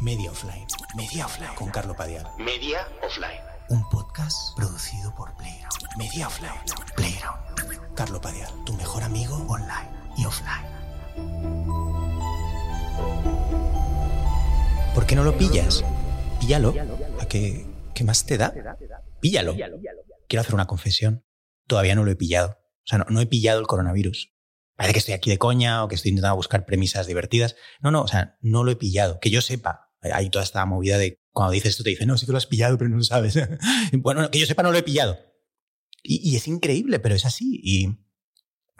Media Offline. Media Offline. Con Carlo Padial. Media Offline. Un podcast producido por Playground. Media Offline. Playground. Carlo Padial, tu mejor amigo online y offline. ¿Por qué no lo pillas? Píllalo. ¿A qué, qué más te da? Píllalo. Quiero hacer una confesión. Todavía no lo he pillado. O sea, no, no he pillado el coronavirus. Parece que estoy aquí de coña o que estoy intentando buscar premisas divertidas. No, no, o sea, no lo he pillado. Que yo sepa. Hay toda esta movida de cuando dices esto te dicen, no, sí que lo has pillado, pero no lo sabes. bueno, que yo sepa, no lo he pillado. Y, y, es increíble, pero es así. Y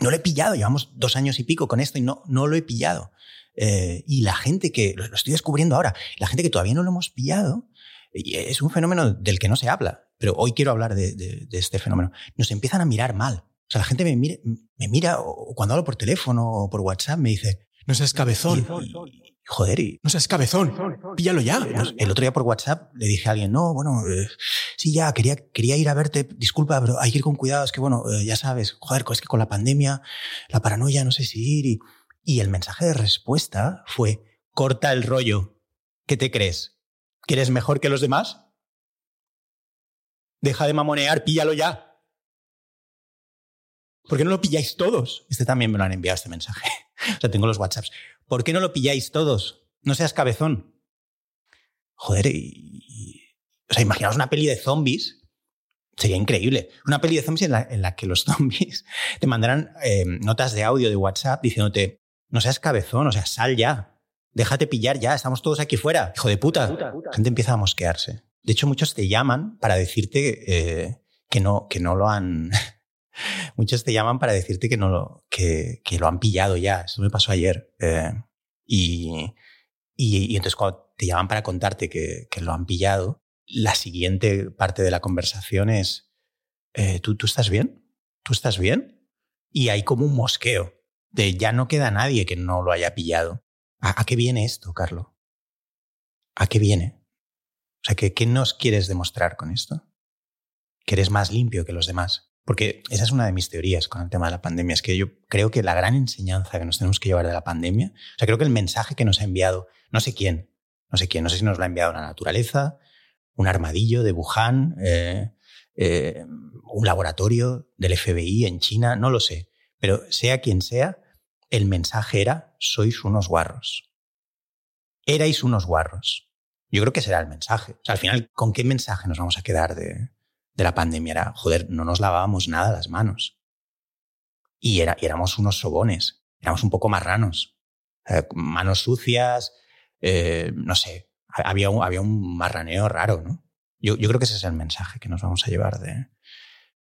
no lo he pillado. Llevamos dos años y pico con esto y no, no lo he pillado. Eh, y la gente que, lo, estoy descubriendo ahora, la gente que todavía no lo hemos pillado, es un fenómeno del que no se habla. Pero hoy quiero hablar de, de, de este fenómeno. Nos empiezan a mirar mal. O sea, la gente me mira, me mira o cuando hablo por teléfono o por WhatsApp me dice, no seas cabezón. Y, joder, y, no seas cabezón. Píllalo ya. El otro día por WhatsApp le dije a alguien, no, bueno, eh, sí, ya, quería, quería ir a verte, disculpa, pero hay que ir con cuidado, es que bueno, eh, ya sabes, joder, es que con la pandemia, la paranoia, no sé si ir. Y, y el mensaje de respuesta fue, corta el rollo. ¿Qué te crees? ¿Que eres mejor que los demás? Deja de mamonear, píllalo ya. ¿Por qué no lo pilláis todos? Este también me lo han enviado este mensaje. o sea, tengo los WhatsApps. ¿Por qué no lo pilláis todos? No seas cabezón. Joder, y, y, o sea, imaginaos una peli de zombies. Sería increíble. Una peli de zombies en la, en la que los zombies te mandaran eh, notas de audio de WhatsApp diciéndote, no seas cabezón, o sea, sal ya. Déjate pillar ya, estamos todos aquí fuera. Hijo de puta. puta, puta. La gente empieza a mosquearse. De hecho, muchos te llaman para decirte eh, que, no, que no lo han muchos te llaman para decirte que, no lo, que, que lo han pillado ya. Eso me pasó ayer. Eh, y, y, entonces cuando te llaman para contarte que, que, lo han pillado, la siguiente parte de la conversación es, eh, ¿tú, ¿tú estás bien? ¿Tú estás bien? Y hay como un mosqueo de ya no queda nadie que no lo haya pillado. ¿A, a qué viene esto, Carlos? ¿A qué viene? O sea, ¿qué, ¿qué nos quieres demostrar con esto? Que eres más limpio que los demás. Porque esa es una de mis teorías con el tema de la pandemia. Es que yo creo que la gran enseñanza que nos tenemos que llevar de la pandemia, o sea, creo que el mensaje que nos ha enviado, no sé quién, no sé quién, no sé si nos lo ha enviado la naturaleza, un armadillo de Wuhan, eh, eh, un laboratorio del FBI en China, no lo sé. Pero sea quien sea, el mensaje era, sois unos guarros. Erais unos guarros. Yo creo que será el mensaje. O sea, al final, ¿con qué mensaje nos vamos a quedar de, de la pandemia era, joder, no nos lavábamos nada las manos. Y, era, y éramos unos sobones, éramos un poco marranos. Eh, manos sucias, eh, no sé, había un, había un marraneo raro, ¿no? Yo, yo, creo que ese es el mensaje que nos vamos a llevar de...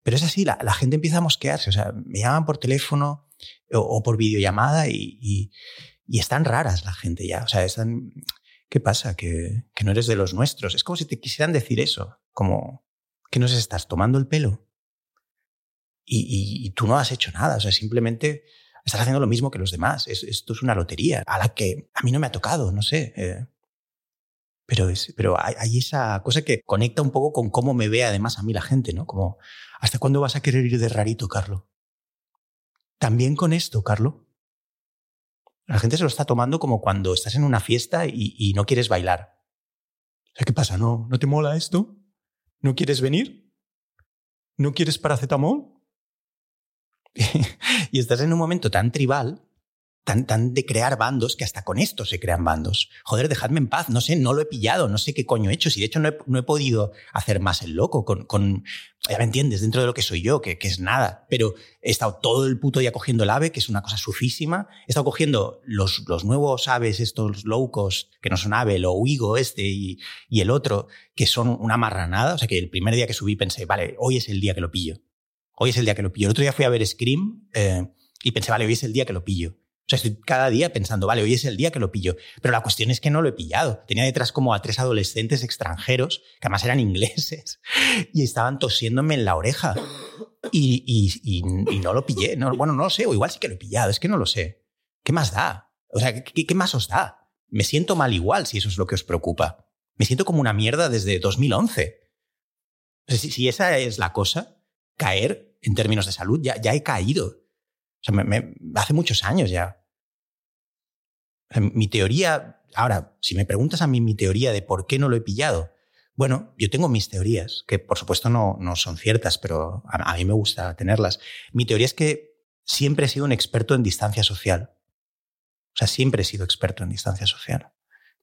Pero es así, la, gente empieza a mosquearse, o sea, me llaman por teléfono o, o por videollamada y, y, y, están raras la gente ya, o sea, están... ¿Qué pasa? Que, que no eres de los nuestros. Es como si te quisieran decir eso, como, que nos estás tomando el pelo y, tú no has hecho nada, o sea, simplemente estás haciendo lo mismo que los demás. Es, esto es una lotería a la que a mí no me ha tocado, no sé. Eh, pero es, pero hay, hay, esa cosa que conecta un poco con cómo me ve además a mí la gente, ¿no? Como, ¿hasta cuándo vas a querer ir de rarito, Carlo? También con esto, Carlo. La gente se lo está tomando como cuando estás en una fiesta y, y no quieres bailar. O sea, ¿qué pasa? ¿No, ¿No te mola esto? ¿No quieres venir? ¿No quieres paracetamol? y estás en un momento tan tribal, tan, tan de crear bandos, que hasta con esto se crean bandos. Joder, dejadme en paz, no sé, no lo he pillado, no sé qué coño he hecho, si de hecho no he, no he podido hacer más el loco con, con, ya me entiendes, dentro de lo que soy yo, que, que, es nada, pero he estado todo el puto día cogiendo el ave, que es una cosa sufísima, he estado cogiendo los, los nuevos aves, estos low cost, que no son ave, lo Uigo este y, y el otro, que son una marranada, o sea que el primer día que subí pensé, vale, hoy es el día que lo pillo. Hoy es el día que lo pillo. El otro día fui a ver Scream eh, y pensé, vale, hoy es el día que lo pillo. O sea, estoy cada día pensando, vale, hoy es el día que lo pillo. Pero la cuestión es que no lo he pillado. Tenía detrás como a tres adolescentes extranjeros, que además eran ingleses, y estaban tosiéndome en la oreja. Y, y, y, no lo pillé. No, bueno, no lo sé, o igual sí que lo he pillado, es que no lo sé. ¿Qué más da? O sea, ¿qué, qué más os da? Me siento mal igual si eso es lo que os preocupa. Me siento como una mierda desde 2011. O sea, si, si esa es la cosa, caer en términos de salud, ya, ya he caído. Hace muchos años ya. Mi teoría ahora, si me preguntas a mí mi teoría de por qué no lo he pillado, bueno, yo tengo mis teorías, que por supuesto no, no son ciertas, pero a, a mí me gusta tenerlas. Mi teoría es que siempre he sido un experto en distancia social. O sea, siempre he sido experto en distancia social.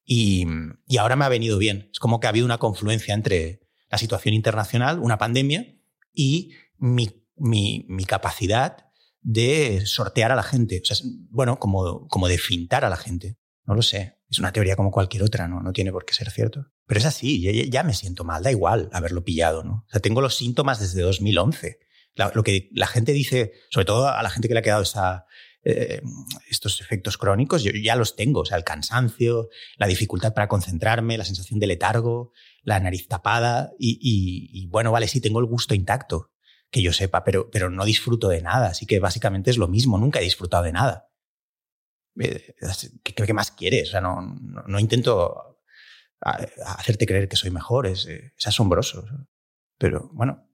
Y, y, ahora me ha venido bien. Es como que ha habido una confluencia entre la situación internacional, una pandemia, y mi, mi, mi capacidad de sortear a la gente. O sea, bueno, como, como de fintar a la gente. No lo sé. Es una teoría como cualquier otra, ¿no? No tiene por qué ser cierto. Pero es así, ya, me siento mal, da igual haberlo pillado, ¿no? O sea, tengo los síntomas desde 2011. La, lo que la gente dice, sobre todo a la gente que le ha quedado esa, eh, estos efectos crónicos, yo ya los tengo. O sea, el cansancio, la dificultad para concentrarme, la sensación de letargo, la nariz tapada y, y, y bueno, vale, sí, tengo el gusto intacto, que yo sepa, pero, pero no disfruto de nada. Así que básicamente es lo mismo, nunca he disfrutado de nada. Eh, ¿Qué, qué más quieres? O sea, no, no, intento hacerte creer que soy mejor, es, es asombroso. Pero bueno,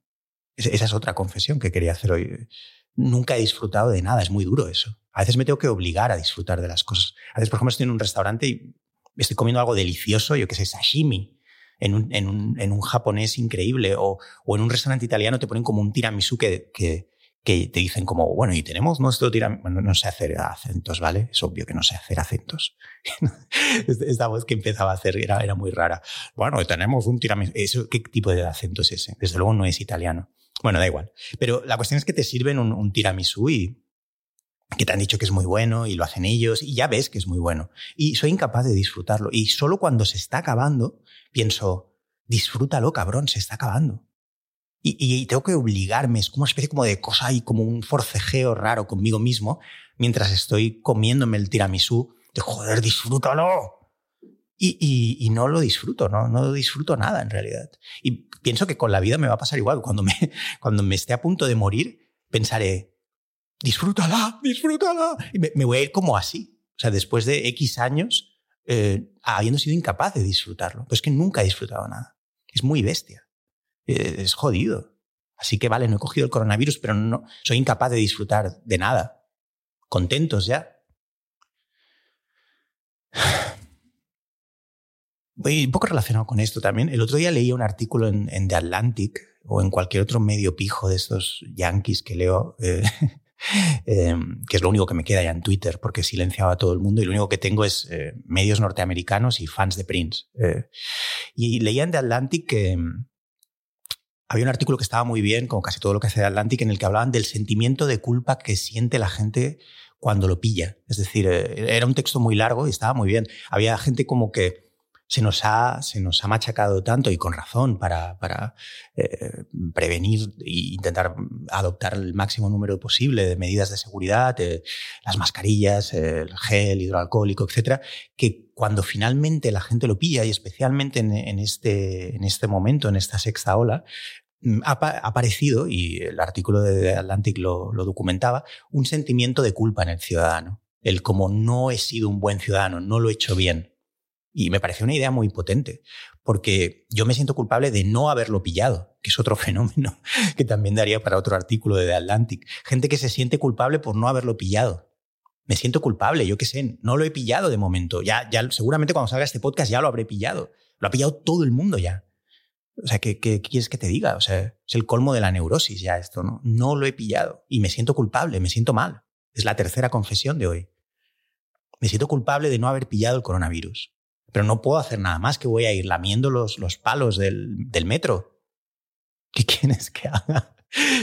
esa es otra confesión que quería hacer hoy. Nunca he disfrutado de nada, es muy duro eso. A veces me tengo que obligar a disfrutar de las cosas. A veces, por ejemplo, estoy en un restaurante y estoy comiendo algo delicioso, yo qué sé, sashimi, en un, en un, en un japonés increíble, o, o, en un restaurante italiano te ponen como un tiramisú que, que, que te dicen como, bueno, y tenemos nuestro tiramisú. Bueno, no sé hacer acentos, ¿vale? Es obvio que no sé hacer acentos. Esta voz que empezaba a hacer era, era muy rara. Bueno, tenemos un tiramisú. ¿Eso, ¿Qué tipo de acento es ese? Desde luego no es italiano. Bueno, da igual. Pero la cuestión es que te sirven un, un tiramisú y que te han dicho que es muy bueno y lo hacen ellos y ya ves que es muy bueno. Y soy incapaz de disfrutarlo. Y solo cuando se está acabando, pienso, disfrútalo, cabrón, se está acabando. Y, y, tengo que obligarme, es como una especie como de cosa y como un forcejeo raro conmigo mismo, mientras estoy comiéndome el tiramisú, de joder, disfrútalo. Y, y, y, no lo disfruto, ¿no? no disfruto nada en realidad. Y pienso que con la vida me va a pasar igual. Cuando me, cuando me esté a punto de morir, pensaré, disfrútala, disfrútala. Y me, voy a ir como así. O sea, después de X años, eh, habiendo sido incapaz de disfrutarlo. Pues es que nunca he disfrutado nada. Es muy bestia. Eh, es jodido. Así que vale, no he cogido el coronavirus, pero no, soy incapaz de disfrutar de nada. Contentos ya. Voy un poco relacionado con esto también. El otro día leí un artículo en, en The Atlantic o en cualquier otro medio pijo de estos yankees que leo, eh, eh, que es lo único que me queda ya en Twitter porque silenciaba a todo el mundo y lo único que tengo es eh, medios norteamericanos y fans de Prince. Eh, y leía en The Atlantic que mm, había un artículo que estaba muy bien, como casi todo lo que hace The Atlantic, en el que hablaban del sentimiento de culpa que siente la gente cuando lo pilla. Es decir, eh, era un texto muy largo y estaba muy bien. Había gente como que se nos ha, se nos ha machacado tanto y con razón para, para eh, prevenir e intentar adoptar el máximo número posible de medidas de seguridad, eh, las mascarillas, el gel hidroalcohólico, etcétera, que cuando finalmente la gente lo pilla y especialmente en, en, este, en este momento, en esta sexta ola, mm, ha aparecido, y el artículo de Atlantic lo, lo documentaba, un sentimiento de culpa en el ciudadano. El como no he sido un buen ciudadano, no lo he hecho bien. Y me pareció una idea muy potente, porque yo me siento culpable de no haberlo pillado, que es otro fenómeno que también daría para otro artículo de The Atlantic. Gente que se siente culpable por no haberlo pillado. Me siento culpable, yo qué sé, no lo he pillado de momento. Ya, ya, seguramente cuando salga este podcast ya lo habré pillado. Lo ha pillado todo el mundo ya. O sea, ¿qué, quieres que te diga? O sea, es el colmo de la neurosis ya esto, ¿no? No lo he pillado y me siento culpable, me siento mal. Es la tercera confesión de hoy. Me siento culpable de no haber pillado el coronavirus pero no puedo hacer nada más que voy a ir lamiendo los, los palos del, del metro. ¿Qué quieres que haga?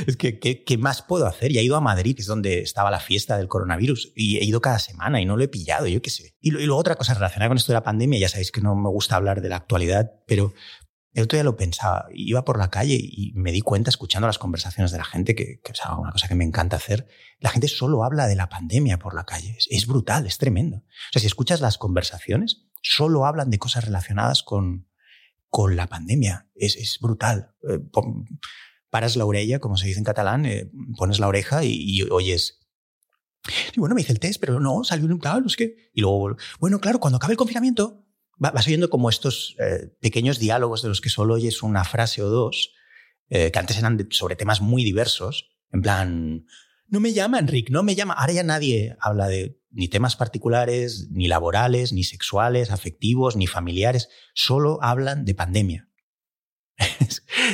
Es que, ¿qué, ¿qué, más puedo hacer? Ya he ido a Madrid, es donde estaba la fiesta del coronavirus, y he ido cada semana y no lo he pillado, yo qué sé. Y, y luego otra cosa relacionada con esto de la pandemia, ya sabéis que no me gusta hablar de la actualidad, pero el otro día lo pensaba, iba por la calle y me di cuenta escuchando las conversaciones de la gente, que, que es una cosa que me encanta hacer, la gente solo habla de la pandemia por la calle. Es, es brutal, es tremendo. O sea, si escuchas las conversaciones, solo hablan de cosas relacionadas con, con la pandemia. Es, es brutal. Eh, paras la orella, como se dice en catalán, eh, pones la oreja y, oyes. Y bueno, me hice el test, pero no, salió un tal, es que. Y luego, bueno, claro, cuando acabe el confinamiento, vas oyendo como estos eh, pequeños diálogos de los que solo oyes una frase o dos, eh, que antes eran sobre temas muy diversos, en plan, no me llama Enrique, no me llama. Ahora ya nadie habla de ni temas particulares, ni laborales, ni sexuales, afectivos, ni familiares. Solo hablan de pandemia.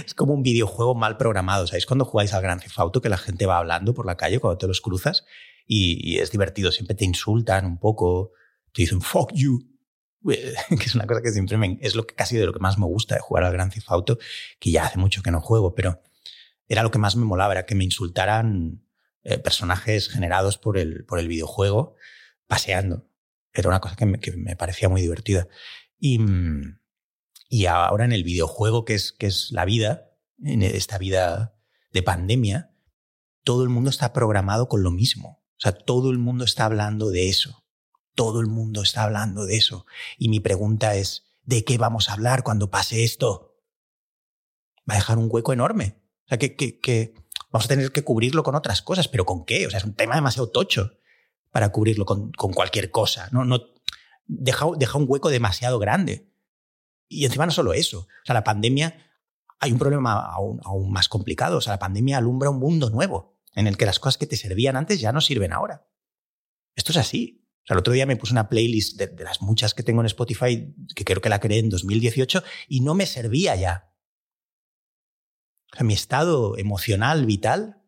Es, como un videojuego mal programado. ¿Sabéis cuando jugáis al Gran Theft Auto que la gente va hablando por la calle cuando te los cruzas? Y, y es divertido. Siempre te insultan un poco, te dicen fuck you, que es una cosa que siempre me, es lo que casi de lo que más me gusta de jugar al Gran Theft Auto, que ya hace mucho que no juego, pero era lo que más me molaba, era que me insultaran eh, personajes generados por el, por el videojuego paseando. Era una cosa que me, que me parecía muy divertida. Y, y ahora en el videojuego, que es, que es la vida, en esta vida de pandemia, todo el mundo está programado con lo mismo. O sea, todo el mundo está hablando de eso. Todo el mundo está hablando de eso. Y mi pregunta es, ¿de qué vamos a hablar cuando pase esto? Va a dejar un hueco enorme. O sea, que, que, que vamos a tener que cubrirlo con otras cosas, pero ¿con qué? O sea, es un tema demasiado tocho para cubrirlo con, con cualquier cosa. No, no, deja, deja un hueco demasiado grande. Y encima no solo eso. O sea, la pandemia, hay un problema aún, aún más complicado. O sea, la pandemia alumbra un mundo nuevo en el que las cosas que te servían antes ya no sirven ahora. Esto es así. O sea, el otro día me puse una playlist de, de, las muchas que tengo en Spotify, que creo que la creé en 2018, y no me servía ya. Mi estado emocional, vital,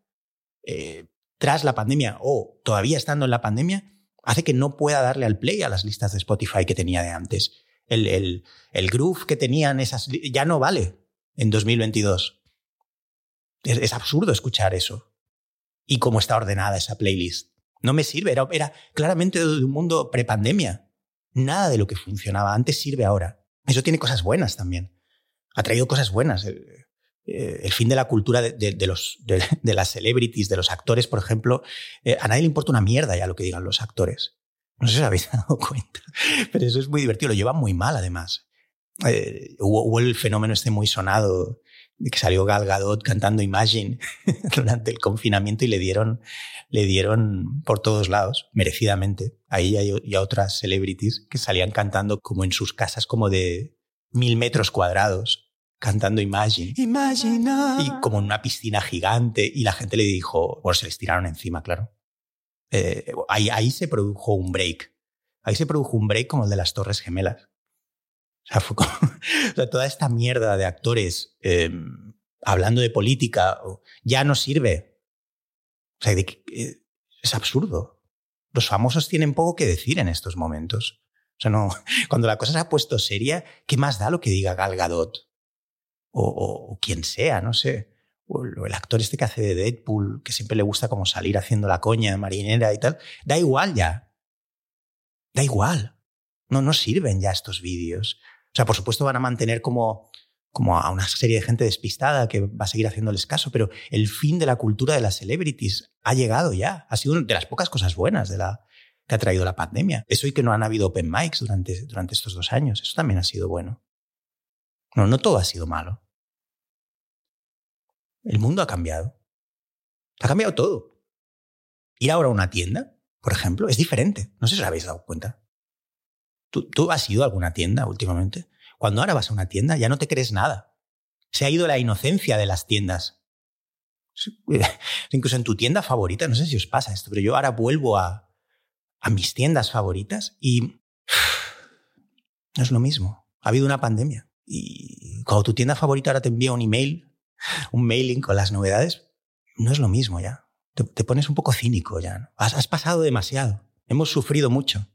eh, tras la pandemia o todavía estando en la pandemia, hace que no pueda darle al play a las listas de Spotify que tenía de antes el, el, el groove que tenían esas ya no vale en 2022. Es, absurdo escuchar eso. Y cómo está ordenada esa playlist. No me sirve, era, era claramente de un mundo prepandemia. Nada de lo que funcionaba antes sirve ahora. Eso tiene cosas buenas también. Ha traído cosas buenas. El, el fin de la cultura de, los, de, las celebrities, de los actores, por ejemplo. Eh, a nadie le importa una mierda ya lo que digan los actores. No sé si os habéis dado cuenta, pero eso es muy divertido. Lo llevan muy mal, además. Eh, hubo, el fenómeno este muy sonado de que salió Gal Gadot cantando Imagine durante el confinamiento y le dieron, le dieron por todos lados, merecidamente. Ahí hay, y a otras celebrities que salían cantando como en sus casas como de mil metros cuadrados, cantando Imagine. Imagina. Y como en una piscina gigante y la gente le dijo, bueno, se les tiraron encima, claro. Eh, ahí, ahí, se produjo un break. Ahí se produjo un break como el de las Torres Gemelas. O sea, fue como, o sea toda esta mierda de actores eh, hablando de política ya no sirve. O sea, de, eh, es absurdo. Los famosos tienen poco que decir en estos momentos. O sea, no, cuando la cosa se ha puesto seria, ¿qué más da lo que diga Gal Gadot? O, quien sea, no sé o el actor este que hace de Deadpool, que siempre le gusta como salir haciendo la coña marinera y tal, da igual ya. Da igual. No, no sirven ya estos vídeos. O sea, por supuesto van a mantener como, como a una serie de gente despistada que va a seguir haciéndoles caso, pero el fin de la cultura de las celebrities ha llegado ya. Ha sido una de las pocas cosas buenas de la, que ha traído la pandemia. Eso y que no han habido open mics durante, durante estos dos años. Eso también ha sido bueno. No, no todo ha sido malo. El mundo ha cambiado. Ha cambiado todo. Ir ahora a una tienda, por ejemplo, es diferente. No sé si os habéis dado cuenta. ¿Tú, ¿Tú, has ido a alguna tienda últimamente? Cuando ahora vas a una tienda ya no te crees nada. Se ha ido la inocencia de las tiendas. Incluso en tu tienda favorita, no sé si os pasa esto, pero yo ahora vuelvo a, a mis tiendas favoritas y no es lo mismo. Ha habido una pandemia. Y cuando tu tienda favorita ahora te envía un email un mailing con las novedades, no es lo mismo ya. Te, te pones un poco cínico ya. ¿no? Has, has, pasado demasiado. Hemos sufrido mucho.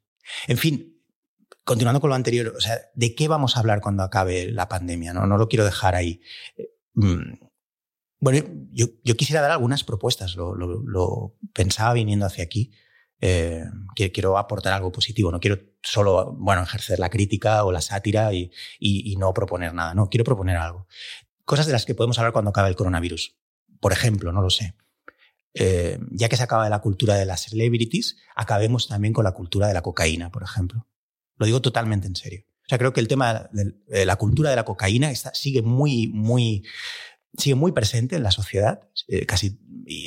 En fin, continuando con lo anterior, o sea, ¿de qué vamos a hablar cuando acabe la pandemia? No, no lo quiero dejar ahí. Mm. Bueno, yo, yo quisiera dar algunas propuestas. Lo, lo, lo pensaba viniendo hacia aquí. Eh, quiero aportar algo positivo. No quiero solo, bueno, ejercer la crítica o la sátira y, y, y no proponer nada. No, quiero proponer algo cosas de las que podemos hablar cuando acabe el coronavirus. Por ejemplo, no lo sé. Eh, ya que se acaba de la cultura de las celebrities, acabemos también con la cultura de la cocaína, por ejemplo. Lo digo totalmente en serio. O sea, creo que el tema de la cultura de la cocaína sigue muy, muy, sigue muy presente en la sociedad, eh, casi,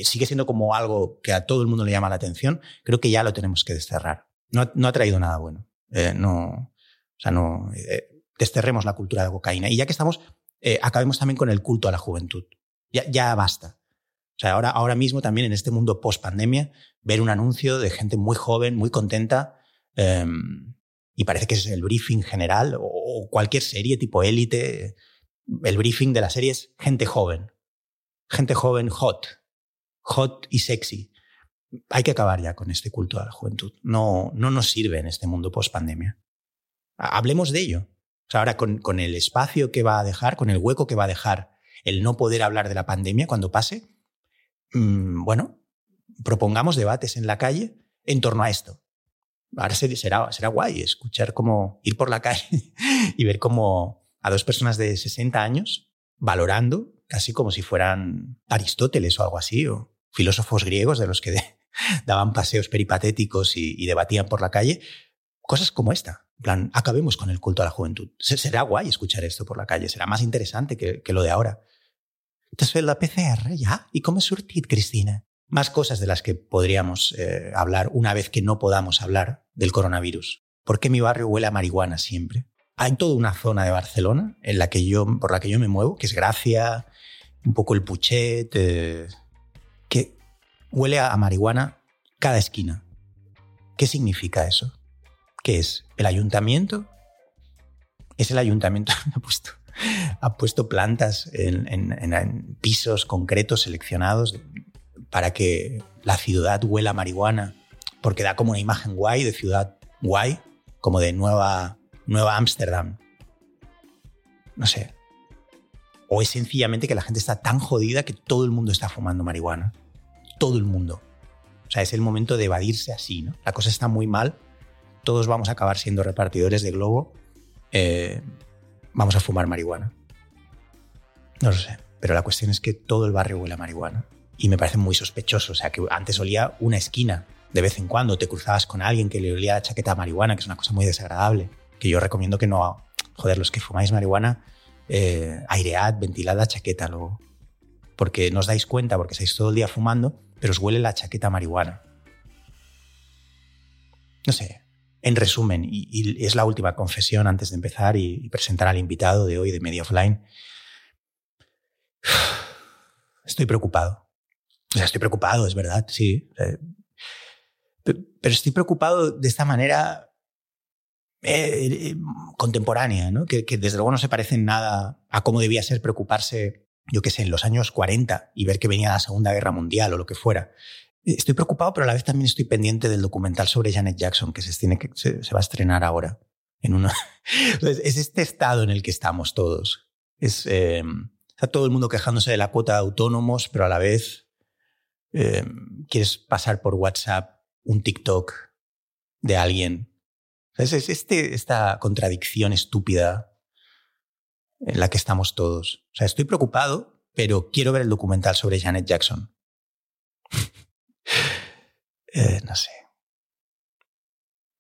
sigue siendo como algo que a todo el mundo le llama la atención. Creo que ya lo tenemos que desterrar. No, no ha traído nada bueno. Eh, no, o sea, no, eh, desterremos la cultura de la cocaína. Y ya que estamos eh, acabemos también con el culto a la juventud. Ya, ya basta. O sea, ahora, ahora mismo también en este mundo post pandemia, ver un anuncio de gente muy joven, muy contenta, em, y parece que es el briefing general o cualquier serie tipo élite. El briefing de la serie es gente joven. Gente joven hot. Hot y sexy. Hay que acabar ya con este culto a la juventud. No, no nos sirve en este mundo post pandemia. Hablemos de ello. Ahora con, el espacio que va a dejar, con el hueco que va a dejar el no poder hablar de la pandemia cuando pase, mmm, bueno, propongamos debates en la calle en torno a esto. Ahora será, será guay escuchar cómo ir por la calle y ver cómo a dos personas de 60 años valorando, casi como si fueran Aristóteles o algo así, o filósofos griegos de los que daban paseos peripatéticos y, y, debatían por la calle, cosas como esta. Plan, acabemos con el culto a la juventud. Será guay escuchar esto por la calle, será más interesante que, que lo de ahora. T'has la PCR ya? ¿Y cómo es sortit, Cristina? Más cosas de las que podríamos eh, hablar una vez que no podamos hablar del coronavirus. ¿Por qué mi barrio huele a marihuana siempre? Hay toda una zona de Barcelona en la que yo, por la que yo me muevo, que es Gracia, un poco el Puchet, eh, que huele a marihuana cada esquina. ¿Qué significa eso? ¿Qué es? ¿El ayuntamiento? Es el ayuntamiento ha puesto, ha puesto plantas en, pisos concretos seleccionados para que la ciudad huela a marihuana, porque da como una imagen guay de ciudad guay, como de nueva Nueva Ámsterdam. No sé. O es sencillamente que la gente está tan jodida que todo el mundo está fumando marihuana. Todo el mundo. O sea, es el momento de evadirse así, ¿no? La cosa está muy mal. Todos vamos a acabar siendo repartidores de globo. Eh, vamos a fumar marihuana. No lo sé. Pero la cuestión es que todo el barrio huele a marihuana. Y me parece muy sospechoso. O sea, que antes olía una esquina. De vez en cuando te cruzabas con alguien que le olía la chaqueta a marihuana, que es una cosa muy desagradable que yo recomiendo que no, joder, los que fumáis marihuana, eh, airead, ventilad la chaqueta luego. Porque no os dais cuenta, porque estáis todo el día fumando, pero os huele la chaqueta a marihuana. No sé, en resumen, y, es la última confesión antes de empezar y, presentar al invitado de hoy de Media Offline. Estoy preocupado. O sea, estoy preocupado, es verdad, sí. Pero estoy preocupado de esta manera eh, eh, contemporánea, ¿no? Que, que, desde luego no se parece en nada a cómo debía ser preocuparse, yo qué sé, en los años 40 y ver que venía la Segunda Guerra Mundial o lo que fuera. Estoy preocupado, pero a la vez también estoy pendiente del documental sobre Janet Jackson que se, tiene que, se, va a estrenar ahora. En una... es este estado en el que estamos todos. Es, eh, está todo el mundo quejándose de la cuota de autónomos, pero a la vez eh, quieres pasar por WhatsApp un TikTok de alguien es este, esta contradicción estúpida en la que estamos todos. O sea, estoy preocupado, pero quiero ver el documental sobre Janet Jackson. Eh, no sé.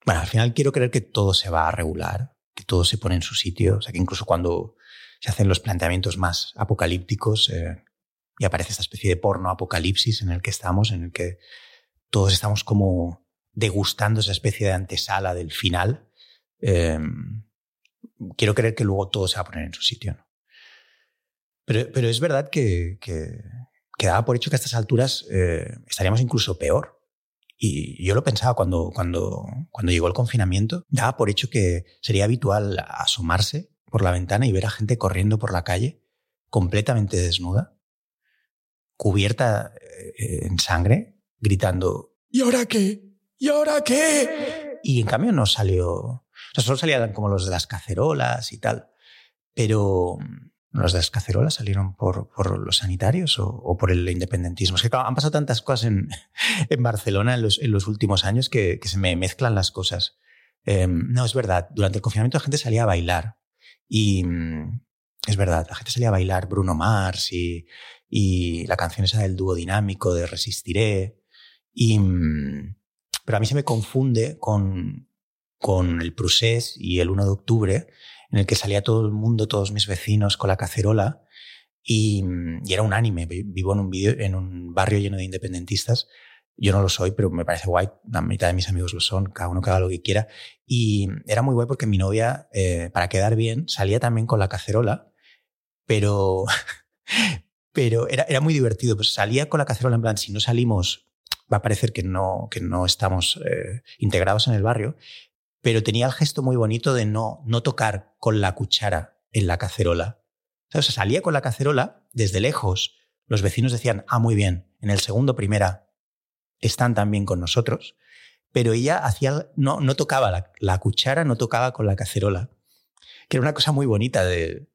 Bueno, al final quiero creer que todo se va a regular, que todo se pone en su sitio. O sea, que incluso cuando se hacen los planteamientos más apocalípticos eh, y aparece esta especie de porno apocalipsis en el que estamos, en el que todos estamos como degustando esa especie de antesala del final, eh, quiero creer que luego todo se va a poner en su sitio. Pero, pero, es verdad que, que, por hecho que a estas alturas eh, estaríamos incluso peor. Y yo lo pensaba cuando, cuando, cuando llegó el confinamiento, daba por hecho que sería habitual asomarse por la ventana y ver a gente corriendo por la calle completamente desnuda, cubierta eh, en sangre, gritando, ¿y ahora qué? ¿y ahora qué? Y en cambio no salió, o sea, solo salían como los de las cacerolas y tal, pero los de las cacerolas salieron por, por los sanitarios o, o, por el independentismo. Es que claro, han pasado tantas cosas en, en Barcelona en los, en los, últimos años que, que, se me mezclan las cosas. Eh, no, es verdad, durante el confinamiento la gente salía a bailar y es verdad, la gente salía a bailar Bruno Mars y, y la canción esa del dúo dinámico de Resistiré y pero a mí se me confunde con, con el Prusés y el 1 de octubre, en el que salía todo el mundo, todos mis vecinos con la cacerola y, y era un anime. Vivo en un, video, en un barrio lleno de independentistas. Yo no lo soy, pero me parece guay. La mitad de mis amigos lo son, cada uno que haga lo que quiera. Y era muy guay porque mi novia, eh, para quedar bien, salía también con la cacerola, pero, Pero era, era muy divertido. Pues salía con la cacerola en plan, si no salimos, va a parecer que no, que no estamos eh, integrados en el barrio. Pero tenía el gesto muy bonito de no, no tocar con la cuchara en la cacerola. O sea, salía con la cacerola desde lejos. Los vecinos decían, ah, muy bien, en el segundo primera están también con nosotros. Pero ella hacía, no, no tocaba la, la cuchara, no tocaba con la cacerola. Que era una cosa muy bonita de,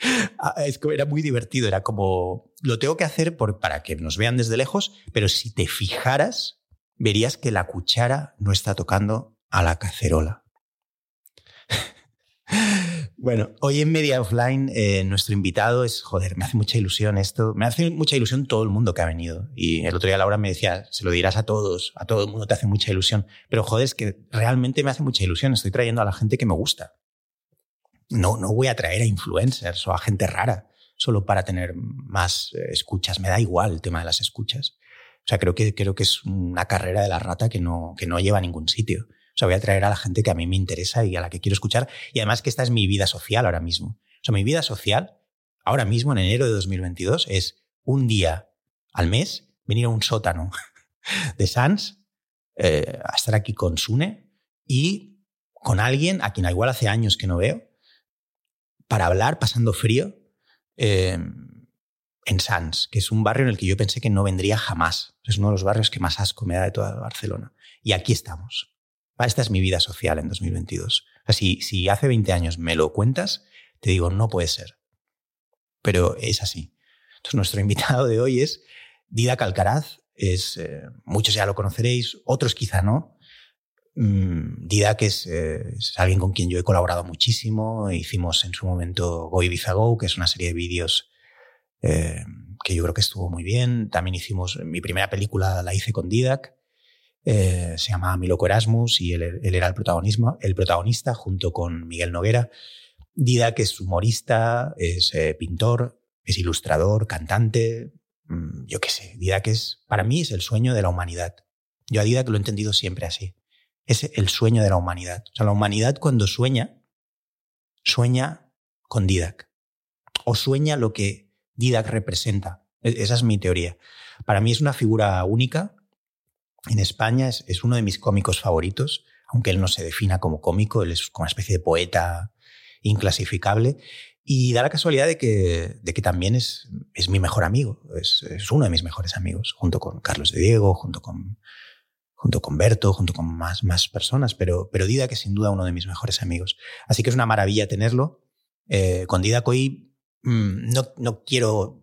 Ah, era muy divertido, era como, lo tengo que hacer por, para que nos vean desde lejos, pero si te fijaras, verías que la cuchara no está tocando a la cacerola. bueno, hoy en Media Offline eh, nuestro invitado es, joder, me hace mucha ilusión esto, me hace mucha ilusión todo el mundo que ha venido. Y el otro día Laura me decía, se lo dirás a todos, a todo el mundo te hace mucha ilusión, pero joder, es que realmente me hace mucha ilusión, estoy trayendo a la gente que me gusta no, no voy a traer a influencers o a gente rara solo para tener más eh, escuchas. Me da igual el tema de las escuchas. O sea, creo que, creo que es una carrera de la rata que no, que no lleva a ningún sitio. Sea, voy a traer a la gente que a mí me interesa y a la que quiero escuchar. Y además que esta es mi vida social ahora mismo. O sea, mi vida social ahora mismo, en enero de 2022, es un día al mes venir a un sótano de Sans, eh, a estar aquí con Sune y con alguien a quien igual hace años que no veo para hablar pasando frío eh, en Sants, que es un barrio en el que yo pensé que no vendría jamás. Es uno de los barrios que más asco me da de toda Barcelona. Y aquí estamos. Esta es mi vida social en 2022. si, si hace 20 años me lo cuentas, te digo, no puede ser. Pero es así. Entonces, nuestro invitado de hoy es Dida Calcaraz. Es, eh, muchos ya lo conoceréis, otros quizá no. Mm, Didac es, eh, es, alguien con quien yo he colaborado muchísimo. Hicimos en su momento Go Ibiza Go, que es una serie de vídeos eh, que yo creo que estuvo muy bien. También hicimos mi primera película, la hice con Didac. Eh, se llamaba Mi Loco Erasmus y él, era el, protagonismo, el protagonista junto con Miguel Noguera. Didac es humorista, es eh, pintor, es ilustrador, cantante. Mm, yo qué sé, Didac es, para mí es el sueño de la humanidad. Yo a Didac lo he entendido siempre así es el sueño de la humanidad. O sea, la humanidad cuando sueña, sueña con Didac. O sueña lo que Didac representa. E-, esa es mi teoría. Para mí es una figura única. En España es, uno de mis cómicos favoritos, aunque él no se defina como cómico, él es como una especie de poeta inclasificable. Y da la casualidad de que, que también es, mi mejor amigo, es, uno de mis mejores amigos, junto con Carlos de Diego, junto con Berto, junto con más, más personas, pero, pero Didac es sin duda uno de mis mejores amigos. Así que es una maravilla tenerlo. Eh, con Didac hoy mmm, no, quiero,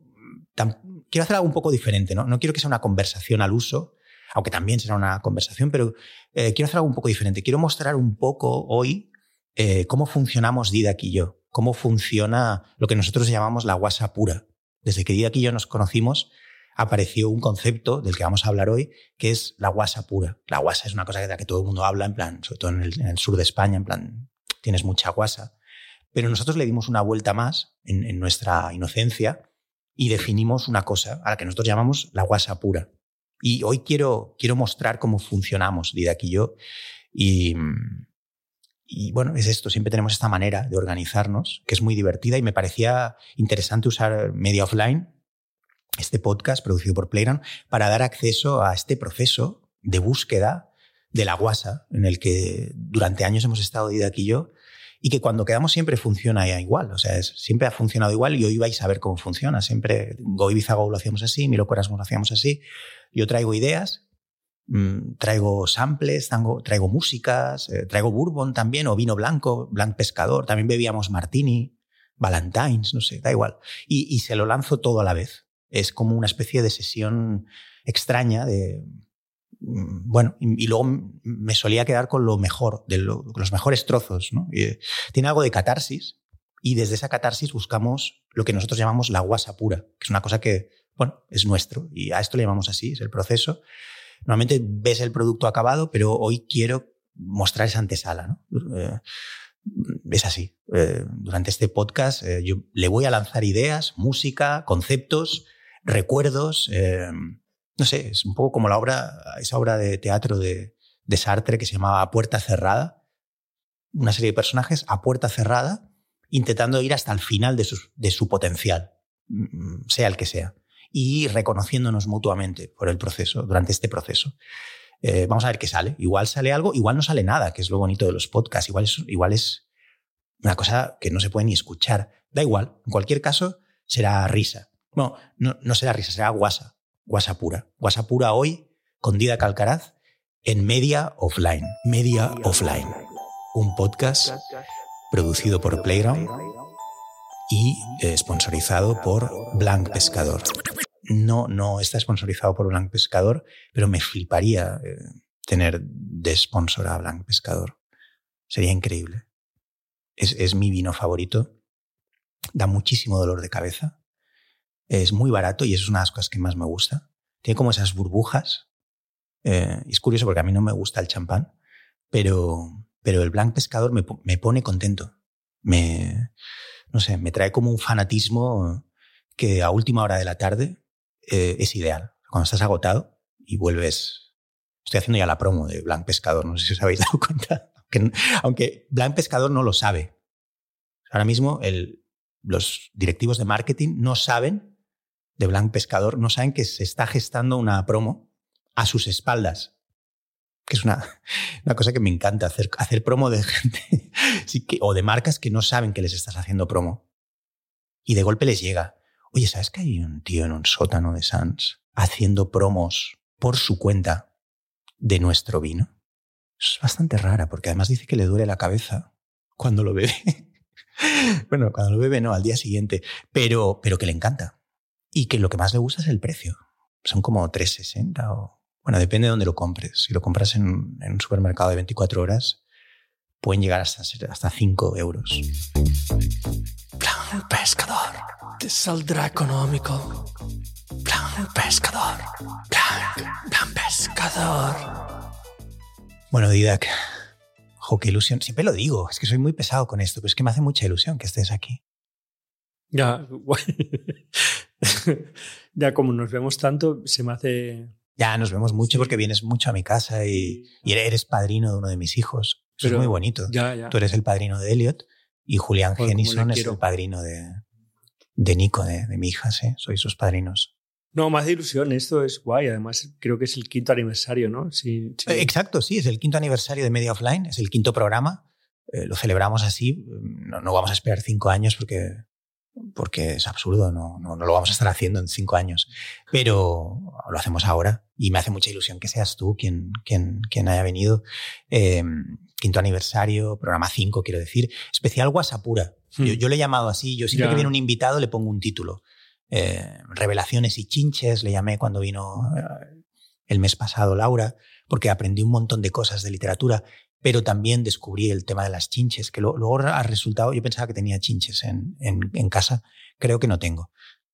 tan, quiero hacer algo un poco diferente. No quiero que sea una conversación al uso, aunque también será una conversación, pero eh, quiero hacer algo un poco diferente. Quiero mostrar un poco hoy eh, cómo funcionamos Didac y yo, cómo funciona lo que nosotros llamamos la guasa pura. Desde que Didac y yo nos conocimos, apareció un concepto del que vamos a hablar hoy, que es la guasa pura. La guasa es una cosa de la que todo el mundo habla, en plan, sobre todo en el, sur de España, en plan, tienes mucha guasa. Pero nosotros le dimos una vuelta más en, en, nuestra inocencia y definimos una cosa a la que nosotros llamamos la guasa pura. Y hoy quiero, quiero mostrar cómo funcionamos, Didac y yo. Y, y bueno, es esto, siempre tenemos esta manera de organizarnos, que es muy divertida y me parecía interesante usar media offline este podcast producido por Playground para dar acceso a este proceso de búsqueda de la guasa en el que durante años hemos estado Didac y yo y que cuando quedamos siempre funciona igual, o sea, es, siempre ha funcionado igual y hoy vais a ver cómo funciona. Siempre Go Go lo hacíamos así, Milo Erasmus lo hacíamos así. Yo traigo ideas, mmm, traigo samples, traigo, traigo músicas, eh, traigo bourbon también o vino blanco, blanc pescador, también bebíamos martini, valentines, no sé, da igual. Y, y se lo lanzo todo a la vez. Es como una especie de sesión extraña de, mm, bueno, y, luego me solía quedar con lo mejor, de lo, los mejores trozos, ¿no? Eh, tiene algo de catarsis y desde esa catarsis buscamos lo que nosotros llamamos la guasa pura, que es una cosa que, bueno, es nuestro y a esto le llamamos así, es el proceso. Normalmente ves el producto acabado, pero hoy quiero mostrar esa antesala, ¿no? Eh, es así. Eh, durante este podcast yo le voy a lanzar ideas, música, conceptos, recuerdos. No sé, es un poco como la obra, esa obra de teatro de, de Sartre que se llamaba Puerta Cerrada. Una serie de personajes a puerta cerrada intentando ir hasta el final de su, de su potencial. mm, sea el que sea, y reconociéndonos mutuamente por el proceso, durante este proceso. Eh, vamos a ver qué sale. Igual sale algo, igual no sale nada, que es lo bonito de los podcasts. Igual es, igual es una cosa que no se puede ni escuchar. Da igual. En cualquier caso, será risa. No, no, no será risa, será guasa. Guasa pura. Guasa pura hoy con Dida Calcaraz en Media Offline. Media Offline. Un podcast producido por Playground y eh, sponsorizado por Blanc Pescador. No, no está sponsorizado por Blanc Pescador, pero me fliparía eh, tener de sponsor a Blanc Pescador. Sería increíble. Es, es mi vino favorito. Da muchísimo dolor de cabeza. Es muy barato y es una de las cosas que más me gusta. Tiene como esas burbujas. Eh, es curioso porque a mí no me gusta el champán, pero, pero el Blanc Pescador me, me pone contento. Me, no sé, me trae como un fanatismo que a última hora de la tarde eh, es ideal. Cuando estás agotado y vuelves. Estoy haciendo ya la promo de Blanc Pescador, no sé si os habéis dado cuenta. Aunque, aunque Blanc Pescador no lo sabe. Ahora mismo el, los directivos de marketing no saben de Blanc Pescador, no saben que se está gestando una promo a sus espaldas que es una, una, cosa que me encanta, hacer, hacer promo de gente que, o de marcas que no saben que les estás haciendo promo. Y de golpe les llega, oye, ¿sabes que hay un tío en un sótano de Sans haciendo promos por su cuenta de nuestro vino? Es bastante rara, porque además dice que le duele la cabeza cuando lo bebe. bueno, cuando lo bebe no, al día siguiente, pero, pero que le encanta. Y que lo que más le gusta es el precio. Son como 3,60 o bueno, depende de dónde lo compres. Si lo compras en, en un supermercado de 24 horas, pueden llegar hasta, hasta 5 euros. Plan pescador. Te saldrá económico. Plan pescador. Plan, plan pescador. Bueno, Didac, jo, qué ilusión. Siempre lo digo, es que soy muy pesado con esto, pero es que me hace mucha ilusión que estés aquí. Ya, ya como nos vemos tanto, se me hace ya nos vemos mucho porque vienes mucho a mi casa y, y eres padrino de uno de mis hijos. Eso Pero- es muy bonito. Ya, ya. Tú eres el padrino de Elliot y Julián cómo Genison es el padrino de, de Nico, de, de mi hija, sí. Sois sus padrinos. No, más de ilusión, esto es guay. Además, creo que es el quinto aniversario, ¿no? Sí, sí. Eh, Exacto, sí, es el quinto aniversario de Media Offline, es el quinto programa. Eh, lo celebramos así. No, no vamos a esperar cinco años porque, porque es absurdo, no, no, no lo vamos a estar haciendo en cinco años. Pero lo hacemos ahora y me hace mucha ilusión que seas tú quien, quien, quien haya venido. Eh, quinto aniversario, programa 5, quiero decir. Especial Guasapura. Hmm. Yo, yo le he llamado así. Yo siempre que viene un invitado le pongo un título. Eh, Revelaciones y chinches, le llamé cuando vino eh, el mes pasado Laura, porque aprendí un montón de cosas de literatura, pero también descubrí el tema de las chinches, que lo- luego ha resultado, yo pensaba que tenía chinches en, en, en casa, creo que no tengo.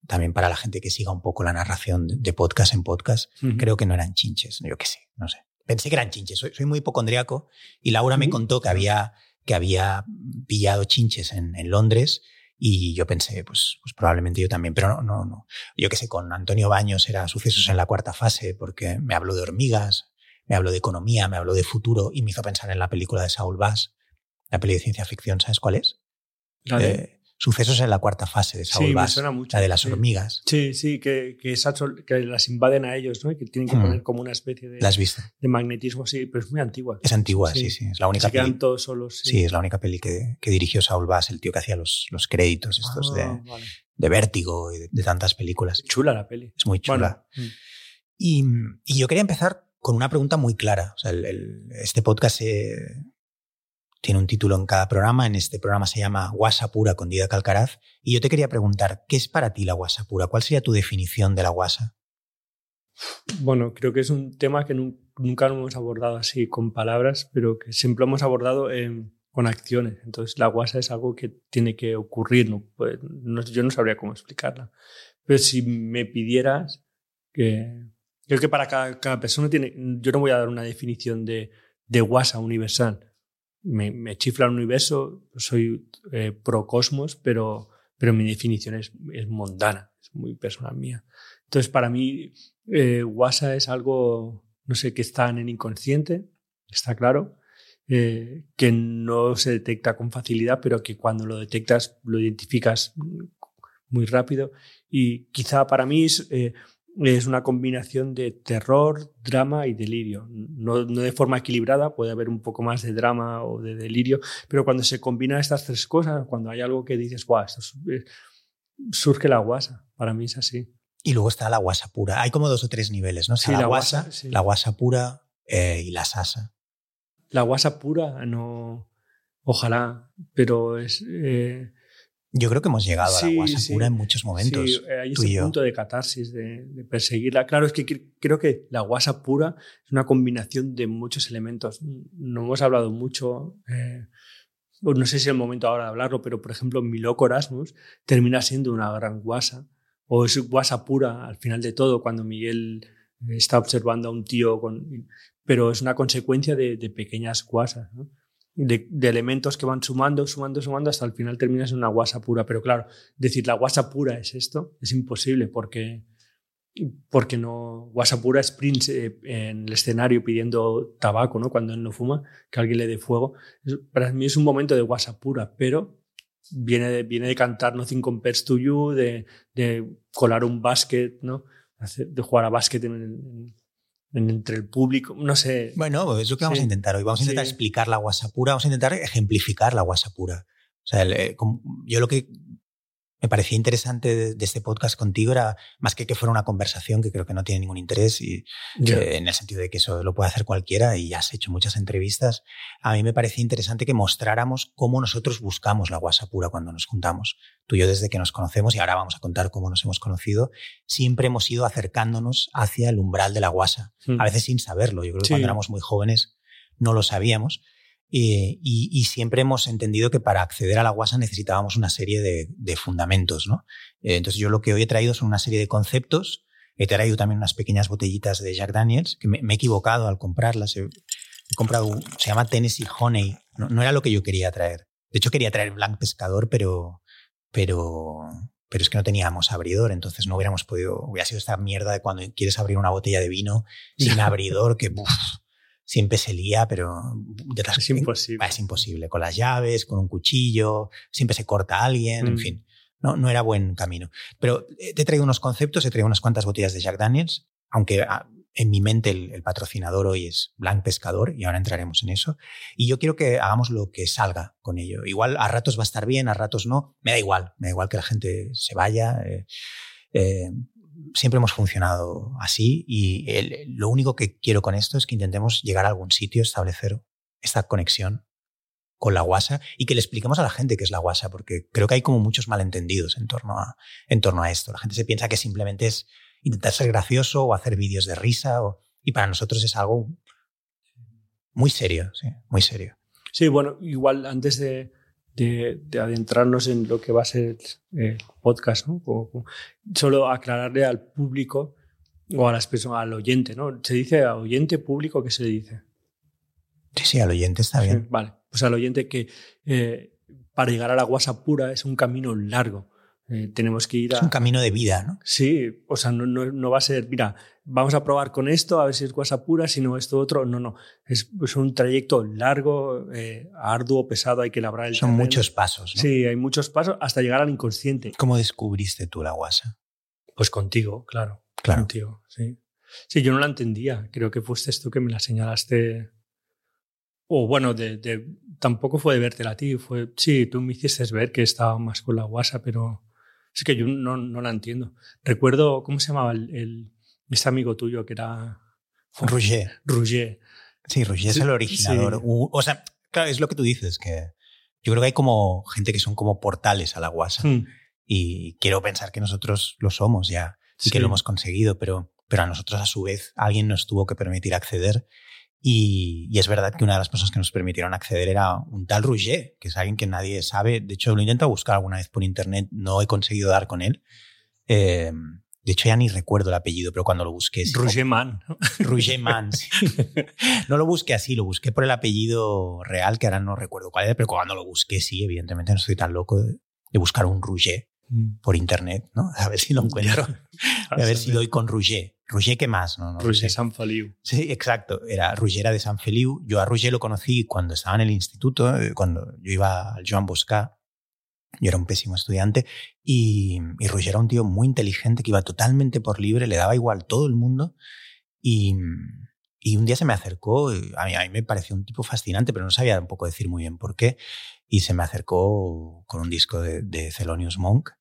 También para la gente que siga un poco la narración de, podcast en podcast, creo que no eran chinches, yo qué sé, no sé. Pensé que eran chinches, soy, soy muy hipocondriaco y Laura me contó que había, que había pillado chinches en, en Londres y yo pensé, pues, pues probablemente yo también, pero no, no, no. Yo qué sé, con Antonio Baños era sucesos en la cuarta fase porque me habló de hormigas, me habló de economía, me habló de futuro y me hizo pensar en la película de Saul Bass, la peli de ciencia ficción, ¿sabes cuál es? Eh, sucesos en la cuarta fase de Saul sí, me Bass, suena mucho. la de las sí. hormigas. Sí, sí, que, que, que las invaden a ellos, ¿no? Y que tienen que Hmm. poner como una especie de, ¿La has visto? de magnetismo, sí, pero es muy antigua. Es antigua, sí, Sí. sí. Es la única Se quedan peli. todos solos. Sí, es la única peli que, que dirigió Saul Bass, el tío que hacía los, los créditos estos Ah, de, vale. de Vértigo y de, de tantas películas. Chula la peli. Es muy chula. Bueno, mm. Y, y yo quería empezar con una pregunta muy clara. O sea, este podcast eh, tiene un título en cada programa. En este programa se llama Guasa Pura con Dida Calcaraz. Y yo te quería preguntar, ¿qué es para ti la guasa pura? ¿Cuál sería tu definición de la guasa? Bueno, creo que es un tema que nun- nunca hemos abordado así con palabras, pero que siempre lo hemos abordado con acciones. Entonces, la guasa es algo que tiene que ocurrir. ¿no? Pues, yo no sabría cómo explicarla. Pero si me pidieras que... Creo que para cada, cada persona tiene... Yo no voy a dar una definición de, de guasa universal. Me, me chifla el universo, soy eh, pro cosmos, pero, pero mi definición es, es mundana, es muy personal mía. Entonces, para mí, eh, WhatsApp es algo, no sé, que está en el inconsciente, está claro, eh, que no se detecta con facilidad, pero que cuando lo detectas lo identificas muy rápido. Y quizá para mí es, eh, es una combinación de terror, drama y delirio. No, no, de forma equilibrada, puede haber un poco más de drama o de delirio, pero cuando se combinan estas tres cosas, cuando hay algo que dices, guau, esto es, surge la guasa. Para mí es así. Y luego está la guasa pura. Hay como dos o tres niveles, ¿no? Sí, la, la guasa, guasa, sí. la guasa pura eh, y la sasa. La guasa pura, no. Ojalá, pero es. eh, Yo creo que hemos llegado a Sí, la guasa sí. pura en muchos momentos. Sí, eh, hay ese punto de catarsis, de, de perseguirla. Claro, es que cre- creo que la guasa pura es una combinación de muchos elementos. No hemos hablado mucho, eh, no sé si es el momento ahora de hablarlo, pero por ejemplo, mi loco Erasmus termina siendo una gran guasa, o es guasa pura al final de todo, cuando Miguel eh, está observando a un tío con. Pero es una consecuencia de, de pequeñas guasas, ¿no? De, de elementos que van sumando, sumando, sumando, hasta el final terminas en una guasa pura. Pero claro, decir la guasa pura es esto es imposible porque, porque no. Guasa pura es Prince eh, en el escenario pidiendo tabaco, ¿no? Cuando él no fuma, que alguien le dé fuego. Para mí es un momento de guasa pura, pero viene de, viene de cantar Nothing Compares to You, de, de colar un básquet, ¿no? De jugar a básquet en- en- entre el público, no sé. Bueno, es lo que vamos Sí. a intentar hoy. Vamos a intentar Sí. explicar la guasa pura, vamos a intentar ejemplificar la guasa pura. O sea, el, yo lo que me parecía interesante de, de este podcast contigo era más que que fuera una conversación que creo que no tiene ningún interés y eh, en el sentido de que eso lo puede hacer cualquiera y has hecho muchas entrevistas. A mí me parecía interesante que mostráramos cómo nosotros buscamos la guasa pura cuando nos juntamos. Tú y yo desde que nos conocemos y ahora vamos a contar cómo nos hemos conocido, siempre hemos ido acercándonos hacia el umbral de la guasa Mm. a veces sin saberlo. Yo creo que Sí. cuando éramos muy jóvenes no lo sabíamos. Eh, y, y siempre hemos entendido que para acceder a la guasa necesitábamos una serie de, de fundamentos. ¿no? Eh, entonces yo lo que hoy he traído son una serie de conceptos. He traído también unas pequeñas botellitas de Jack Daniels, que me, me he equivocado al comprarlas. He, he comprado, se llama Tennessee Honey. No, no era lo que yo quería traer. De hecho quería traer Blanc Pescador, pero, pero, pero es que no teníamos abridor, entonces no hubiéramos podido, hubiera sido esta mierda de cuando quieres abrir una botella de vino sin abridor, que uf, siempre se lía, pero de las- Es imposible. Es imposible, con las llaves, con un cuchillo, siempre se corta a alguien, en Mm. fin, no, no era buen camino. Pero eh, te he traído unos conceptos, he traído unas cuantas botellas de Jack Daniels, aunque ah, en mi mente el, el patrocinador hoy es Blanc Pescador y ahora entraremos en eso. Y yo quiero que hagamos lo que salga con ello. Igual a ratos va a estar bien, a ratos no. Me da igual, me da igual que la gente se vaya. eh, eh, siempre hemos funcionado así y lo único que quiero con esto es que intentemos llegar a algún sitio, establecer esta conexión con la guasa y que le expliquemos a la gente qué es la guasa, porque creo que hay como muchos malentendidos en torno a, en torno a esto. La gente se piensa que simplemente es intentar ser gracioso o hacer vídeos de risa y para nosotros es algo muy serio, muy serio. Sí, bueno, igual antes de, de- de adentrarnos en lo que va a ser el podcast, ¿no? Como- como- solo aclararle al público o a las personas, al oyente, ¿no? Se dice a oyente público, ¿qué se le dice? Sí, sí, al oyente está Sí, bien. Vale, pues al oyente que eh, para llegar a la guasa pura es un camino largo. Eh, tenemos que ir a... Es un camino de vida, ¿no? Sí, o sea, no, no, no va a ser, mira, vamos a probar con esto, a ver si es guasa pura, si no esto otro. No, no. Es, es un trayecto largo, eh, arduo, pesado, hay que labrar el Son terreno. muchos pasos, ¿no? Sí, hay muchos pasos hasta llegar al inconsciente. ¿Cómo descubriste tú la guasa? Pues contigo, claro. Claro. Contigo, sí. Sí, yo no la entendía. Creo que fuiste tú que me la señalaste. O bueno, de, de- tampoco fue de vértela a ti. Fue, sí, tú me hiciste ver que estaba más con la guasa, pero es que yo no, no la entiendo. Recuerdo, ¿cómo se llamaba el, el- este amigo tuyo que era Roger. Roger? Sí, Roger es el originador. sí. O sea, claro, es lo que tú dices, que yo creo que hay como gente que son como portales a la guasa. Hmm, Y quiero pensar que nosotros lo somos ya y Sí. que lo hemos conseguido, pero, pero a nosotros a su vez alguien nos tuvo que permitir acceder. Y, y es verdad que una de las personas que nos permitieron acceder era un tal Rouget, que es alguien que nadie sabe. De hecho, lo he intentado buscar alguna vez por internet, no he conseguido dar con él. Eh, de hecho, ya ni recuerdo el apellido, pero cuando lo busqué... sí, Roger Mann. ¿no? Rouget Man. sí. No lo busqué así, lo busqué por el apellido real, que ahora no recuerdo cuál era, pero cuando lo busqué, sí, evidentemente no estoy tan loco de, de buscar un Rouget por internet, ¿no? A ver si lo encuentro. A ver si doy con Rouget. Rouget, ¿qué más? No, no. San Feliu. Sí, exacto. Era Rouget de San Feliu. Yo a Rouget lo conocí cuando estaba en el instituto, eh, cuando yo iba al Joan Bosca Yo era un pésimo estudiante y, y era un tío muy inteligente que iba totalmente por libre, le daba igual todo el mundo y, y un día se me acercó, a mí, a mí me pareció un tipo fascinante, pero no sabía un poco decir muy bien por qué, y se me acercó con un disco de, de Monk.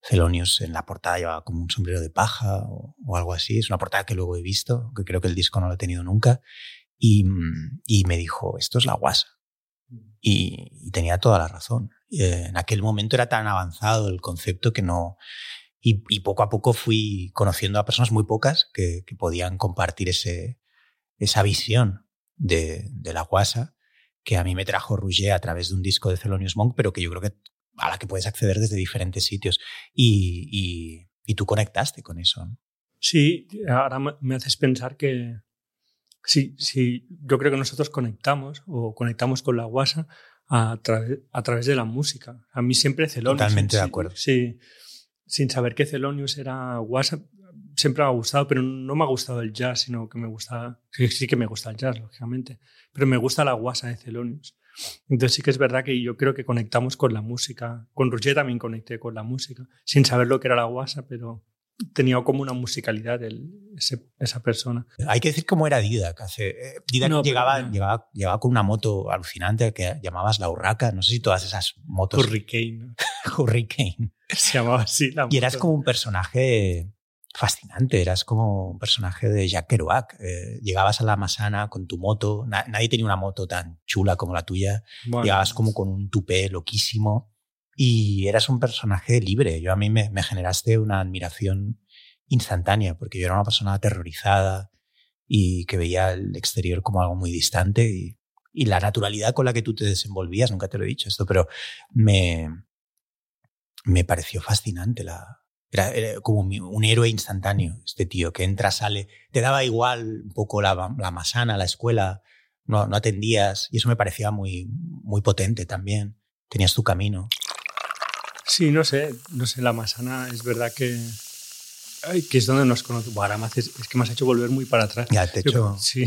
Thelonious en la portada llevaba como un sombrero de paja o, o, algo así. Es una portada que luego he visto, que creo que el disco no lo he tenido nunca. Y, y me dijo, esto es la guasa. Y, y tenía toda la razón. Eh, en aquel momento era tan avanzado el concepto que no... Y, y, poco a poco fui conociendo a personas muy pocas que, que podían compartir ese, esa visión de, de, la guasa que a mí me trajo Rouget a través de un disco de Thelonious Monk, pero que yo creo que a la que puedes acceder desde diferentes sitios. Y, y, y tú conectaste con eso. ¿no? Sí, ahora me haces pensar que sí, sí, yo creo que nosotros conectamos o conectamos con la guasa a, tra a través de la música. A mí siempre Thelonious. Totalmente de acuerdo. Sí, sin saber que Thelonious era guasa, siempre me ha gustado, pero no me ha gustado el jazz, sino que me gusta, sí, sí que me gusta el jazz, lógicamente, pero me gusta la guasa de Thelonious. Entonces sí que es verdad que yo creo que conectamos con la música. Con Roger también conecté con la música, sin saber lo que era la guasa, pero tenía como una musicalidad el, ese, esa persona. Hay que decir cómo era Didac. Hace, eh, Didac no, llegaba, no. llegaba, llegaba, con una moto alucinante que llamabas la Urraca. No sé si todas esas motos. Hurricane. Hurricane. Se llamaba así la moto. Y eras como un personaje fascinante, eras como un personaje de Jack Kerouac. Eh, llegabas a la Masana con tu moto, Na nadie tenía una moto tan chula como la tuya. Bueno, llegabas como con un tupé loquísimo y eras un personaje libre. Yo a mí me, me, generaste una admiración instantánea porque yo era una persona aterrorizada y que veía el exterior como algo muy distante y, y la naturalidad con la que tú te desenvolvías, nunca te lo he dicho esto, pero me, me pareció fascinante la, era, era, como un héroe instantáneo, este tío, que entra, sale, te daba igual un poco la, la masana, la escuela, no, no atendías, y eso me parecía muy, muy potente también. Tenías tu camino. Sí, no sé, no sé, la masana es verdad que, ay, que es donde nos conocemos. Bueno, haces, es que me has hecho volver muy para atrás. Ya, te he hecho, sí.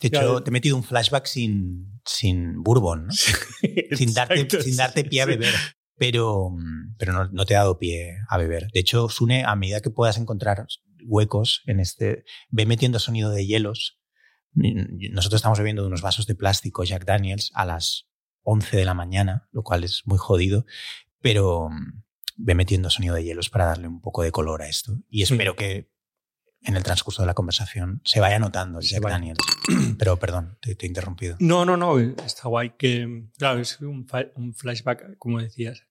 te, he, hecho, te he metido un flashback sin, sin bourbon, ¿no? Sí, sin, darte, sin darte pie a beber pero, pero no, no, te ha dado pie a beber. De hecho, Sune, a medida que puedas encontrar huecos en este, ve metiendo sonido de hielos. Nosotros estamos bebiendo de unos vasos de plástico Jack Daniels a las 11 de la mañana, lo cual es muy jodido, pero ve metiendo sonido de hielos para darle un poco de color a esto. Y espero que en el transcurso de la conversación se vaya notando el Jack Daniels. Pero perdón, te, te, he interrumpido. No, no, no, está guay que, claro, es un, un flashback, como decías.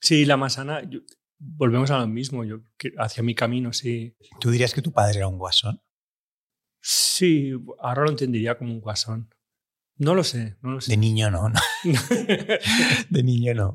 Sí, la masana, yo, volvemos a lo mismo, yo hacia mi camino, sí. ¿Tú dirías que tu padre era un guasón? Sí, ahora lo entendería como un guasón. No lo sé, no lo sé. De niño no, no. de niño no.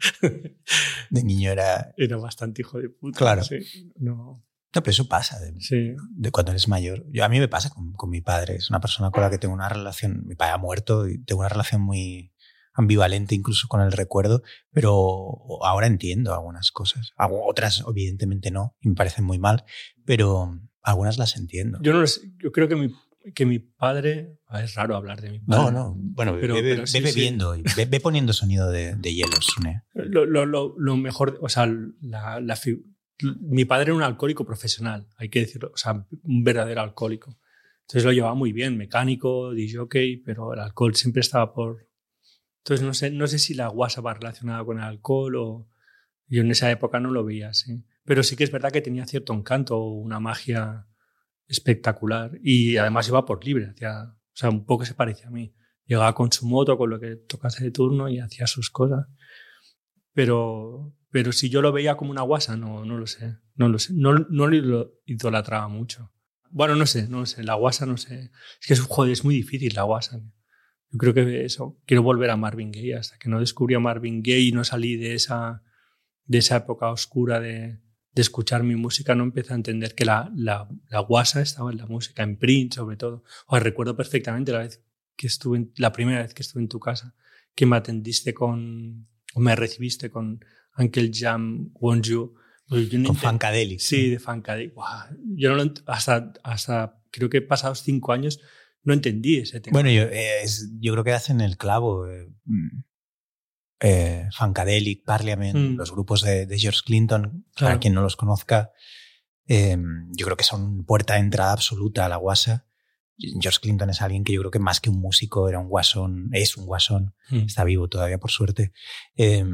De niño era... Era bastante hijo de puta. Claro. Sí, no. No, pero eso pasa de, sí. de, cuando eres mayor. Yo, a mí me pasa con, con, mi padre. Es una persona con la que tengo una relación. Mi padre ha muerto y tengo una relación muy ambivalente incluso con el recuerdo, pero ahora entiendo algunas cosas. Otras, evidentemente, no, y me parecen muy mal, pero algunas las entiendo. Yo no yo creo que mi, que mi padre. Es raro hablar de mi padre. No, no. Bueno, pero, ve, pero sí, ve bebiendo sí. ve, ve, poniendo sonido de, de hielos, Sune. Lo, lo, lo, mejor, o sea, la, la, mi padre era un alcohólico profesional, hay que decirlo, o sea, un verdadero alcohólico. Entonces lo llevaba muy bien, mecánico, DJ, pero el alcohol siempre estaba por. Entonces no sé, no sé si la guasa va relacionada con el alcohol o. Yo en esa época no lo veía así. Pero sí que es verdad que tenía cierto encanto, una magia espectacular. Y además iba por libre, hacía, o sea, un poco se parecía a mí. Llegaba con su moto, con lo que tocase de turno y hacía sus cosas. Pero, pero si yo lo veía como una guasa, no, no lo sé. No lo sé. No, no lo idolatraba mucho. Bueno, no sé, no sé. La guasa, no sé. Es que es, joder, es muy difícil la guasa. Yo creo que eso. Quiero volver a Marvin Gaye. Hasta que no descubrí a Marvin Gaye y no salí de esa, de esa época oscura de, de escuchar mi música, no empecé a entender que la, la, la guasa estaba en la música, en print sobre todo. O recuerdo perfectamente la vez que estuve, en, la primera vez que estuve en tu casa, que me atendiste con, me recibiste con Uncle Jam Wonju. Pues con Funkadelic. Sí, de Funkadelic. Wow. Yo no lo, hasta, hasta creo que pasados cinco años no entendí ese tema. Bueno, yo, es, yo creo que hacen el clavo. Eh, eh, Funkadelic, Parliament, Mm. los grupos de, de George Clinton, Claro. para quien no los conozca, eh, yo creo que son puerta de entrada absoluta a la guasa. George Clinton es alguien que yo creo que más que un músico era un guasón, es un guasón, Mm. está vivo todavía por suerte. Eh,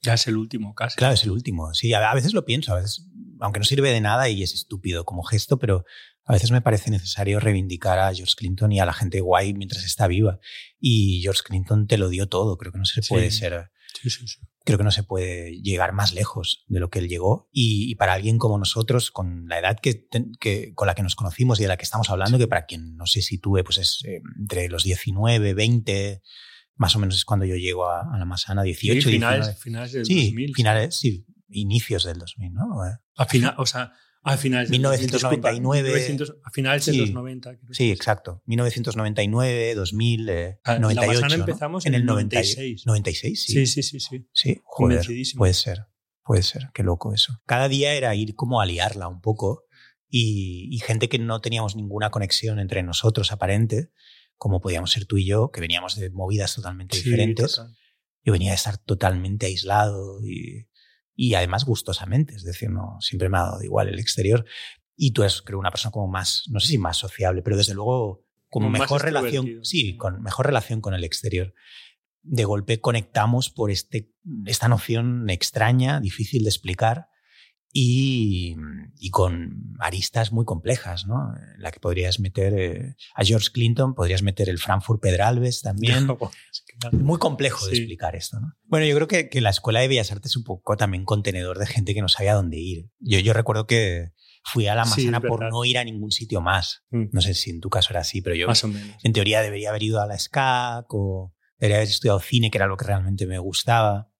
Ya es el último, casi. Claro, es el último. Sí, a veces lo pienso, a veces, aunque no sirve de nada y es estúpido como gesto, pero a veces me parece necesario reivindicar a George Clinton y a la gente guay mientras está viva. Y George Clinton te lo dio todo. Creo que no se Sí. puede ser, Sí, sí, sí. creo que no se puede llegar más lejos de lo que él llegó. Y, y para alguien como nosotros, con la edad que, que- con la que nos conocimos y de la que estamos hablando, que para quien no se sitúe, pues es eh, entre los 19, 20, más o menos es cuando yo llego a, a la Masana, 18, Sí, finales, 19. finales del Sí, 2000. finales, sí, inicios del 2000, ¿no? A final, o sea, a finales del 1999. 1900, a finales de Sí. los 90. creo Sí, exacto. 1999, 2000, eh, Ah, en la 98. ¿no? empezamos en en el el 96. 96, sí. Sí, sí, sí, sí. Sí, joder, puede ser, puede ser, qué loco eso. Cada día era ir como a liarla un poco y, y gente que no teníamos ninguna conexión entre nosotros aparente, como podíamos ser tú y yo, que veníamos de movidas totalmente Sí, diferentes. total. Yo venía de estar totalmente aislado y, y además gustosamente, es decir, no siempre me ha dado igual el exterior. Y tú eres, creo, una persona como más, no sé si más sociable, pero desde luego como mejor relación, sí, con mejor relación con el exterior. De golpe conectamos por este, esta noción extraña, difícil de explicar y, y con aristas muy complejas, ¿no? En la que podrías meter eh, a George Clinton, podrías meter el Frankfurt Pedralbes también. Es que claro. Muy complejo de Sí. explicar esto, ¿no? Bueno, yo creo que, que la Escuela de Bellas Artes es un poco también contenedor de gente que no sabía dónde ir. Yo, yo recuerdo que fui a la Sí, Masana es por no ir a ningún sitio más. Mm, No sé si en tu caso era así, pero yo Más o menos. en teoría debería haber ido a la SCAC o debería haber estudiado cine, que era lo que realmente me gustaba.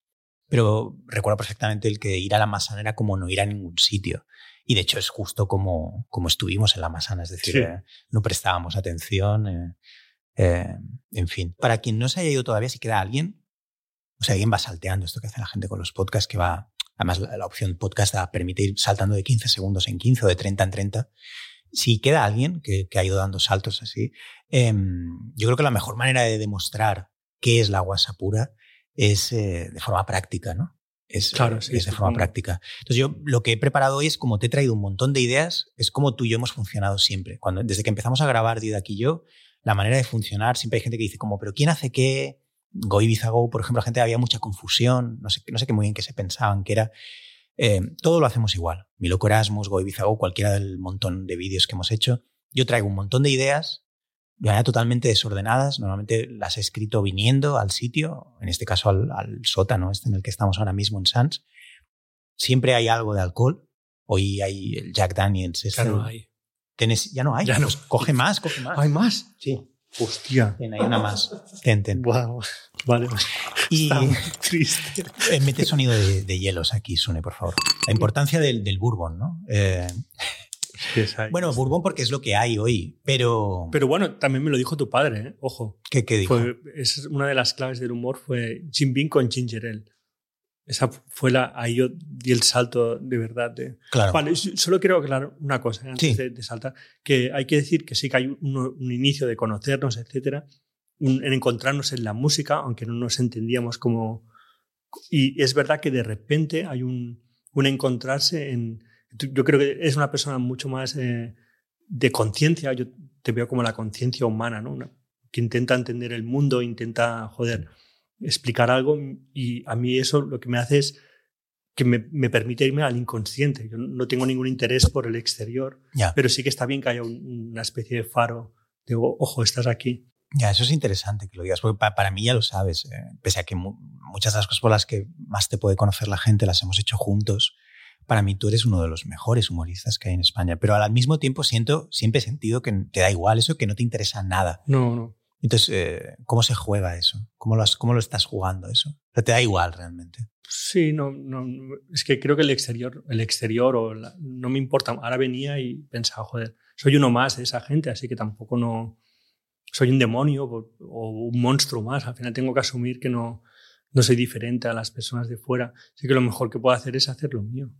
Pero recuerdo perfectamente el que ir a la Masana era como no ir a ningún sitio. Y de hecho es justo como, como estuvimos en la Masana, es decir, Sí. eh, no prestábamos atención. eh, eh, en fin, para quien no se haya ido todavía, si queda alguien, o sea, alguien va salteando esto que hace la gente con los podcasts, que va, además la, la opción podcast da- permite ir saltando de 15 segundos en 15 o de 30 en 30. Si queda alguien que, que ha ido dando saltos así, em, yo creo que la mejor manera de demostrar qué es la guasa pura es eh, de forma práctica, ¿no? Es, Claro, eh, sí, es de forma práctica. Entonces yo lo que he preparado hoy es como te he traído un montón de ideas, es como tú y yo hemos funcionado siempre. Cuando, desde que empezamos a grabar Didac y yo, la manera de funcionar, siempre hay gente que dice como, pero ¿quién hace qué? Go Ibiza Go, por ejemplo, la gente había mucha confusión, no sé, no sé qué muy bien qué se pensaban que era. Eh, todo lo hacemos igual. Mi loco Erasmus, Go Ibiza Go, cualquiera del montón de vídeos que hemos hecho. Yo traigo un montón de ideas de manera totalmente desordenadas. Normalmente las he escrito viniendo al sitio, en este caso al, al sótano este en el que estamos ahora mismo en Sans. Siempre hay algo de alcohol. Hoy hay el Jack Daniels. este- Ya no hay. Tienes- ya no hay. Ya no. Pues coge más, coge más. ¿Hay más? Sí. Hostia. Ten, hay una más. Ten, ten. Wow. Vale. Y triste. eh, mete sonido de, de hielos aquí, Sune, por favor. La importancia del, del bourbon, ¿no? Eh, bueno, bourbon porque es lo que hay hoy, pero... Pero bueno, también me lo dijo tu padre, ¿eh? ojo. ¿Qué, qué dijo? Fue, es una de las claves del humor fue Jim Beam con Ginger Ale. Esa fue la. Ahí yo di el salto de verdad. De, claro. Vale, solo quiero aclarar una cosa antes Sí. de, de saltar. Que hay que decir que sí que hay un, un inicio de conocernos, etcétera, un- en encontrarnos en la música, aunque no nos entendíamos como. Y es verdad que de repente hay un, un encontrarse en. Yo creo que es una persona mucho más eh, de conciencia. Yo te veo como la conciencia humana, ¿no? Una- que intenta entender el mundo, intenta, joder, explicar algo. Y a mí eso lo que me hace es que me, me permite irme al inconsciente. Yo no tengo ningún interés por el exterior, Ya. pero sí que está bien que haya un- una especie de faro de, "Oh, ojo, estás aquí. Ya, eso es interesante que lo digas, porque pa- para mí ya lo sabes, eh, pese a que mu- muchas de las cosas por las que más te puede conocer la gente las hemos hecho juntos, para mí tú eres uno de los mejores humoristas que hay en España, pero al mismo tiempo siento, siempre he sentido que te da igual eso, que no te interesa nada. No, no. Entonces, eh, ¿cómo se juega eso? ¿Cómo lo, has- ¿Cómo lo estás jugando eso? O sea, te da igual realmente. Sí, no, no, es que creo que el exterior, el exterior o la- no me importa. Ahora venía y pensaba, joder, soy uno más de esa gente, así que tampoco no soy un demonio o, o un monstruo más. Al final tengo que asumir que no, no soy diferente a las personas de fuera. Así que lo mejor que puedo hacer es hacer lo mío.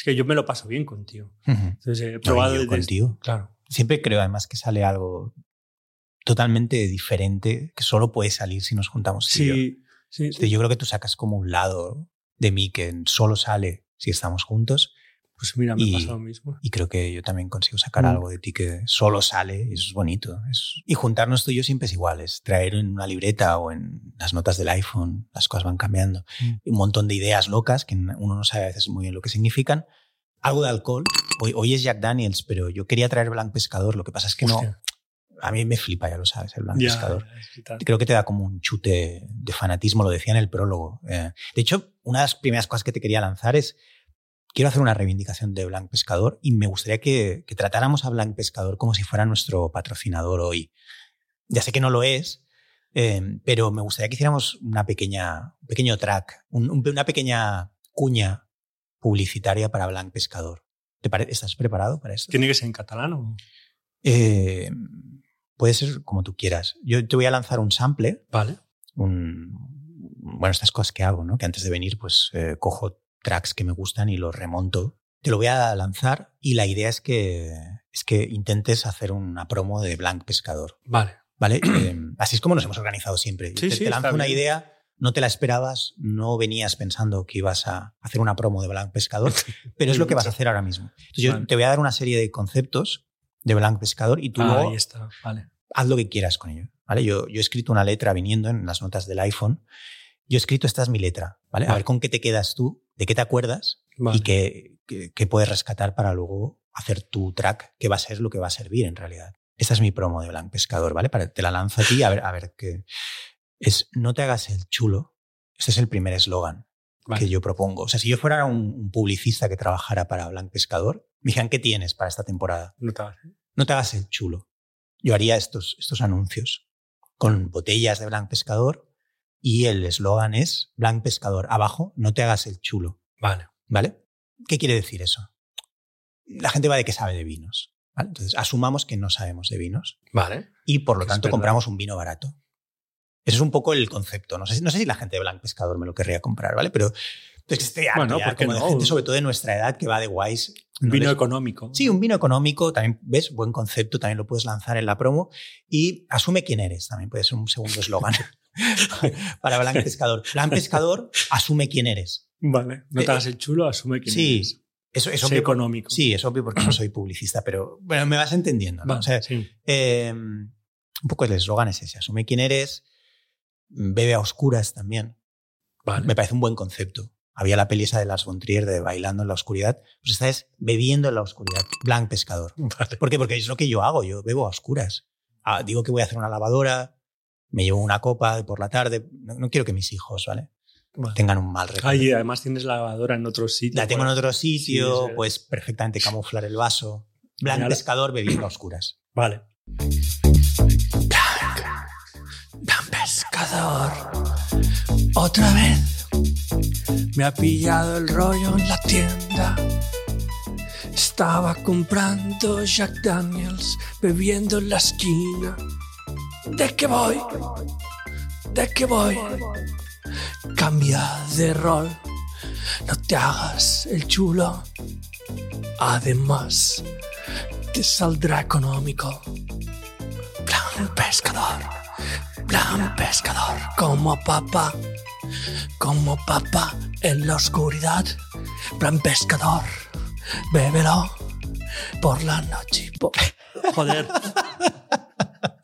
Es que yo me lo paso bien contigo. Ujú. Entonces he No, probado yo desde- contigo. Claro. Siempre creo además que sale algo totalmente diferente, que solo puede salir si nos juntamos. y yo. Sí, Sí, Yo creo que tú sacas como un lado de mí que solo sale si estamos juntos Pues mira, me Y- pasa lo mismo. y creo que yo también consigo sacar Mm. algo de ti que solo sale y eso es bonito. Es- Y juntarnos tú y yo siempre es igual, es traer en una libreta o en las notas del iPhone, las cosas van cambiando, Mm. un montón de ideas locas que uno no sabe a veces muy bien lo que significan. Algo de alcohol. Hoy, hoy es Jack Daniels, pero yo quería traer Blanc Pescador. Lo que pasa es que no. Hostia. A mí me flipa, ya lo sabes, el Blanc Ya, Pescador. Creo que te da como un chute de fanatismo, lo decía en el prólogo. Eh, de hecho, una de las primeras cosas que te quería lanzar es, quiero hacer una reivindicación de Blanc Pescador y me gustaría que, que tratáramos a Blanc Pescador como si fuera nuestro patrocinador hoy. Ya sé que no lo es, eh, pero me gustaría que hiciéramos una pequeña, un pequeño track, un- un- una pequeña cuña publicitaria para Blanc Pescador. ¿Te ¿Estás preparado para esto? ¿Tiene que ser en catalán o...? Eh, puede ser como tú quieras. Yo te voy a lanzar un sample Vale. un, bueno, estas cosas que hago, ¿no? Que antes de venir, pues eh, cojo tracks que me gustan y los remonto. Te lo voy a lanzar y la idea es que, es que intentes hacer una promo de Blanc Pescador, Vale. ¿vale? Eh, así es como nos hemos organizado siempre. Sí, te, sí, te lanzo una bien. idea, no te la esperabas, no venías pensando que ibas a hacer una promo de Blanc Pescador, pero es lo que vas a hacer ahora mismo. Entonces, yo Vale. te voy a dar una serie de conceptos de Blanc Pescador y tú Ah, luego ahí está. Vale. haz lo que quieras con ello. ¿vale? Yo, yo he escrito una letra viniendo en las notas del iPhone. Yo he escrito, esta es mi letra. ¿vale? A ver con qué te quedas tú, de qué te acuerdas Vale. y qué, qué- qué puedes rescatar para luego hacer tu track, que va a ser lo que va a servir en realidad. Esta es mi promo de Blanc Pescador, ¿vale? Para, te la lanzo a ti a ver, a ver qué. Es no te hagas el chulo. Este es el primer eslogan Vale. que yo propongo. O sea, si yo fuera un, un publicista que trabajara para Blanc Pescador, me dijeran, ¿qué tienes para esta temporada? No te hagas- no te hagas el chulo. Yo haría estos, estos anuncios con botellas de Blanc Pescador y el eslogan es Blanc Pescador. Abajo, no te hagas el chulo. Vale. ¿Vale? ¿Qué quiere decir eso? La gente va de que sabe de vinos. ¿vale? Entonces, asumamos que no sabemos de vinos Vale. y por lo tanto verdad. compramos un vino barato. Ese es un poco el concepto. No sé, si- no sé si la gente de Blanc Pescador me lo querría comprar, ¿vale? Pero es que estoy harto Bueno, ya ¿por qué como de gente, sobre todo de nuestra edad, que va de guays. no Vino les- económico. Sí, un vino económico, también, ¿ves? Buen concepto, también lo puedes lanzar en la promo. Y asume quién eres, también puede ser un segundo eslogan para Blanc Pescador. Blanc Pescador, asume quién eres. Vale. No te Eh, hagas el chulo, asume que sí, eres. Eso es Sé obvio. económico. Sí, es obvio porque no soy publicista, pero bueno, me vas entendiendo. ¿no? Vale, O sea, sí. eh, un poco el eslogan es ese, asume quién eres, bebe a oscuras también. Vale. Me parece un buen concepto. Había la peli esa de Lars von Trier de Bailando en la oscuridad. Pues esta es bebiendo en la oscuridad. Blanc Pescador. Vale. ¿Por qué? Porque es lo que yo hago, yo bebo a oscuras. Ah, digo que voy a hacer una lavadora, me llevo una copa por la tarde. No, no quiero que mis hijos, ¿vale? Vale. Tengan un mal recuerdo. Y además tienes la lavadora en otro sitio. la tengo en Bueno, otro sitio, Sí, pues perfectamente camuflar el vaso. Blanc pescador bebiendo a oscuras. Vale. Gran pescador. Otra vez me ha pillado el rollo en la tienda. Estaba comprando Jack Daniels, bebiendo en la esquina. ¿De qué voy? ¿De qué voy? Cambia de rol. No te hagas el chulo. Además, te saldrá económico. Plan pescador. Plan pescador. Como papá. Como papá en la oscuridad. Plan pescador. Bébelo por la noche. Joder.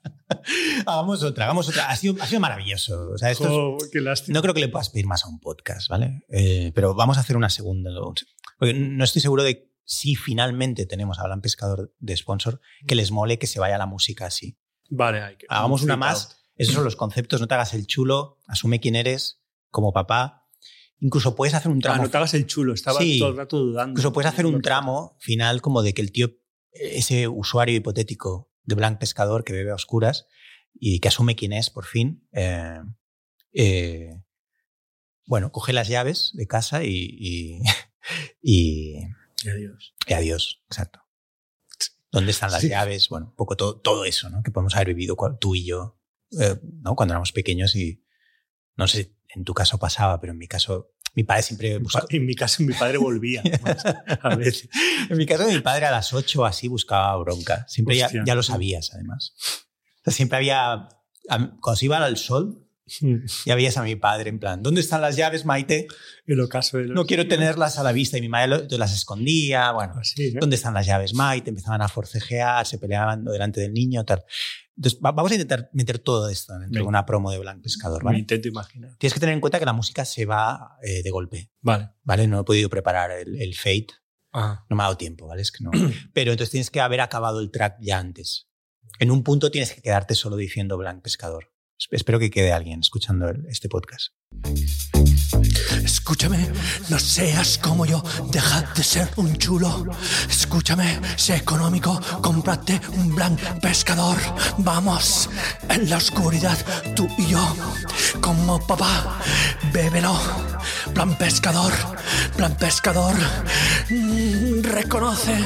hagamos otra, hagamos otra. Ha sido, ha sido maravilloso. O sea, esto es- Jo, qué lástima. no creo que le puedas pedir más a un podcast, ¿vale? Eh, pero vamos a hacer una segunda. Porque no estoy seguro de si finalmente tenemos a Blanc Pescador de sponsor que les mole que se vaya la música así. Vale, hay que. Hagamos una más. Esos son los conceptos. No te hagas el chulo, asume quién eres como papá. Incluso puedes hacer un Ah, tramo. no te hagas el chulo, estaba Sí. todo el rato dudando. incluso puedes hacer un tramo final como de que el tío, ese usuario hipotético de Blanc Pescador que bebe a oscuras y que asume quién es por fin, eh, eh, bueno, coge las llaves de casa y, y, y- Y adiós. y adiós, exacto. ¿Dónde están las Sí. llaves? Bueno, un poco todo, todo eso, ¿no? Que podemos haber vivido tú y yo, eh, ¿no? Cuando éramos pequeños y no sé, si en tu caso pasaba, pero en mi caso, mi padre siempre buscaba... En mi caso, mi padre volvía. más, a veces. En mi caso, mi padre a las 8 así buscaba bronca. Siempre ya, ya lo sabías, además. Siempre había. Cuando se iba al sol, Ya veías a mi padre en plan, ¿dónde están las llaves, Maite? El ocaso de los No quiero tenerlas a la vista. Y mi madre las escondía. Bueno, Así, ¿no? ¿dónde están las llaves, Maite? Empezaban a forcejear, se peleaban delante del niño, tal. Entonces, va- vamos a intentar meter todo esto dentro de una promo de Blanc Pescador, Me ¿vale? intento imaginar. Tienes que tener en cuenta que la música se va eh, de golpe, Vale. ¿vale? No he podido preparar el, el fade, Ah, no me ha dado tiempo, ¿vale? Es que no. Pero entonces tienes que haber acabado el track ya antes. En un punto tienes que quedarte solo diciendo Blanc Pescador. Es- Espero que quede alguien escuchando este podcast. Escúchame, no seas como yo, deja de ser un chulo. Escúchame, sé económico, cómprate un blanc pescador. Vamos, en la oscuridad, tú y yo, como papá, bébelo. Plan pescador, plan pescador. Mm, Reconoce,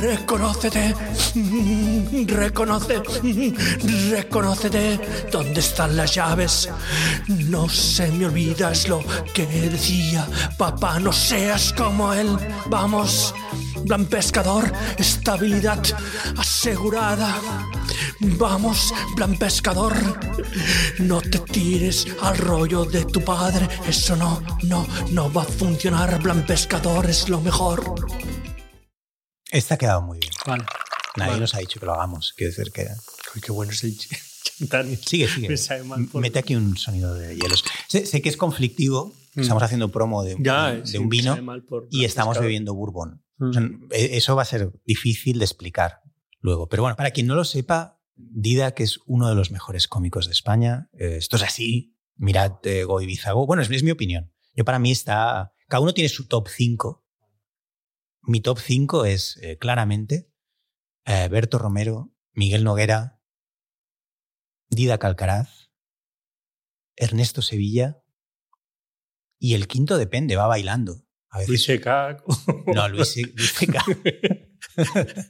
reconócete, mm, reconoce, mm, reconócete. ¿Dónde están las llaves? No se me olvida, es lo que decía papá, no seas como él. Vamos, plan pescador, estabilidad asegurada. Vamos, plan pescador, no te tires al rollo de tu padre, eso no, no, no va a funcionar. Plan pescador es lo mejor. Esta ha quedado muy bien. vale. Nadie Vale. nos ha dicho que lo hagamos. Quiero decir que... Uy, qué bueno es el Sigue, sigue. Me sabe mal por- Mete aquí un sonido de hielos. Sé, sé que es conflictivo. Mm. Estamos haciendo promo de, Ya, de sí, un vino por y estamos bebiendo bourbon. Mm. O sea, e- eso va a ser difícil de explicar luego. Pero bueno, para quien no lo sepa, Dida, que es uno de los mejores cómicos de España, eh, esto es así. Mirad eh, Goy Bizago. Bueno, es, es mi opinión. Yo para mí está... Cada uno tiene su top 5. Mi top 5 es eh, claramente eh, Berto Romero, Miguel Noguera, Dida Calcaraz, Ernesto Sevilla y el quinto depende, va bailando. A veces Luis Seca. no, Luis, Luis CK.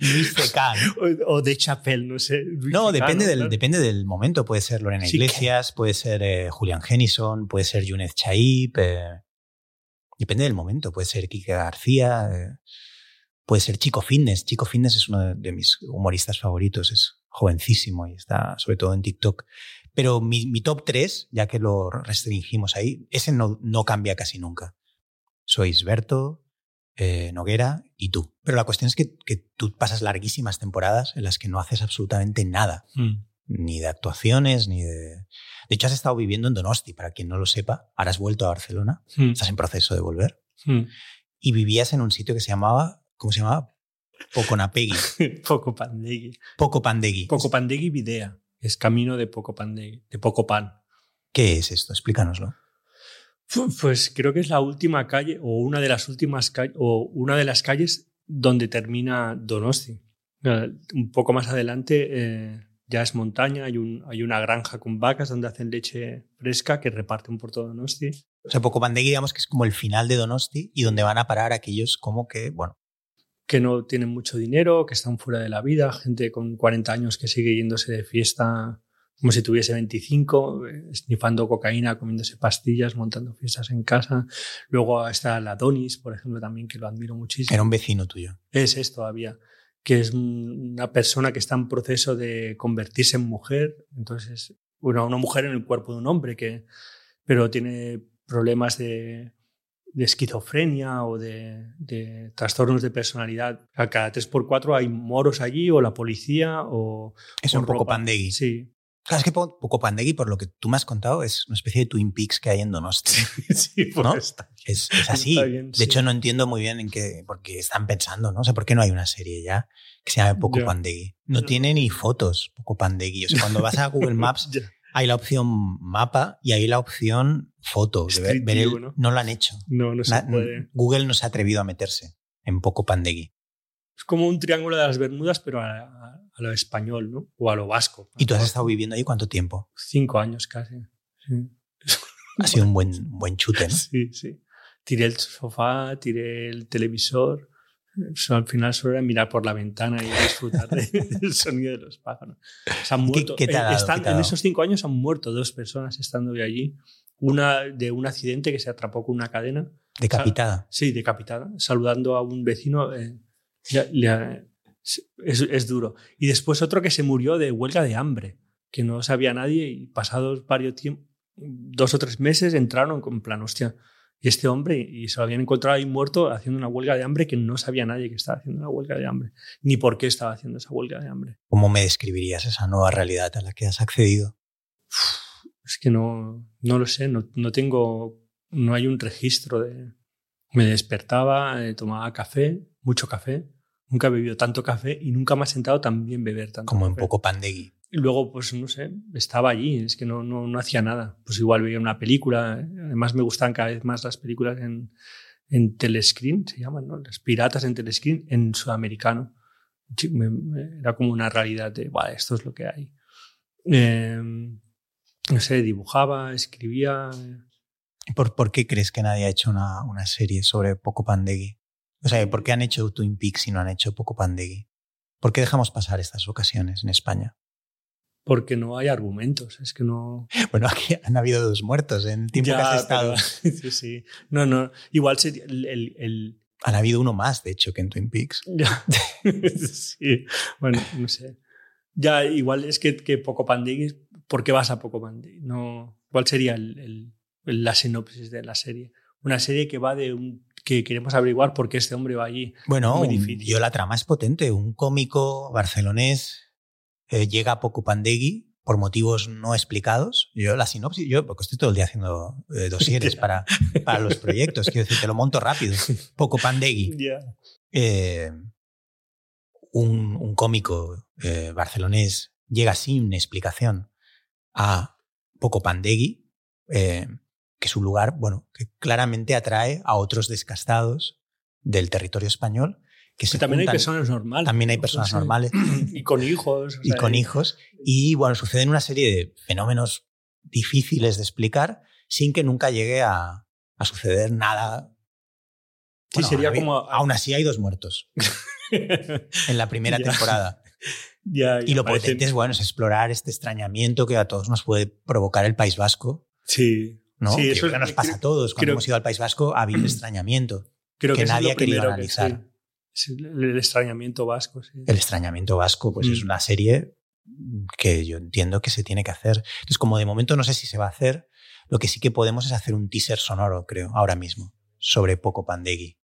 Luis CK. ¿no? o, o de Chapel, no sé. Luis No, Seca, depende, ¿no? del, Claro. depende del momento. Puede ser Lorena Sí, Iglesias, puede ser eh, Julián Jennison, puede ser Yunez Chaip. eh, depende del momento. Puede ser Kike García, eh, puede ser Chico Fitness. Chico Fitness es uno de, de mis humoristas favoritos. Es jovencísimo y está sobre todo en TikTok. Pero mi, mi top 3, ya que lo restringimos ahí, ese no, no cambia casi nunca. Sois Berto, eh, Noguera y tú. Pero la cuestión es que, que tú pasas larguísimas temporadas en las que no haces absolutamente nada, Mm. ni de actuaciones, ni de... De hecho, has estado viviendo en Donosti, para quien no lo sepa. Ahora has vuelto a Barcelona, Mm. estás en proceso de volver. Mm. Y vivías en un sitio que se llamaba, ¿cómo se llamaba? Poconapegui, Poco Pandegui. Poco Pandegui. Poco Pandegui Videa. Es camino de Poco Pandegui, de Poco Pan. ¿Qué es esto? Explícanoslo. Pues creo que es la última calle o una de las últimas calles o una de las calles donde termina Donosti. Un poco más adelante eh, ya es montaña, hay, un, hay una granja con vacas donde hacen leche fresca que reparten por todo Donosti. O sea, Poco Pandegui, digamos que es como el final de Donosti y donde van a parar aquellos como que, bueno, que no tienen mucho dinero, que están fuera de la vida, gente con 40 años que sigue yéndose de fiesta como si tuviese 25, eh, snifando cocaína, comiéndose pastillas, montando fiestas en casa. Luego está la Donis, por ejemplo, también, que lo admiro muchísimo. era un vecino tuyo. Es es todavía, que es un- una persona que está en proceso de convertirse en mujer, entonces una, una mujer en el cuerpo de un hombre, que, pero tiene problemas de, de esquizofrenia o de, de trastornos de personalidad. Cada 3x4 hay moros allí o la policía o... Es o un Poco ropa. Pandegui. Sí. Claro, es que Po- Poco Pandegui, por lo que tú me has contado, es una especie de Twin Peaks que hay en Donosti. sí, pues ¿No? está. Es, es así. Está bien, de sí. hecho, no entiendo muy bien en qué, porque están pensando, ¿no? O sea, ¿por qué no hay una serie ya que se llame Poco. Pandegui? No Ya. tiene ni fotos Poco Pandegui. O sea, cuando vas a Google Maps. Hay la opción mapa y hay la opción foto. ver- el- ¿no? ¿no? lo han hecho. No, no se puede. Google no se ha atrevido a meterse en Poco Pandegui. Es como un triángulo de las Bermudas, pero a, a- a lo español, ¿no? O a lo vasco. ¿Y tú has estado viviendo ahí cuánto tiempo? Cinco años casi. Sí. Ha sido un buen, un buen chute, ¿no? Sí, sí. Tiré el sofá, tiré el televisor. Al final solo era mirar por la ventana y disfrutar de- del sonido de los pájaros. Se han ¿Qué- muerto. qué ha eh, dado? están- ¿Qué en esos cinco años han muerto dos personas estando de allí. Una de un accidente que se atrapó con una cadena. Decapitada. Sí, decapitada. Saludando a un vecino. eh, le- le- es, es duro. Y después otro que se murió de huelga de hambre. que no sabía nadie y pasados varios tiempos, dos o tres meses entraron en plan, hostia, y este hombre, y se lo habían encontrado ahí muerto haciendo una huelga de hambre que no sabía nadie que estaba haciendo una huelga de hambre, ni por qué estaba haciendo esa huelga de hambre. ¿Cómo me describirías esa nueva realidad a la que has accedido? Es que no, no lo sé, no, no tengo, no hay un registro de... Me despertaba, eh, tomaba café, mucho café, nunca he bebido tanto café y nunca me ha sentado tan bien beber tanto Como en café. poco pandegui. Y luego, pues no sé, estaba allí, es que no, no, no hacía nada. Pues igual veía una película, además me gustan cada vez más las películas en, en telescreen, se llaman, ¿no? Las piratas en telescreen en sudamericano. Era como una realidad de, "Buah, esto es lo que hay. Eh, no sé, dibujaba, escribía. ¿Y ¿Por, por qué crees que nadie ha hecho una, una serie sobre Poco Pandegui? O sea, ¿por qué han hecho Twin Peaks y no han hecho Poco Pandegui? ¿Por qué dejamos pasar estas ocasiones en España? Porque no hay argumentos, es que no. Bueno, aquí han habido dos muertos en el tiempo que Ya, has estado. pero- sí, sí. No, no. Igual sería el- el- el, Han habido uno más, de hecho, que en Twin Peaks. Ya. sí. Bueno, no sé. Ya, igual es que, que Poco Pandegui, ¿por qué vas a Poco Pandegui? No, ¿Cuál sería el- la sinopsis de la serie? Una serie que va de un. que queremos averiguar por qué este hombre va allí. Bueno, yo la trama es potente. Un cómico barcelonés eh, llega a Poco Pandegui por motivos no explicados. Yo la sinopsis, yo porque estoy todo el día haciendo eh, dosieres Ya. para, para los proyectos, quiero decir, te lo monto rápido. Poco Pandegui. Ya. eh, un, un cómico eh, barcelonés llega sin explicación a Poco Pandegui, eh, que es un lugar, bueno, que claramente atrae a otros descastados del territorio español. Que se también hay personas normales. también hay personas Sí. normales Y con hijos. o y sea, con hijos. Y bueno, suceden una serie de fenómenos difíciles de explicar sin que nunca llegue a, a suceder nada. Sí, Bueno, sería como. Aún así hay dos muertos en la primera Ya. temporada. Ya, Y lo parece- potente es, bueno, es explorar este extrañamiento que a todos nos puede provocar el País Vasco, Sí. ¿no? Sí, que eso nos pasa a todos. Cuando creo- hemos ido al País Vasco ha habido extrañamiento. Creo que nadie ha querido que analizar. sí. El, el extrañamiento vasco, sí. El extrañamiento vasco, pues Mm. es una serie que yo entiendo que se tiene que hacer. Entonces, como de momento no sé si se va a hacer, lo que sí que podemos es hacer un teaser sonoro, creo, ahora mismo, sobre Poco Pandegui.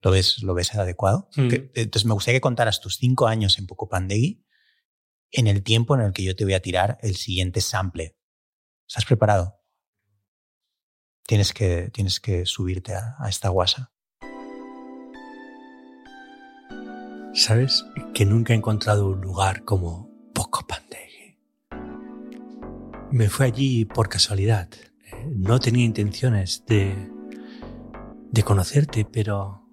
¿Lo ves, lo ves adecuado? Mm. Que- entonces, me gustaría que contaras tus cinco años en Poco Pandegui en el tiempo en el que yo te voy a tirar el siguiente sample. ¿Estás preparado? Tienes que, tienes que subirte a, a esta guasa. ¿Sabes? Que nunca he encontrado un lugar como Poco Pandegui. Me fui allí por casualidad. Eh, No tenía intenciones de, de conocerte, pero,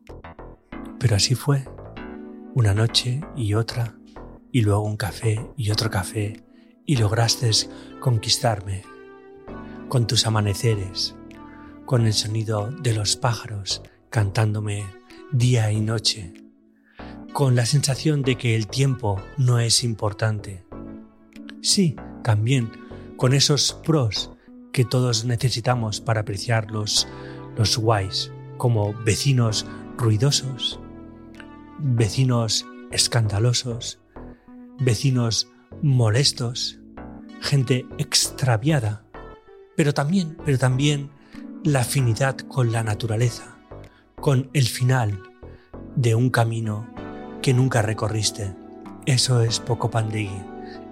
pero así fue. Una noche y otra, y luego un café y otro café, y lograste conquistarme con tus amaneceres, con el sonido de los pájaros cantándome día y noche con la sensación de que el tiempo no es importante. Sí, también con esos pros que todos necesitamos para apreciar los, los guays, como vecinos ruidosos, vecinos escandalosos, vecinos molestos, gente extraviada, pero también, pero también la afinidad con la naturaleza, con el final de un camino que nunca recorriste. Eso es Poco Pandegui,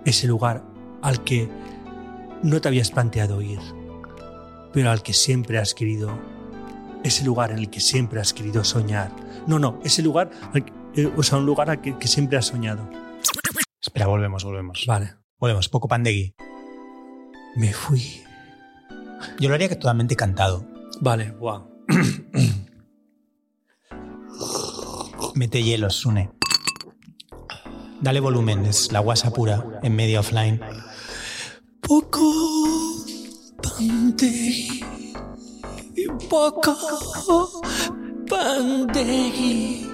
ese lugar al que no te habías planteado ir, pero al que siempre has querido, ese lugar en el que siempre has querido soñar. No, no, ese lugar, eh, o sea, un lugar al que, que siempre has soñado. Espera, volvemos, volvemos. Vale, Volvemos, Poco Pandegui. me fui. Yo lo haría que totalmente cantado. Vale, wow. Mete hielos, Sune. Dale volumen, es la guasa pura en media offline. Poco Pandegui, poco Pandegui.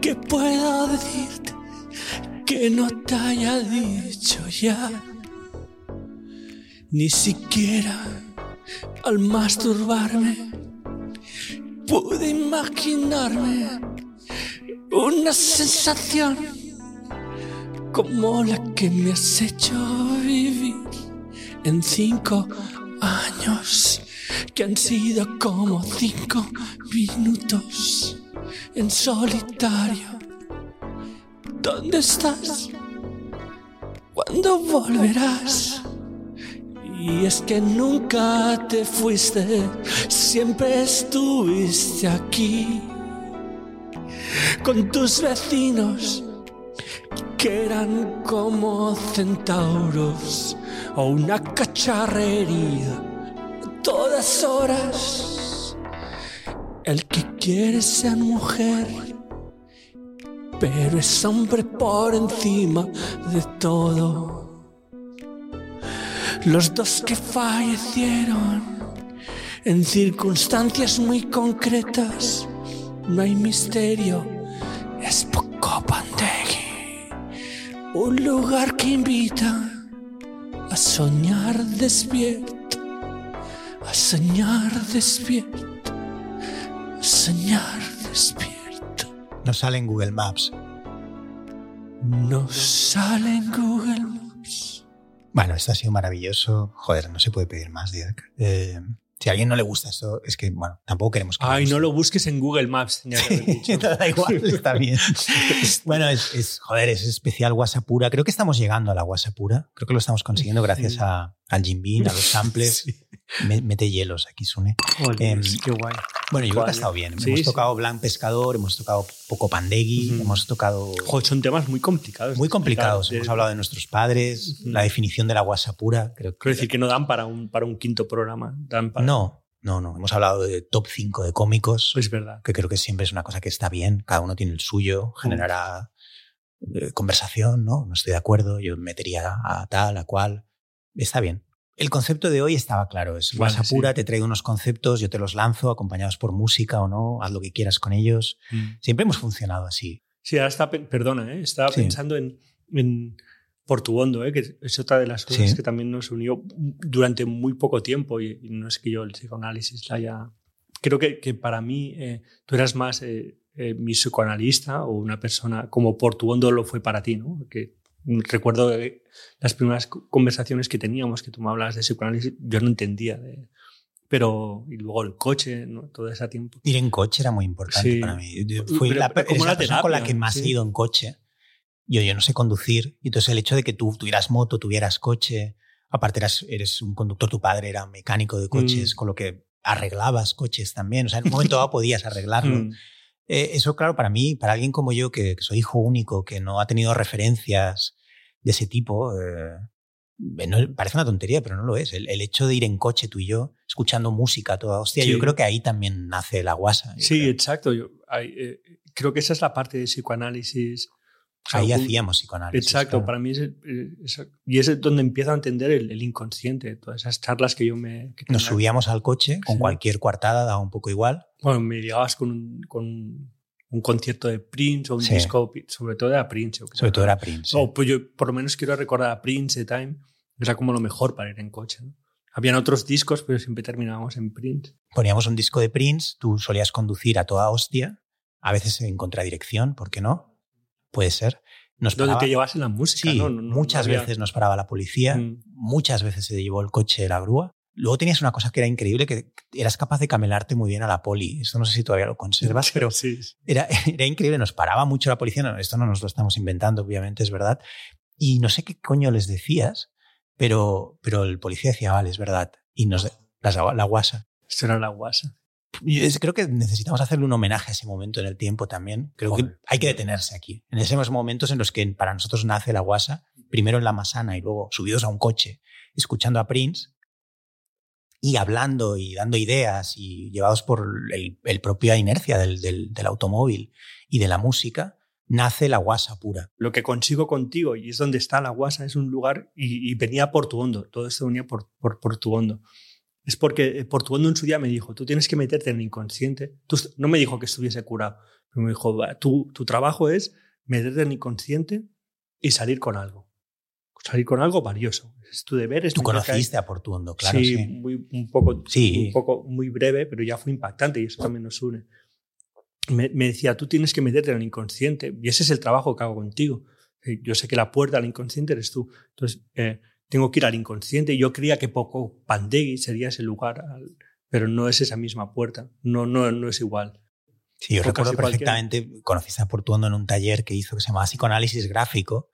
¿Qué puedo decirte que no te haya dicho ya? Ni siquiera al masturbarme pude imaginarme una sensación como la que me has hecho vivir en cinco años, que han sido como cinco minutos en solitario. ¿Dónde estás? ¿Cuándo volverás? Y es que nunca te fuiste, siempre estuviste aquí con tus vecinos que eran como centauros o una cacharrería todas horas. El que quiere ser mujer, pero es hombre por encima de todo. Los dos que fallecieron en circunstancias muy concretas, no hay misterio, es poco Pandegui, un lugar que invita a soñar despierto, a soñar despierto, a soñar despierto. No sale en Google Maps. No sale en Google Maps. Bueno, esto ha sido maravilloso. Joder, no se puede pedir más, Dirk. Eh, si a alguien no le gusta esto, es que, bueno, tampoco queremos que. Ay, no lo busques en Google Maps, dicho. da igual, está bien. bueno, es, es- joder, es especial Guasapura. Creo que estamos llegando a la Guasapura. Creo que lo estamos consiguiendo gracias a, al Jim Beam, a los samples. Me- mete hielos aquí, Sune. Em, qué guay. Bueno, yo creo que ha estado bien. Sí, hemos sí. tocado Blanc Pescador, hemos tocado Poco Pandegui, Ujú. hemos tocado. Joder, son temas muy complicados. Muy complicados. de- Hemos hablado de nuestros padres, Ujú. la definición de la Guasapura. Creo que Quiero decir que no dan para un, para un quinto programa. Dan para, No, no, no. Hemos hablado de top 5 de cómicos, Es verdad. que creo que siempre es una cosa que está bien. Cada uno tiene el suyo, generará eh, conversación, ¿no? No estoy de acuerdo, yo metería a tal, a cual. Está bien. El concepto de hoy estaba claro, es Vale, Guasapura, sí. te traigo unos conceptos, yo te los lanzo, acompañados por música o no, haz lo que quieras con ellos. Mm. Siempre hemos funcionado así. Sí, ahora está, pe- perdona, ¿eh? estaba Sí. pensando en, en Portuondo, ¿eh? que es otra de las cosas Sí. que también nos unió durante muy poco tiempo y, y no es que yo el psicoanálisis la haya... Creo que, que para mí eh, tú eras más eh, eh, mi psicoanalista o una persona como Portuondo lo fue para ti, ¿no? Que recuerdo eh, las primeras co- conversaciones que teníamos, que tú me hablabas de psicoanálisis, yo no entendía de... Pero, y luego el coche, ¿no? Todo ese tiempo. Ir en coche era muy importante Sí. para mí. Yo Fui Pero- la, pero como la la con la que más sí. he ido en coche. Yo, yo no sé conducir. Y entonces el hecho de que tú tuvieras moto, tuvieras coche, aparte eras, eres un conductor, tu padre era mecánico de coches, Mm. con lo que arreglabas coches también. O sea, en un momento dado podías arreglarlo. Mm. Eh, eso, claro, para mí, para alguien como yo, que, que soy hijo único, que no ha tenido referencias de ese tipo, eh, no- parece una tontería, pero no lo es. El, el hecho de ir en coche tú y yo, escuchando música toda hostia, Sí. yo creo que ahí también nace la guasa. Sí, creo. exacto. Yo, hay, eh, creo que esa es la parte de psicoanálisis. O sea, Ahí un- hacíamos psicoanálisis. Exacto, claro. para mí es, eh, es- y es donde empiezo a entender el, el inconsciente, todas esas charlas que yo me... que Nos subíamos al coche con Sí. cualquier coartada, daba un poco igual. Bueno, me llegabas con con un concierto de Prince o un Sí. disco, sobre todo era Prince. creo. Sobre todo era Prince. No, pues yo por lo menos quiero recordar a Prince, The Time, era como lo mejor para ir en coche. ¿no? Habían otros discos, pero siempre terminábamos en Prince. Poníamos un disco de Prince, tú solías conducir a toda hostia, a veces en contradirección, ¿por qué no? Puede ser. Nos Donde paraba- te llevas en la música, Sí, ¿no? No- no- muchas había- veces nos paraba la policía, Mm. muchas veces se llevó el coche de la grúa. Luego tenías una cosa que era increíble, que eras capaz de camelarte muy bien a la poli. Esto no sé si todavía lo conservas, pero Sí, era, era increíble, nos paraba mucho la policía. No, esto no nos lo estamos inventando, obviamente, es verdad. Y no sé qué coño les decías, pero, pero el policía decía, vale, es verdad. Y nos las, la guasa. esto era la guasa. Yo creo que necesitamos hacerle un homenaje a ese momento en el tiempo también. Creo que hay que detenerse aquí. En esos momentos en los que para nosotros nace la guasa, primero en la masana y luego subidos a un coche, escuchando a Prince y hablando y dando ideas y llevados por el, el propia inercia del, del- automóvil y de la música, nace la guasa pura. Lo que consigo contigo, y es donde está la guasa, es un lugar, y, venía Portuondo, todo esto venía por, por Portuondo. Es porque eh, Portuondo en su día me dijo, tú tienes que meterte en el inconsciente. Tú no me dijo que estuviese curado, pero me dijo, "Va, tu, tu trabajo es meterte en el inconsciente y salir con algo. Salir con algo valioso. Es tu deber. Es Tú meterte ahí". conociste a Portuondo, claro, sí, sí. Muy, un, poco, Sí. un poco muy breve, pero ya fue impactante y eso también nos une. Me, me decía, tú tienes que meterte en el inconsciente y ese es el trabajo que hago contigo. Eh, Yo sé que la puerta al inconsciente eres tú. Entonces, eh, tengo que ir al inconsciente. Yo creía que poco Pandegui sería ese lugar, al- pero no es esa misma puerta. No, no, no es igual. Sí, yo O recuerdo casi cualquiera. perfectamente, conociste a Portuondo en un taller que hizo que se llamaba Psicoanálisis Gráfico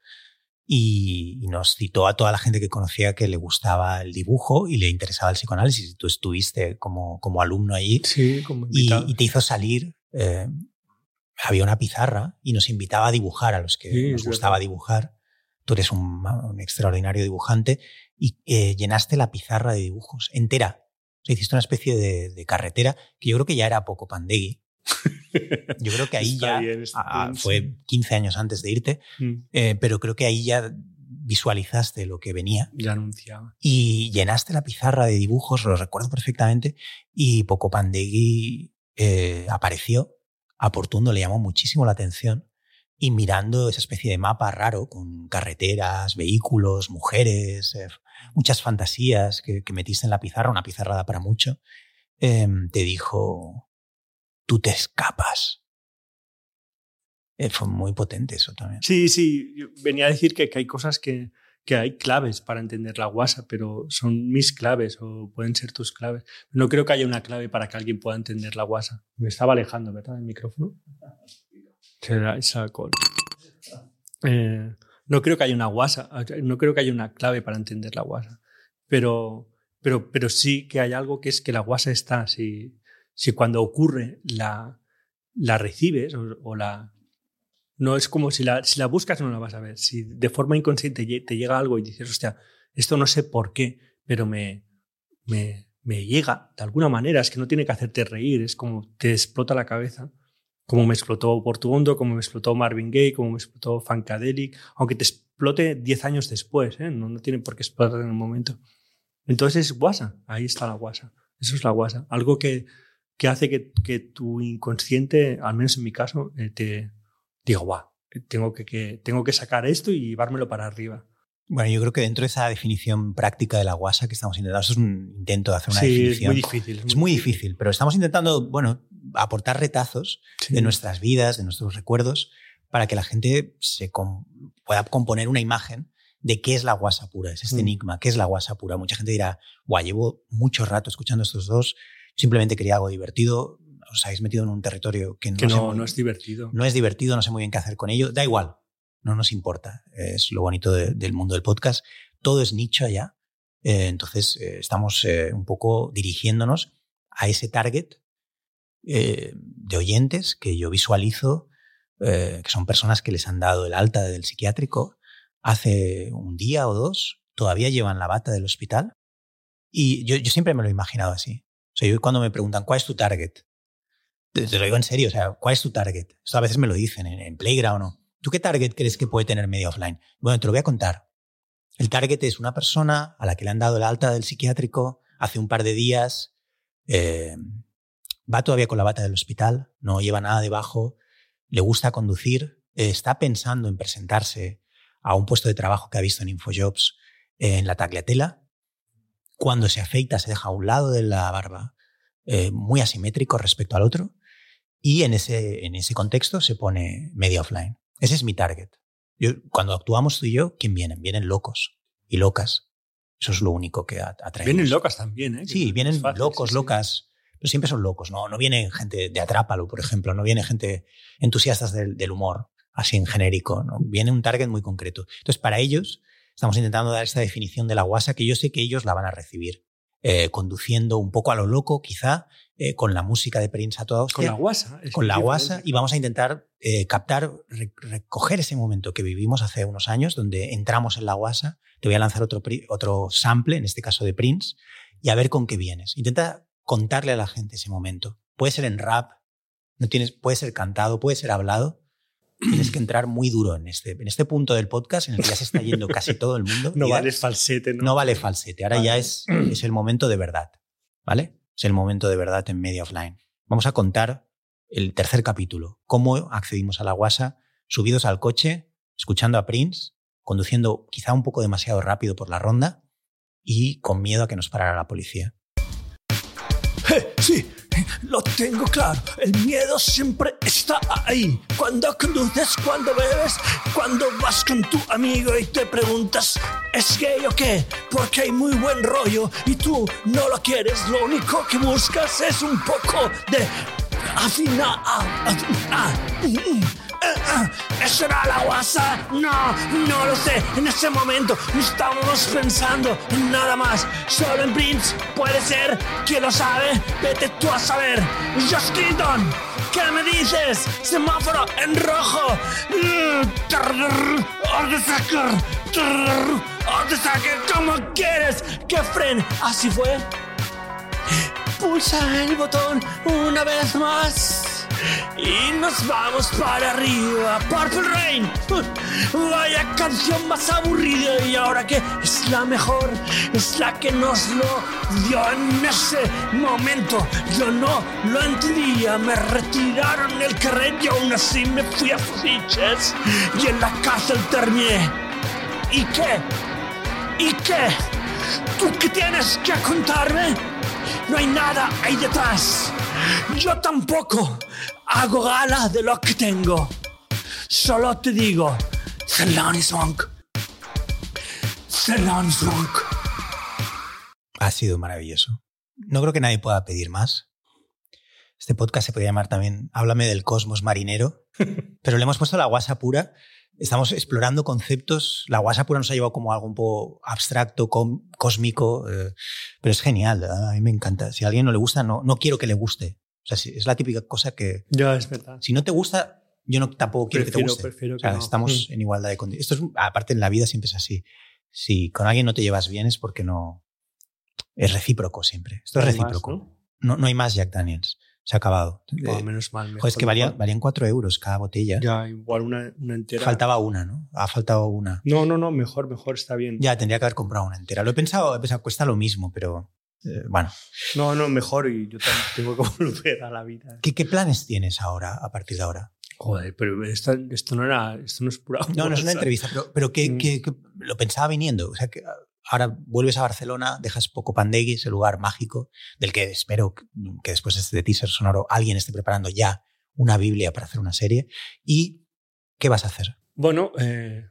y, y nos citó a toda la gente que conocía que le gustaba el dibujo y le interesaba el psicoanálisis. Tú estuviste como, como alumno allí Sí, como y, y te hizo salir. eh, había una pizarra y nos invitaba a dibujar a los que Sí, nos gustaba dibujar. Tú eres un, un extraordinario dibujante y eh, llenaste la pizarra de dibujos entera. O sea, hiciste una especie de, de carretera que yo creo que ya era poco pandegui. Yo creo que ahí ya bien, bien, fue sí. 15 años antes de irte, Mm, eh, pero creo que ahí ya visualizaste lo que venía Ya anunciaba. y llenaste la pizarra de dibujos, lo recuerdo perfectamente, y Poco Pandegui eh, apareció, a Portundo le llamó muchísimo la atención, y mirando esa especie de mapa raro con carreteras, vehículos, mujeres, eh, muchas fantasías que, que metiste en la pizarra, una pizarra da para mucho, eh, te dijo, tú te escapas. Eh, fue muy potente eso también. Sí, sí. venía a decir que, que hay cosas que, que hay claves para entender la guasa, pero son mis claves o pueden ser tus claves. No creo que haya una clave para que alguien pueda entender la guasa. Me estaba alejando, ¿verdad? El micrófono. Será esa. Eh, no creo que haya una guasa, no creo que haya una clave para entender la guasa. Pero, pero, pero sí que hay algo que es que la guasa está. Si, si cuando ocurre la, la recibes o, la, no es como si la, si la buscas no la vas a ver. Si de forma inconsciente te llega algo y dices, hostia, esto no sé por qué, pero me, me, me llega de alguna manera, es que no tiene que hacerte reír, es como te explota la cabeza. Como me explotó Portuondo, como me explotó Marvin Gaye, como me explotó Funkadelic, aunque te explote 10 años después, ¿eh? no, no tiene por qué explotar en el momento. Entonces es guasa, ahí está la guasa, eso es la guasa, algo que, que hace que, que tu inconsciente, al menos en mi caso, eh, te, digo, guau, tengo que, que, tengo que sacar esto y llevármelo para arriba. Bueno, yo creo que dentro de esa definición práctica de la guasa que estamos intentando, eso es un intento de hacer una sí, definición. es muy difícil. Es muy difícil, pero estamos intentando, bueno, aportar retazos Sí. de nuestras vidas, de nuestros recuerdos, para que la gente se com- pueda componer una imagen de qué es la guasa pura, es este Mm. enigma, qué es la guasa pura. Mucha gente dirá, guau, llevo mucho rato escuchando estos dos, simplemente quería algo divertido, os habéis metido en un territorio que no, que no, muy- no es divertido. no es divertido, no sé muy bien qué hacer con ello, da igual, no nos importa, es lo bonito de- del mundo del podcast, todo es nicho allá, Eh, entonces eh, estamos eh, un poco dirigiéndonos a ese target de oyentes que yo visualizo, que son personas que les han dado el alta del psiquiátrico hace un día o dos, todavía llevan la bata del hospital y yo, yo siempre me lo he imaginado así. O sea, yo cuando me preguntan, ¿cuál es tu target? Te, lo digo en serio, o sea, ¿cuál es tu target? Esto a veces me lo dicen en, en Playground o no. ¿Tú qué target crees que puede tener media offline? Bueno, te lo voy a contar. El target es una persona a la que le han dado el alta del psiquiátrico hace un par de días, eh, va todavía con la bata del hospital, no lleva nada debajo, le gusta conducir, está pensando en presentarse a un puesto de trabajo que ha visto en Infojobs eh, en la tagliatela. Cuando se afeita se deja a un lado de la barba eh, muy asimétrico respecto al otro y en ese, en ese contexto se pone media offline. Ese es mi target. Yo, cuando actuamos tú y yo, ¿quién vienen? Vienen locos y locas. Eso es lo único que a- atraemos. Vienen locas también, ¿eh? Sí, vienen fácil, locos, sí. locas. Pero siempre son locos, ¿no? No viene gente de Atrápalo, por ejemplo. No viene gente entusiastas del, del humor, así en genérico. ¿no? Viene un target muy concreto. Entonces, para ellos, estamos intentando dar esta definición de la guasa que yo sé que ellos la van a recibir. eh, conduciendo un poco a lo loco, quizá, eh, con la música de Prince a toda hostia Con la guasa. con la guasa y vamos a intentar eh, captar, re- recoger ese momento que vivimos hace unos años, donde entramos en la guasa. Te voy a lanzar otro, otro sample, en este caso de Prince, y a ver con qué vienes. Intenta contarle a la gente ese momento. Puede ser en rap, no tienes, puede ser cantado, puede ser hablado. Tienes que entrar muy duro en este, en este punto del podcast en el que ya se está yendo casi todo el mundo. No vale falsete, ¿no? no vale falsete. Ahora Vale. ya es, es el momento de verdad. ¿Vale? Es el momento de verdad en media offline. Vamos a contar el tercer capítulo. Cómo accedimos a la guasa, subidos al coche, escuchando a Prince, conduciendo quizá un poco demasiado rápido por la ronda y con miedo a que nos parara la policía. Eh, sí, Lo tengo claro, el miedo siempre está ahí. Cuando conduces, cuando bebes, cuando vas con tu amigo y te preguntas, ¿es gay o qué? Porque hay muy buen rollo y tú no lo quieres. Lo único que buscas es un poco de afinar. ¿Eso era la guasa? No, no lo sé. En ese momento no estábamos pensando en nada más. Solo en Prince puede ser. ¿Quién lo sabe? Vete tú a saber. Josh Clinton, ¿qué me dices? Semáforo en rojo. ¿Cómo quieres que frene? Así fue. Pulsa el botón una vez más. Y nos vamos para arriba. Purple Rain. Vaya canción más aburrida. Y ahora que es la mejor, es la que nos lo dio en ese momento. Yo no lo entendía. Me retiraron el carrete y aún así me fui a fiches. Y en la cárcel terminé. ¿Y qué? ¿Y qué? ¿Tú qué tienes que contarme? No hay nada ahí detrás. Yo tampoco hago gala de lo que tengo. Solo te digo, Thelonious Monk. Thelonious Monk. Ha sido maravilloso. No creo que nadie pueda pedir más. Este podcast se podría llamar también Háblame del cosmos marinero, pero le hemos puesto la guasa pura. Estamos explorando conceptos. La guasa pura nos ha llevado como algo un poco abstracto, cósmico, eh, pero es genial. A mí me encanta. Si a alguien no le gusta, no, no quiero que le guste. O sea, es la típica cosa que... Ya, es verdad. Si no te gusta, yo no, tampoco quiero que te guste. Prefiero o sea, que no. estamos Mm. en igualdad de condiciones. Esto es, aparte en la vida siempre es así. Si con alguien no te llevas bien es porque no... Es recíproco siempre. Esto es más, recíproco. ¿no? ¿no? No, hay más Jack Daniels. Se ha acabado. Oh, menos mal. mejor, es que valía, valían cuatro euros cada botella. Ya, igual una, una entera. Faltaba una, ¿no? Ha faltado una. No, no, no, mejor, mejor, está bien. Ya, tendría que haber comprado una entera. Lo he pensado, he pensado cuesta lo mismo, pero eh, bueno. No, no, mejor y yo tengo que volver a la vida. ¿Qué, ¿Qué planes tienes ahora, a partir de ahora? Joder, pero esto, esto no era, esto no es pura. No, no es una entrevista, pero, pero que, Mm. que- que lo pensaba viniendo. O sea, que ahora vuelves a Barcelona, dejas poco Pandegui, ese lugar mágico, del que espero que después de este teaser sonoro alguien esté preparando ya una Biblia para hacer una serie. ¿Y qué vas a hacer? Bueno, eh,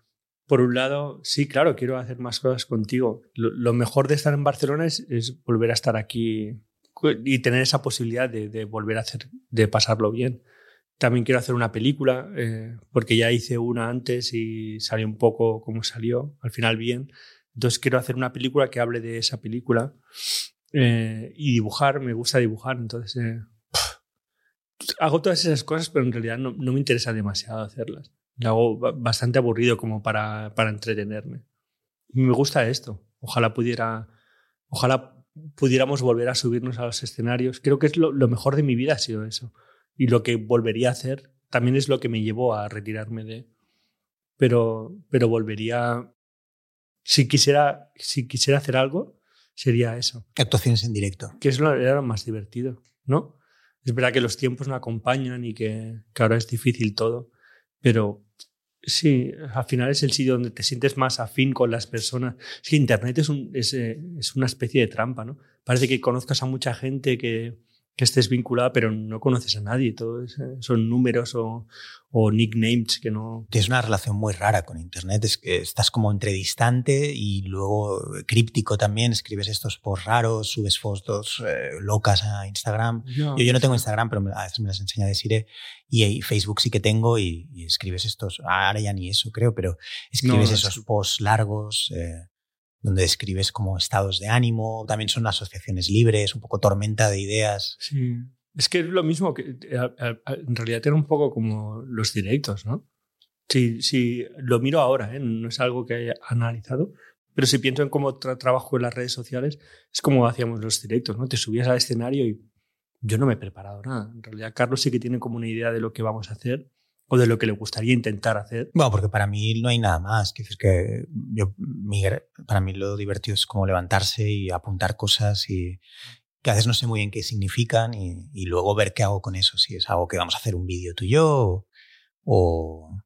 por un lado, sí, claro, quiero hacer más cosas contigo. Lo, mejor de estar en Barcelona es, volver a estar aquí y tener esa posibilidad de, de volver a hacer, de pasarlo bien. También quiero hacer una película, eh, porque ya hice una antes y salió un poco como salió, al final bien. Entonces quiero hacer una película que hable de esa película eh, y dibujar, me gusta dibujar, entonces eh, hago todas esas cosas, pero en realidad no, no me interesa demasiado hacerlas. Lo hago ba- bastante aburrido como para, para entretenerme. Me gusta esto. Ojalá pudiera, ojalá pudiéramos volver a subirnos a los escenarios. Creo que es lo, lo mejor de mi vida ha sido eso. Y lo que volvería a hacer también es lo que me llevó a retirarme de. Pero, pero volvería. Si quisiera, si quisiera hacer algo, sería eso Actuaciones en directo. que es lo, era lo más divertido, ¿no? Es verdad que los tiempos no acompañan y que, que ahora es difícil todo, pero sí, al final es el sitio donde te sientes más afín con las personas. Es que Internet es, un, es, eh, es una especie de trampa, ¿no? Parece que conozcas a mucha gente que, que estés vinculada, pero no conoces a nadie. Todo es, eh, son números o, o nicknames que no... Tienes una relación muy rara con Internet. Es que estás como entre distante y luego críptico también. Escribes estos posts raros, subes fotos eh, locas a Instagram. Yo, yo no tengo Instagram, pero me- a veces me las enseña Desire. Y, y Facebook sí que tengo y, y escribes estos. Ahora ya ni eso creo, pero escribes No, esos sí. posts largos eh, donde describes como estados de ánimo. También son asociaciones libres, un poco tormenta de ideas. Sí. Es que es lo mismo que eh, en realidad era un poco como los directos, ¿no? Si, si lo miro ahora, ¿eh? no es algo que haya analizado, pero si pienso en cómo tra- trabajo en las redes sociales, es como hacíamos los directos, ¿no? Te subías al escenario y yo no me he preparado nada. En realidad, Carlos sí que tiene como una idea de lo que vamos a hacer o de lo que le gustaría intentar hacer. Bueno, porque para mí no hay nada más. Quiero decir que yo, para mí lo divertido es como levantarse y apuntar cosas y que a veces no sé muy bien qué significan y, y luego ver qué hago con eso. Si es algo que vamos a hacer un vídeo tú y yo o, o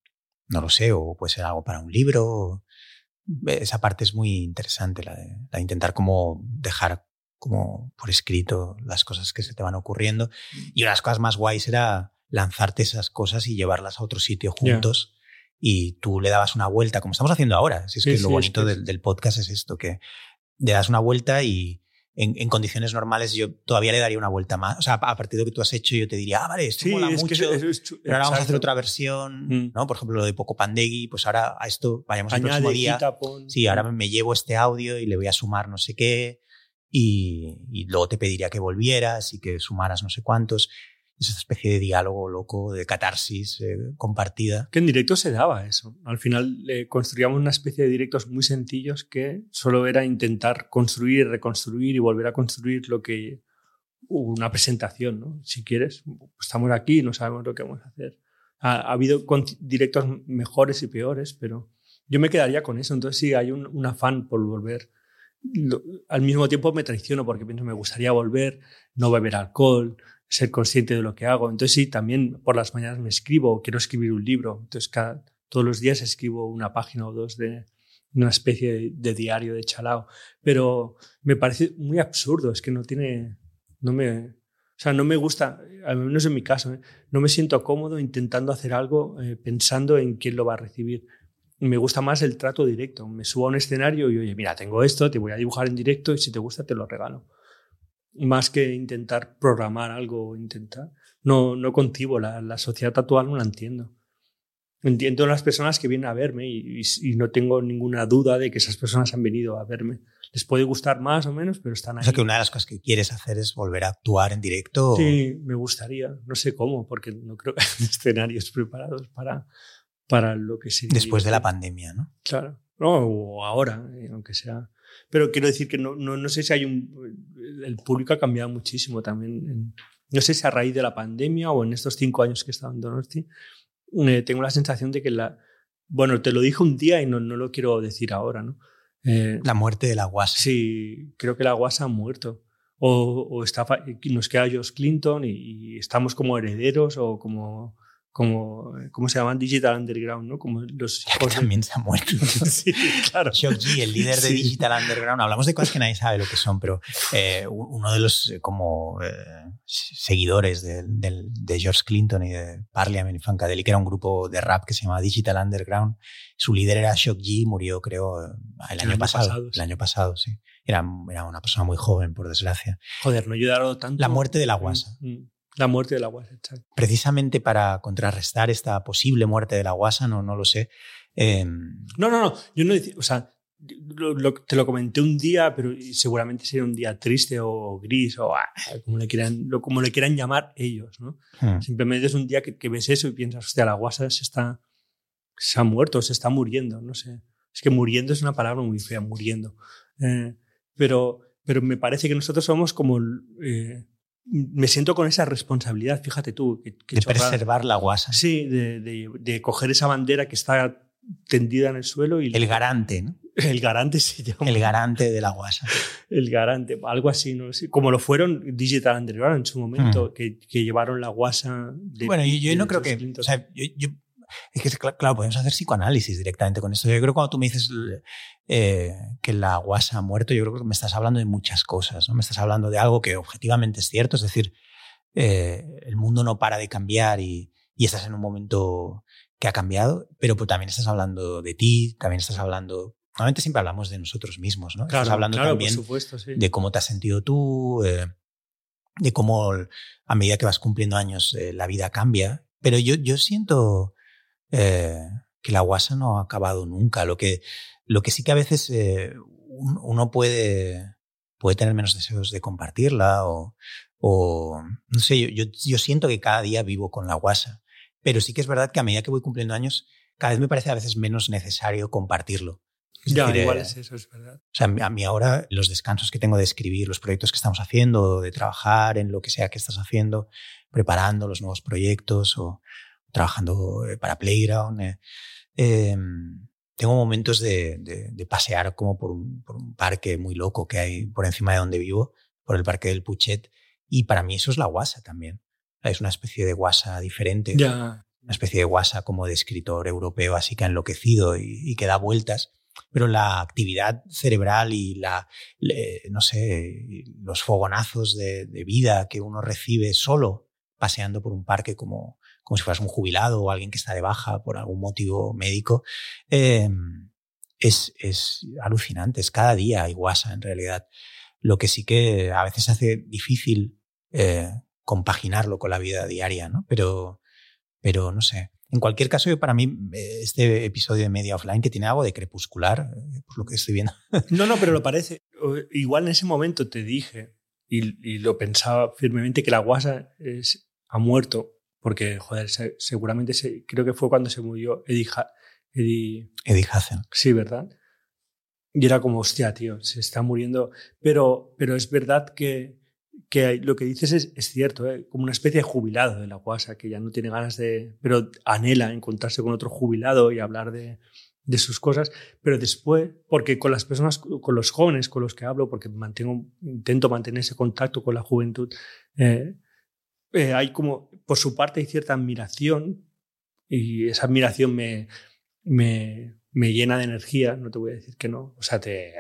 no lo sé, o puede ser algo para un libro. Esa parte es muy interesante, la de, la de intentar como dejar como por escrito las cosas que se te van ocurriendo. Y una de las cosas más guays era lanzarte esas cosas y llevarlas a otro sitio juntos. Y tú le dabas una vuelta, como estamos haciendo ahora. Si es que lo bonito del, del, podcast es esto, que le das una vuelta y, en, condiciones normales yo todavía le daría una vuelta más. O sea, a partir de lo que tú has hecho, yo te diría, ah, vale, esto mola mucho, pero ahora vamos a hacer otra versión, mm. ¿no? Por ejemplo, lo de Poco Pandegui, pues ahora a esto vayamos al próximo día. Sí, ahora me llevo este audio y le voy a sumar no sé qué y, y luego te pediría que volvieras y que sumaras no sé cuántos esa especie de diálogo loco, de catarsis eh, compartida. Que en directo se daba eso. Al final eh, construíamos una especie de directos muy sencillos que solo era intentar construir, reconstruir y volver a construir lo que una presentación, ¿no? Si quieres, estamos aquí, no sabemos lo que vamos a hacer. Ha, habido directos mejores y peores, pero yo me quedaría con eso. Entonces sí, hay un, un afán por volver. al mismo tiempo me traiciono porque pienso me gustaría volver, no beber alcohol, ser consciente de lo que hago. Entonces sí, también por las mañanas me escribo, quiero escribir un libro. Entonces cada, todos los días escribo una página o dos de una especie de, diario de chalao. Pero me parece muy absurdo, es que no tiene, no me, o sea, no me gusta, al menos en mi caso, ¿eh? no me siento cómodo intentando hacer algo eh, pensando en quién lo va a recibir. Me gusta más el trato directo. Me subo a un escenario y oye, mira, tengo esto, te voy a dibujar en directo y si te gusta te lo regalo más que intentar programar algo o intentar. No, no concibo, la, la, sociedad actual no la entiendo. Entiendo a las personas que vienen a verme y, y, no tengo ninguna duda de que esas personas han venido a verme. Les puede gustar más o menos, pero están ahí. O sea que una de las cosas que quieres hacer es volver a actuar en directo. Sí, me gustaría. No sé cómo, porque no creo que haya escenarios preparados para, para lo que sí. Después de la pandemia, ¿no? Claro. No, o ahora, eh, aunque sea pero quiero decir que no, no, no sé si hay un... El público ha cambiado muchísimo también. no sé si a raíz de la pandemia o en estos cinco años que he estado en Donosti, eh, tengo la sensación de que la... Bueno, te lo dije un día y no, no lo quiero decir ahora, ¿no? Eh, la muerte de la guasa. Sí, creo que la guasa ha muerto. O, o está, nos queda Josh Clinton y, y, estamos como herederos o como como, ¿cómo se llaman? Digital Underground, ¿no? Como los hijos también se ha muerto. sí, claro. Shock G, el líder de Digital Underground. Hablamos de cosas que nadie sabe lo que son, pero eh, uno de los eh, como eh, seguidores de, de, de, George Clinton y de Parliament y Funkadelic, que era un grupo de rap que se llamaba Digital Underground. Su líder era Shock G, murió creo el, el año, año, pasado. pasado el año pasado, sí. Era, era, una persona muy joven, por desgracia. Joder, no ayudaron tanto. La muerte de la guasa. Mm, mm. La muerte de la guasa, exacto. Precisamente para contrarrestar esta posible muerte de la guasa, no, no lo sé. Eh... No, no, no. Yo no decía, o sea, lo, lo, te lo comenté un día, pero seguramente sería un día triste o gris o ah, como, le quieran, lo, como le quieran llamar ellos, ¿no? Hmm. Simplemente es un día que, que, ves eso y piensas, hostia, la guasa se está, se ha muerto, se está muriendo, no sé. Es que muriendo es una palabra muy fea, muriendo. Eh, pero, pero me parece que nosotros somos como eh, me siento con esa responsabilidad, fíjate tú. Que, que de preservar la guasa. Sí, de, de, de, coger esa bandera que está tendida en el suelo y... El garante, ¿no? El garante se llama. El garante de la guasa. El garante, algo así, ¿no? Como lo fueron Digital Underground en su momento, mm. que, que, llevaron la guasa... De, bueno, yo, yo no creo que... O sea, yo, yo es que, claro, podemos hacer psicoanálisis directamente con esto. Yo creo que cuando tú me dices eh, que la guasa ha muerto, yo creo que me estás hablando de muchas cosas, ¿no? Me estás hablando de algo que objetivamente es cierto, es decir, eh, el mundo no para de cambiar y, y, estás en un momento que ha cambiado, pero pues, también estás hablando de ti, también estás hablando... Normalmente siempre hablamos de nosotros mismos, ¿no? Claro, estás hablando claro, también supuesto, sí. de cómo te has sentido tú, eh, de cómo a medida que vas cumpliendo años eh, la vida cambia. Pero yo, yo siento eh, que la guasa no ha acabado nunca. Lo que, lo que sí que a veces eh, uno puede, puede tener menos deseos de compartirla o, o no sé, yo, yo, yo, siento que cada día vivo con la guasa, pero sí que es verdad que a medida que voy cumpliendo años, cada vez me parece a veces menos necesario compartirlo. Es ya, decir, igual eh, es eso, es verdad. O sea, a mí ahora los descansos que tengo de escribir, los proyectos que estamos haciendo, de trabajar en lo que sea que estás haciendo, preparando los nuevos proyectos o, trabajando eh, para Playground. Eh, eh, tengo momentos de, de, de, pasear como por un, por un parque muy loco que hay por encima de donde vivo, por el parque del Puchet, y para mí eso es la guasa también. Es una especie de guasa diferente. Ya. Una especie de guasa como de escritor europeo así que ha enloquecido y, y que da vueltas. pero la actividad cerebral y la, no sé, los fogonazos de, vida que uno recibe solo paseando por un parque como, como si fueras un jubilado o alguien que está de baja por algún motivo médico, em, es, es alucinante. Es cada día hay guasa en realidad. Lo que sí que a veces hace difícil eh, compaginarlo con la vida diaria, ¿no? Pero, pero no sé. En cualquier caso, para mí, eh, este episodio de Media Offline, que tiene algo de crepuscular, eh, por lo que estoy viendo. No, no, pero lo parece. Igual en ese momento te dije, y, lo pensaba firmemente, que la guasa ha muerto, porque, joder, seguramente creo que fue cuando se murió Eddie, Eddie, Eddie Hazen. Sí, ¿verdad? Y era como, hostia, tío, se está muriendo. Pero, pero es verdad que, que lo que dices es, es cierto, ¿eh? como una especie de jubilado de la guasa, que ya no tiene ganas de, pero anhela encontrarse con otro jubilado y hablar de, de sus cosas, pero después, porque con las personas, con los jóvenes con los que hablo, porque mantengo, intento mantener ese contacto con la juventud, eh, eh, hay como, por su parte hay cierta admiración y esa admiración me, me, me llena de energía, no te voy a decir que no, o sea, te,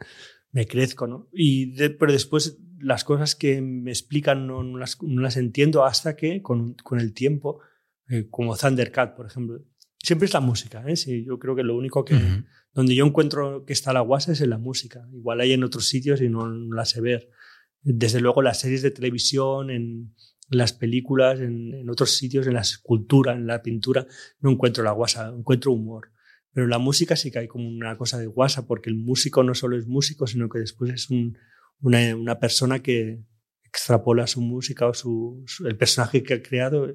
me crezco, ¿no? Y pero después las cosas que me explican no, las, no las, entiendo hasta que con, con el tiempo, eh, como Thundercat, por ejemplo, siempre es la música, ¿eh? Sí, yo creo que lo único que, donde yo encuentro que está la guasa es en la música. Igual hay en otros sitios y no, la sé ver. Desde luego las series de televisión, en, las películas, en, en, otros sitios, en la escultura, en la pintura, no encuentro la guasa, encuentro humor. Pero la música sí que hay como una cosa de guasa, porque el músico no solo es músico, sino que después es un, una, persona que extrapola su música o su, el personaje que ha creado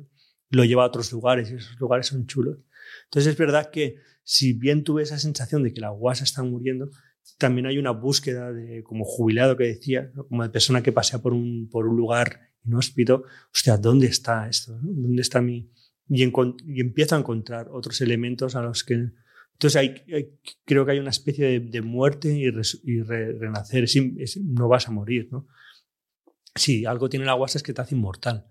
lo lleva a otros lugares y esos lugares son chulos. Entonces es verdad que si bien tuve esa sensación de que la guasa está muriendo, también hay una búsqueda de como jubilado que decía, como de persona que pasea por un, por un lugar inhóspito, hostia, ¿dónde está esto? ¿Dónde está mi...? Y, y empiezo a encontrar otros elementos a los que entonces hay, creo que hay una especie de, muerte y, renacer. no vas a morir, ¿no? Sí, algo tiene la guasa es que te hace inmortal.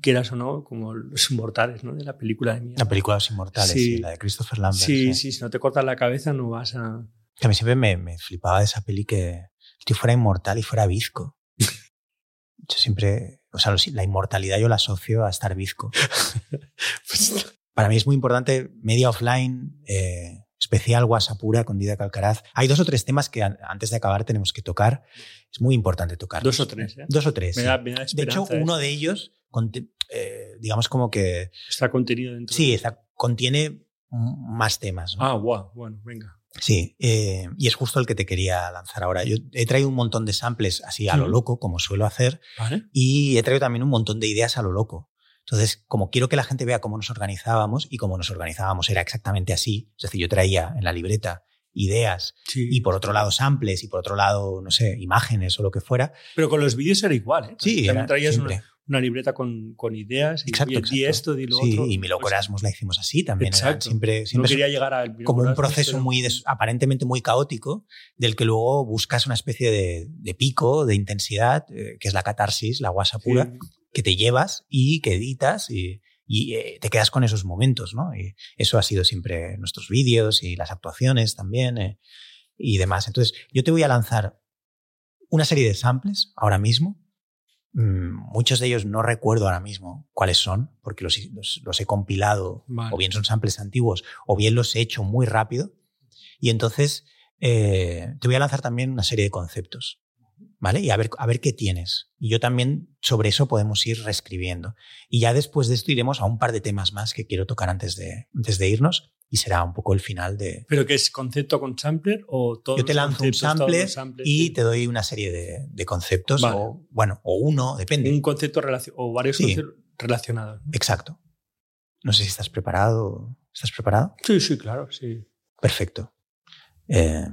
Quieras o no, como los inmortales, ¿no? De la película de La película Los Inmortales, sí. la de Christopher Lambert. Sí, sí, si no te cortas la cabeza no vas a... Que a mí siempre me, me flipaba de esa peli que el tío fuera inmortal y fuera bizco. Yo siempre, o sea, la inmortalidad yo la asocio a estar bizco. pues, para mí es muy importante media offline, eh, especial Guasapura con Dida Calcaraz. Hay dos o tres temas que antes de acabar tenemos que tocar. Es muy importante tocar. Dos o tres. ¿eh? Dos o tres. de hecho, ¿eh? uno de ellos, digamos como que... Está contenido dentro. Sí, está, contiene más temas. Ah, wow, bueno, venga. Sí, y es justo el que te quería lanzar ahora. Yo he traído un montón de samples así a lo loco, como suelo hacer, y he traído también un montón de ideas a lo loco. Entonces, como quiero que la gente vea cómo nos organizábamos y cómo nos organizábamos era exactamente así, es decir, yo traía en la libreta ideas y por otro lado samples y por otro lado, no sé, imágenes o lo que fuera. Pero con los vídeos era igual, ¿eh? Sí, también traías una, libreta con, con ideas y, exacto, esto y lo sí, y mi loco Erasmus la hicimos así también. Exacto. siempre, no quería llegar al Como un proceso muy aparentemente muy caótico del que luego buscas una especie de, de pico, de intensidad, eh, que es la catarsis, la guasa pura, que te llevas y que editas y, eh, te quedas con esos momentos, ¿no? Y eso ha sido siempre nuestros vídeos y las actuaciones también eh, y demás. Entonces, yo te voy a lanzar una serie de samples ahora mismo. Mm, muchos de ellos no recuerdo ahora mismo cuáles son, porque los, los, he compilado, o bien son samples antiguos, o bien los he hecho muy rápido. Y entonces eh, te voy a lanzar también una serie de conceptos. ¿vale? Y a ver, a ver qué tienes. Y yo también sobre eso podemos ir reescribiendo. Y ya después de esto iremos a un par de temas más que quiero tocar antes de, antes de irnos y será un poco el final de... ¿Pero qué es concepto con sampler o todo? Yo te lanzo un sample y te doy una serie de, de conceptos o, bueno, o uno, depende. Un concepto o varios conceptos relacionados. Exacto. No sé si estás preparado. ¿Estás preparado? Sí, sí, claro, sí. Perfecto. Eh,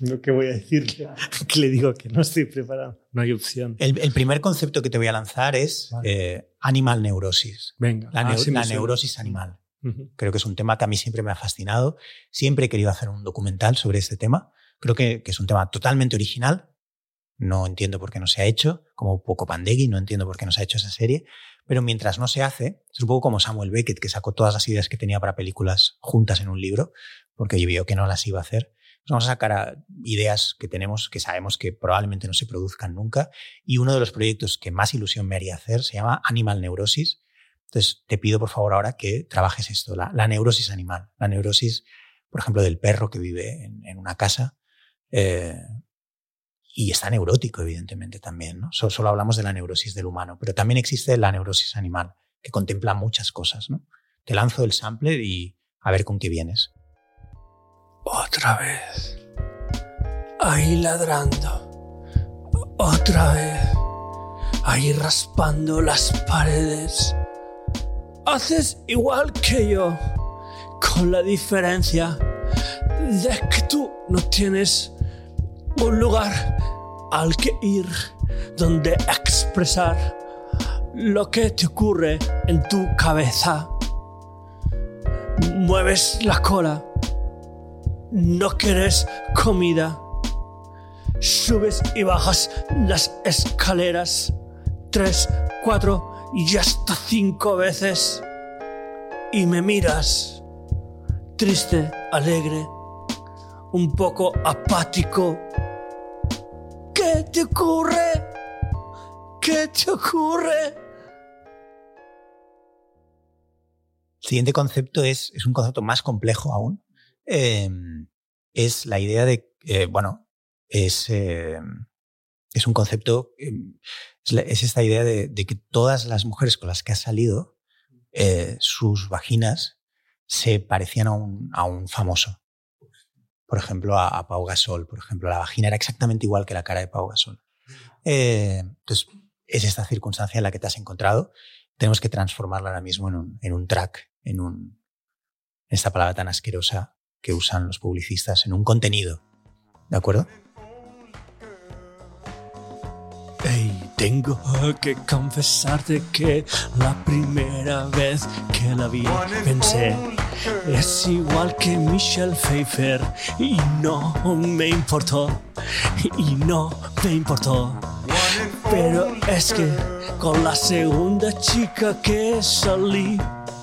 no, ¿Qué voy a decirle? Que le digo que no estoy preparado. No hay opción. El, primer concepto que te voy a lanzar es eh, animal neurosis. Venga. La, ah, neurosis animal. Creo que es un tema que a mí siempre me ha fascinado. Siempre he querido hacer un documental sobre este tema. Creo que, que es un tema totalmente original, no entiendo por qué no se ha hecho, como Poco Pandegui, no entiendo por qué no se ha hecho esa serie, pero mientras no se hace, es un poco como Samuel Beckett, que sacó todas las ideas que tenía para películas juntas en un libro, porque vio que no las iba a hacer. vamos a sacar ideas que tenemos, que sabemos que probablemente no se produzcan nunca, y uno de los proyectos que más ilusión me haría hacer se llama Animal Neurosis. Entonces, te pido por favor ahora que trabajes esto, la, neurosis animal, la neurosis, por ejemplo, del perro que vive en, una casa. Eh, y está neurótico, evidentemente, también. ¿no? Solo, hablamos de la neurosis del humano, pero también existe la neurosis animal, que contempla muchas cosas. ¿no? Te lanzo el sample y a ver con qué vienes. Otra vez. Ahí ladrando. Otra vez. Ahí raspando las paredes. Haces igual que yo, con la diferencia de que tú no tienes un lugar al que ir donde expresar lo que te ocurre en tu cabeza. Mueves la cola, no quieres comida. Subes y bajas las escaleras tres, cuatro y hasta cinco veces. Y me miras, triste, alegre, un poco apático ¿Qué te ocurre? ¿Qué te ocurre? El siguiente concepto es, es un concepto más complejo aún. Em, es la idea de, eh, bueno, es, em, es un concepto, em, es, esta idea de, que todas las mujeres con las que has salido, eh, sus vaginas se parecían a un, a un famoso por ejemplo, a, Pau Gasol. Por ejemplo, la vagina era exactamente igual que la cara de Pau Gasol. Eh, entonces, es esta circunstancia en la que te has encontrado. Tenemos que transformarla ahora mismo en un, en un track, en, un, esta palabra tan asquerosa que usan los publicistas, en un contenido. ¿De acuerdo? Hey, tengo que confesarte que la primera vez que la vi pensé es igual que Michelle Pfeiffer y no me importó y no me importó. Pero es que con la segunda chica que salí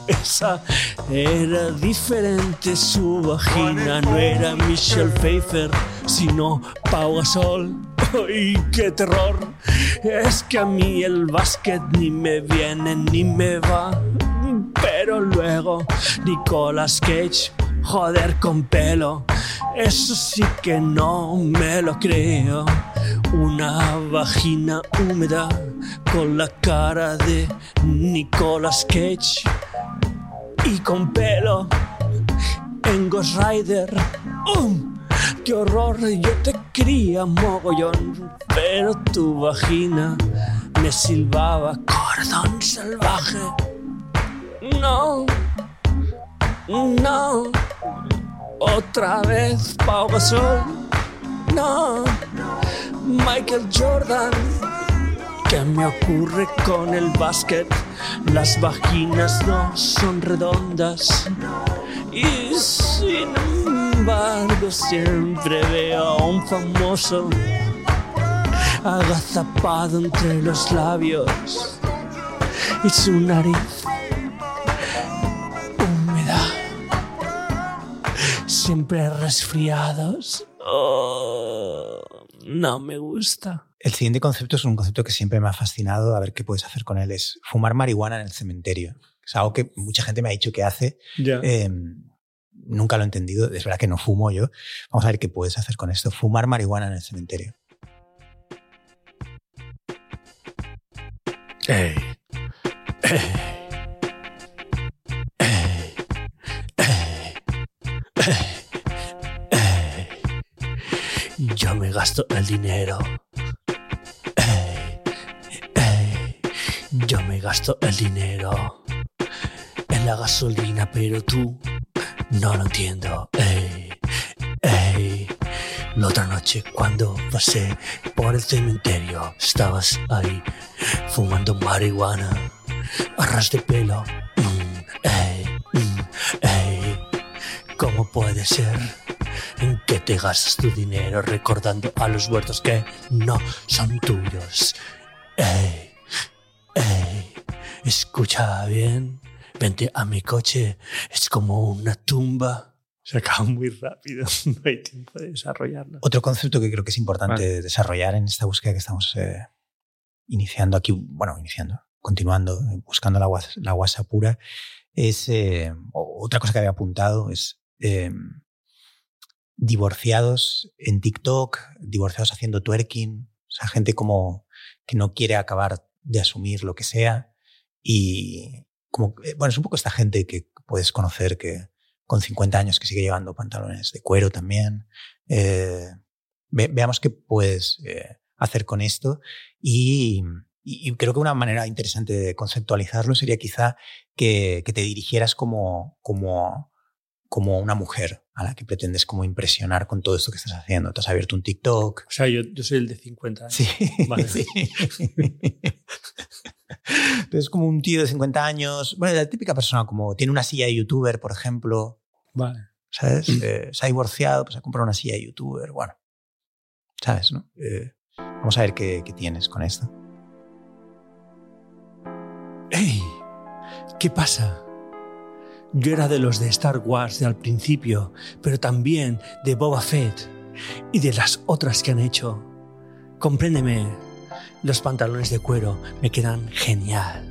esa era diferente, su vagina no era Michelle Pfeiffer, sino Pau Gasol. ¡Ay, qué terror! Es que a mí el básquet ni me viene ni me va. Pero luego Nicolas Cage, joder con pelo, eso sí que no me lo creo. Una vagina húmeda con la cara de Nicolas Cage y con pelo en Ghost Rider. ¡Um! ¡Qué horror! Yo te quería mogollón, pero tu vagina me silbaba cordón salvaje. No, no, otra vez Pau Gasol. No, Michael Jordan. ¿Qué me ocurre con el básquet? Las vaginas no son redondas. Y sin embargo siempre veo a un famoso agazapado entre los labios y su nariz húmeda. Siempre resfriados. Oh, no me gusta. El siguiente concepto es un concepto que siempre me ha fascinado, a ver qué puedes hacer con él, es fumar marihuana en el cementerio. Es algo que mucha gente me ha dicho que hace. Em, nunca lo he entendido, es verdad que no fumo yo. Vamos a ver qué puedes hacer con esto, fumar marihuana en el cementerio. Yo me gasto el dinero Yo me gasto el dinero en la gasolina, pero tú no lo entiendo. Ey, ey. La otra noche cuando pasé por el cementerio, estabas ahí fumando marihuana, arras de pelo. Mm, ey, mm, ey. ¿Cómo puede ser? ¿En qué te gastas tu dinero recordando a los huertos que no son tuyos. Ey, ey, escucha bien, vente a mi coche, es como una tumba. Se acaba muy rápido, no hay tiempo de desarrollarlo. Otro concepto que creo que es importante desarrollar en esta búsqueda que estamos eh, iniciando aquí, bueno, iniciando, continuando, buscando la, guasa, la guasa pura, es eh, otra cosa que había apuntado, es eh, divorciados en TikTok, divorciados haciendo twerking, o sea, gente como que no quiere acabar de asumir lo que sea y como, bueno, es un poco esta gente que puedes conocer que con 50 años que sigue llevando pantalones de cuero también. Eh, veamos qué puedes eh, hacer con esto y, y, creo que una manera interesante de conceptualizarlo sería quizá que, que te dirigieras como, como, como una mujer a la que pretendes como impresionar con todo esto que estás haciendo. Te has abierto un TikTok. O sea, yo, yo soy el de 50 años. Sí. Vale. sí. Entonces, como un tío de 50 años, bueno, la típica persona como tiene una silla de youtuber, por ejemplo. Vale. ¿Sabes? Eh, se ha divorciado, pues ha comprado una silla de youtuber. Bueno, ¿sabes? No? Eh, vamos a ver qué, qué tienes con esto. ¡Ey! ¿Qué pasa? Yo era de los de Star Wars de al principio, pero también de Boba Fett y de las otras que han hecho. Compréndeme, los pantalones de cuero me quedan genial.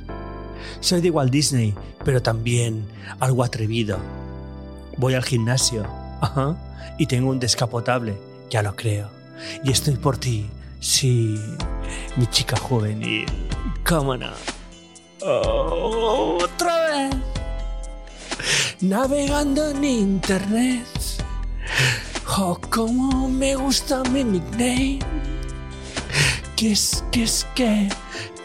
Soy de Walt Disney, pero también algo atrevido. Voy al gimnasio, ajá, y tengo un descapotable, ya lo creo. Y estoy por ti, sí, mi chica juvenil. ¿Cómo no? otra vez. Navegando en internet. Oh, cómo me gusta mi nickname. ¿Qué es, qué es, qué?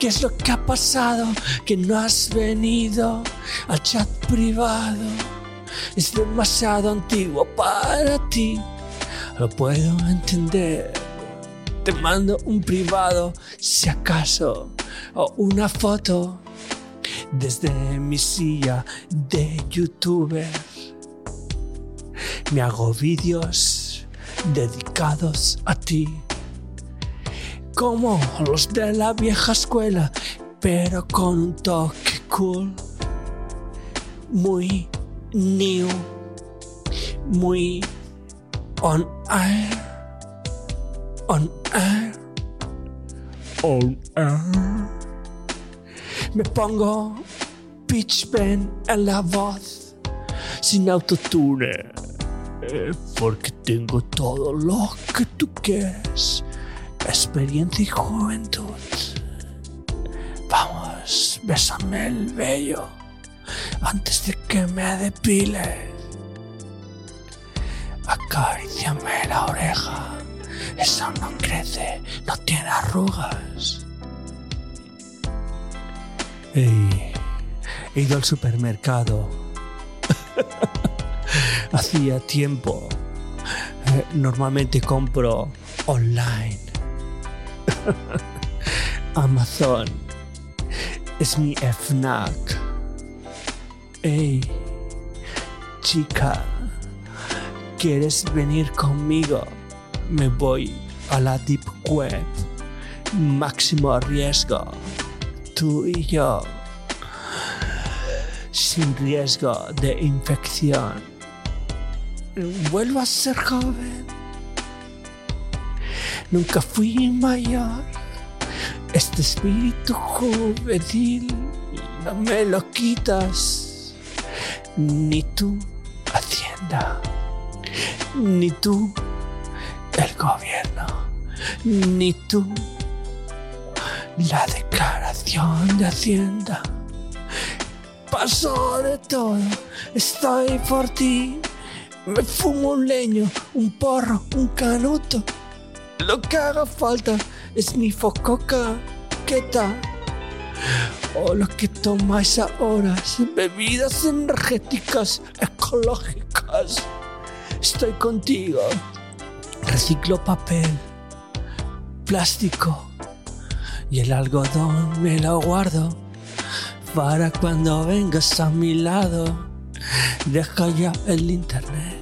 ¿Qué es lo que ha pasado? Que no has venido al chat privado. Es demasiado antiguo para ti. Lo puedo entender. Te mando un privado, si acaso, o una foto desde mi silla de youtuber. Me hago vídeos dedicados a ti, como los de la vieja escuela, pero con un toque cool, muy new, muy on air, on air, on air me pongo pitch pen en la voz sin autotune. Eh, porque tengo todo lo que tú quieres. Experiencia y juventud. Vamos, bésame el vello antes de que me depile. Acariciame la oreja. Eso no crece, no tiene arrugas. Hey, he ido al supermercado. Hacía tiempo. Eh, normalmente compro online. Amazon. Es mi FNAC. Hey, chica, ¿quieres venir conmigo? Me voy a la Deep Web. Máximo riesgo tú y yo, sin riesgo de infección, vuelvo a ser joven. Nunca fui mayor. Este espíritu juvenil no me lo quitas. Ni tú, Hacienda. Ni tú, el gobierno. Ni tú, la declaración de Hacienda. Pasó de todo, estoy por ti. Me fumo un leño, un porro, un canuto. Lo que haga falta es mi fococa, ¿qué tal? O lo que tomáis ahora, bebidas energéticas ecológicas. Estoy contigo. Reciclo papel, plástico y el algodón me lo guardo para cuando vengas a mi lado. Deja ya el internet.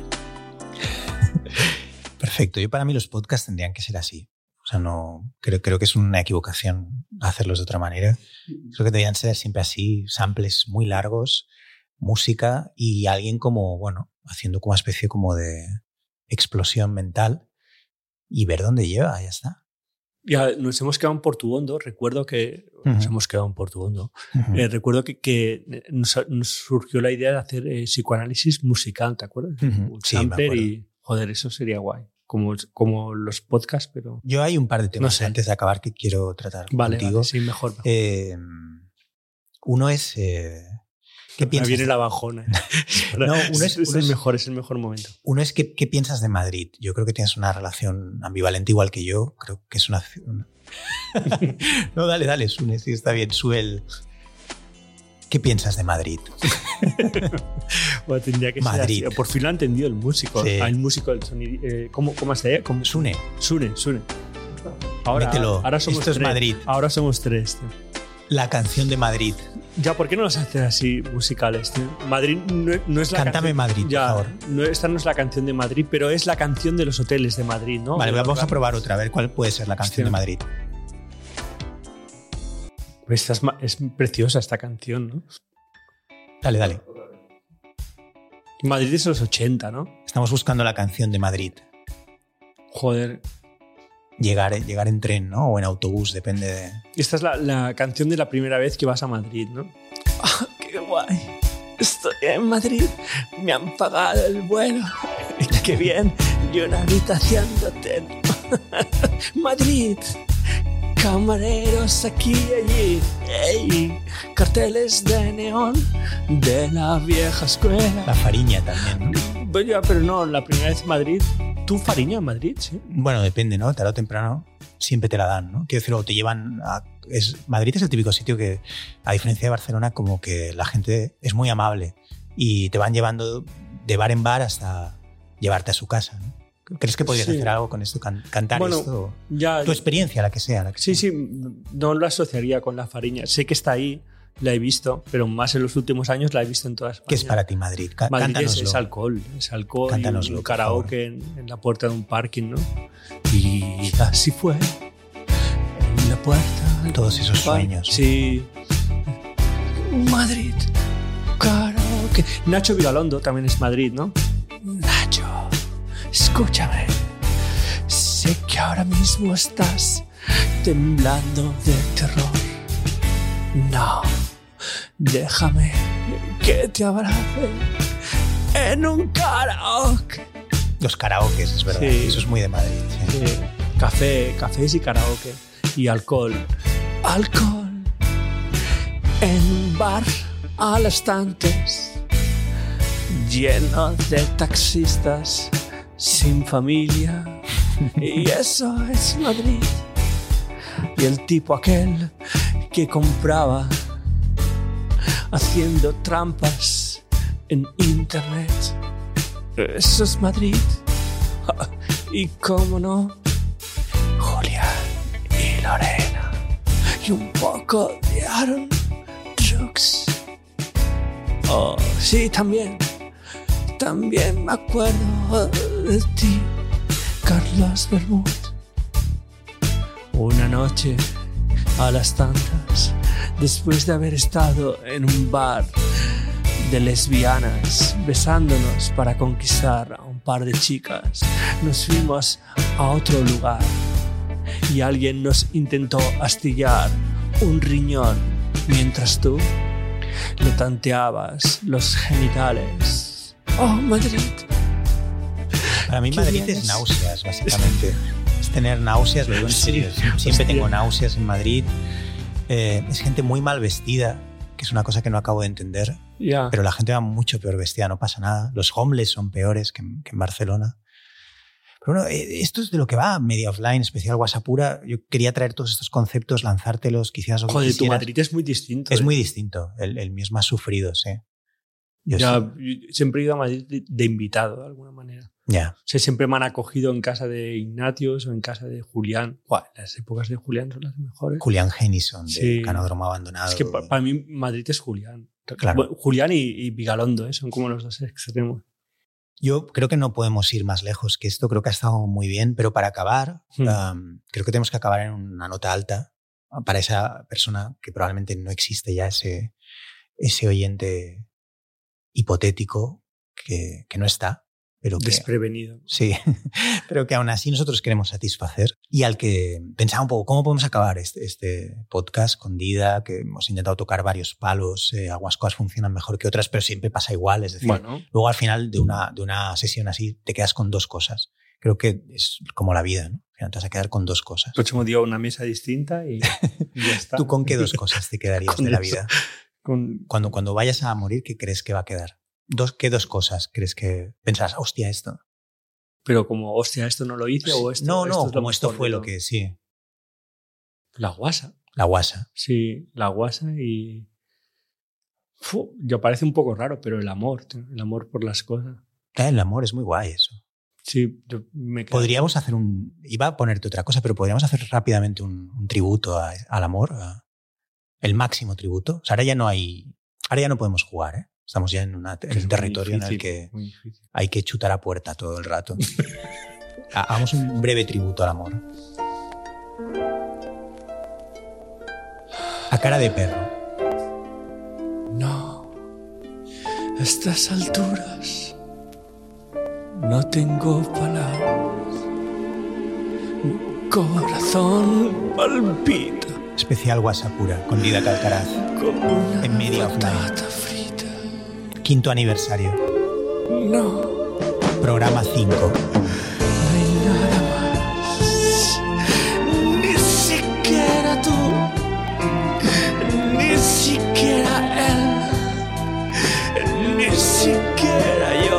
Perfecto. Yo para mí los podcasts tendrían que ser así. O sea, no creo, creo que es una equivocación hacerlos de otra manera. Creo que deberían ser siempre así, samples muy largos, música y alguien como, bueno, haciendo como una especie como de explosión mental y ver dónde lleva, ya está. Ya nos hemos quedado en Portuondo. Recuerdo que nos Ujú. hemos quedado en Portuondo. Ujú. Eh, recuerdo que, que nos, nos surgió la idea de hacer eh, psicoanálisis musical, ¿te acuerdas? Ujú. Un Sí, me y joder, eso sería guay. Como, como los podcasts, pero Yo hay un par de temas sé. antes de acabar que quiero tratar vale, contigo. vale, sí, mejor. mejor. Eh, uno es. eh, ¿Qué piensas? viene la bajona. No, uno es- es, es uno el mejor, es el mejor momento. Uno es ¿qué, qué piensas de Madrid. Yo creo que tienes una relación ambivalente igual que yo. Creo que es una. una- no, dale, dale, Sune, sí, está bien. Sube el. ¿Qué piensas de Madrid? Bueno, tendría que Madrid. ser. Por fin lo ha entendido el músico. Sí. El músico del sonido. eh, ¿Cómo, cómo se llama? Sune, Sune, Sune. Ahora, mételo. ahora somos Esto es tres. Madrid. Ahora somos tres. tío. La canción de Madrid. Ya, ¿por qué no los haces así musicales? tío? Madrid no, no es la Cántame canción- Madrid, por favor. No, esta no es la canción de Madrid, pero es la canción de los hoteles de Madrid, ¿no? Vale, vamos a probar otra, a ver cuál puede ser la canción Hostia. de Madrid. Esta es, preciosa esta canción, ¿no? Dale, dale. Madrid es los 80, ¿no? Estamos buscando la canción de Madrid. Joder. Llegar, llegar en tren, ¿no? O en autobús, depende de. Esta es la, la canción de la primera vez que vas a Madrid, ¿no? ¡Ah, qué guay! Estoy en Madrid, me han pagado el vuelo. ¡Qué bien! Y una habitación de hotel. Madrid, camareros aquí y allí. ¡Ey! Carteles de neón de la vieja escuela. La Fariña también, ¿no? Pues ya, pero no, la primera vez en Madrid. ¿Tú, Fariña, en Madrid? Sí. Bueno, depende, ¿no? Tarde o temprano siempre te la dan, ¿no? Quiero decir, o te llevan a... Es, Madrid es el típico sitio que, a diferencia de Barcelona, como que la gente es muy amable y te van llevando de bar en bar hasta llevarte a su casa, ¿no? ¿Crees que podrías Sí. hacer algo con esto? Can- ¿Cantar Bueno, esto? Ya, Tu experiencia, la que sea. La que Sí, sea. sí, no lo asociaría con la Fariña. Sé que está ahí, la he visto, pero más en los últimos años la he visto en todas ¿Qué es España. para ti Madrid? Cá- Madrid es, cántanoslo. es alcohol, es alcohol y un karaoke en, en la puerta de un parking, ¿no? Y así fue, en la puerta. Todos esos sueños. Sí. Madrid, karaoke. Nacho Vigalondo también es Madrid, ¿no? Escúchame. Sé que ahora mismo estás temblando de terror. No, déjame que te abrace en un karaoke. Los karaokes, es verdad. Sí. Eso es muy de Madrid. sí. Sí, café, cafés y karaoke. Y alcohol. Alcohol. En un bar a las tantas. Lleno de taxistas sin familia. Y eso es Madrid. Y el tipo aquel que compraba haciendo trampas en internet. Eso es Madrid. Y cómo no, Julián y Lorena. Y un poco de Aaron Brooks. Oh, sí, también. También me acuerdo de ti, Carlos Bermud. Una noche a las tantas, después de haber estado en un bar de lesbianas besándonos para conquistar a un par de chicas. Nos fuimos a otro lugar y alguien nos intentó astillar un riñón mientras tú le tanteabas los genitales. ¡Oh, Madrid! Para mí Madrid es náuseas, básicamente. es tener náuseas, lo digo en Sí, serio. Siempre hostia. tengo náuseas en Madrid. Eh, es gente muy mal vestida, que es una cosa que no acabo de entender. Pero la gente va mucho peor vestida, no pasa nada. Los homeless son peores que, en- que en Barcelona. Pero bueno, eh, esto es de lo que va Media Offline, especial Guasapura. Yo quería traer todos estos conceptos, lanzártelos, quizás. Joder, tu quisieras. Madrid es muy distinto. Es ¿eh? muy distinto. El, el mío es más sufrido, sí. Yo Ya, siempre he ido a Madrid de, de invitado, de alguna manera. Ya. O sea, siempre me han acogido en casa de Ignatius o en casa de Julián. Buah, las épocas de Julián son las mejores. Julián Genison, de Sí. Canódromo Abandonado. Es que pa- para mí Madrid es Julián. Claro. Bueno, Julián y, y Vigalondo, ¿eh? son como los dos extremos. Yo creo que no podemos ir más lejos que esto. Creo que ha estado muy bien, pero para acabar, Hmm. um, creo que tenemos que acabar en una nota alta para esa persona que probablemente no existe ya, ese, ese oyente hipotético que, que no está, pero que, Desprevenido. Sí, pero que aún así nosotros queremos satisfacer y al que pensaba un poco cómo podemos acabar este, este podcast con Dida, que hemos intentado tocar varios palos, eh, algunas cosas funcionan mejor que otras, pero siempre pasa igual, es decir, Bueno, luego al final de una, de una sesión así te quedas con dos cosas. Creo que es como la vida, ¿no? Al final te vas a quedar con dos cosas. próximo día una mesa distinta y, ya está. ¿Tú con qué dos cosas te quedarías de la vida? Con- Cuando, cuando vayas a morir, ¿qué crees que va a quedar? Dos, ¿Qué dos cosas crees que pensarás, hostia, esto? pero como, hostia, esto no lo hice o esto. no, esto no, es lo como esto fue lo que sí, La guasa. la guasa. Sí, la guasa y. Yo parece un poco raro, pero el amor, tío, el amor por las cosas. El amor es muy guay eso. Sí, yo me quedo- Podríamos hacer un. Iba a ponerte otra cosa, pero podríamos hacer rápidamente un, un tributo a- al amor. a- el máximo tributo. O sea, ahora ya no hay. Ahora ya no podemos jugar, ¿eh? Estamos ya en, una- en un territorio en el que hay que chutar a puerta todo el rato. Ha- Hagamos un breve tributo al amor. A cara de perro. No. A estas alturas no tengo palabras. Mi corazón palpita Especial Guasapura con Dida Calcaraz. En media frita. Quinto aniversario. No. Programa 5. No hay nada más. Ni siquiera tú. Ni siquiera él. Ni siquiera yo.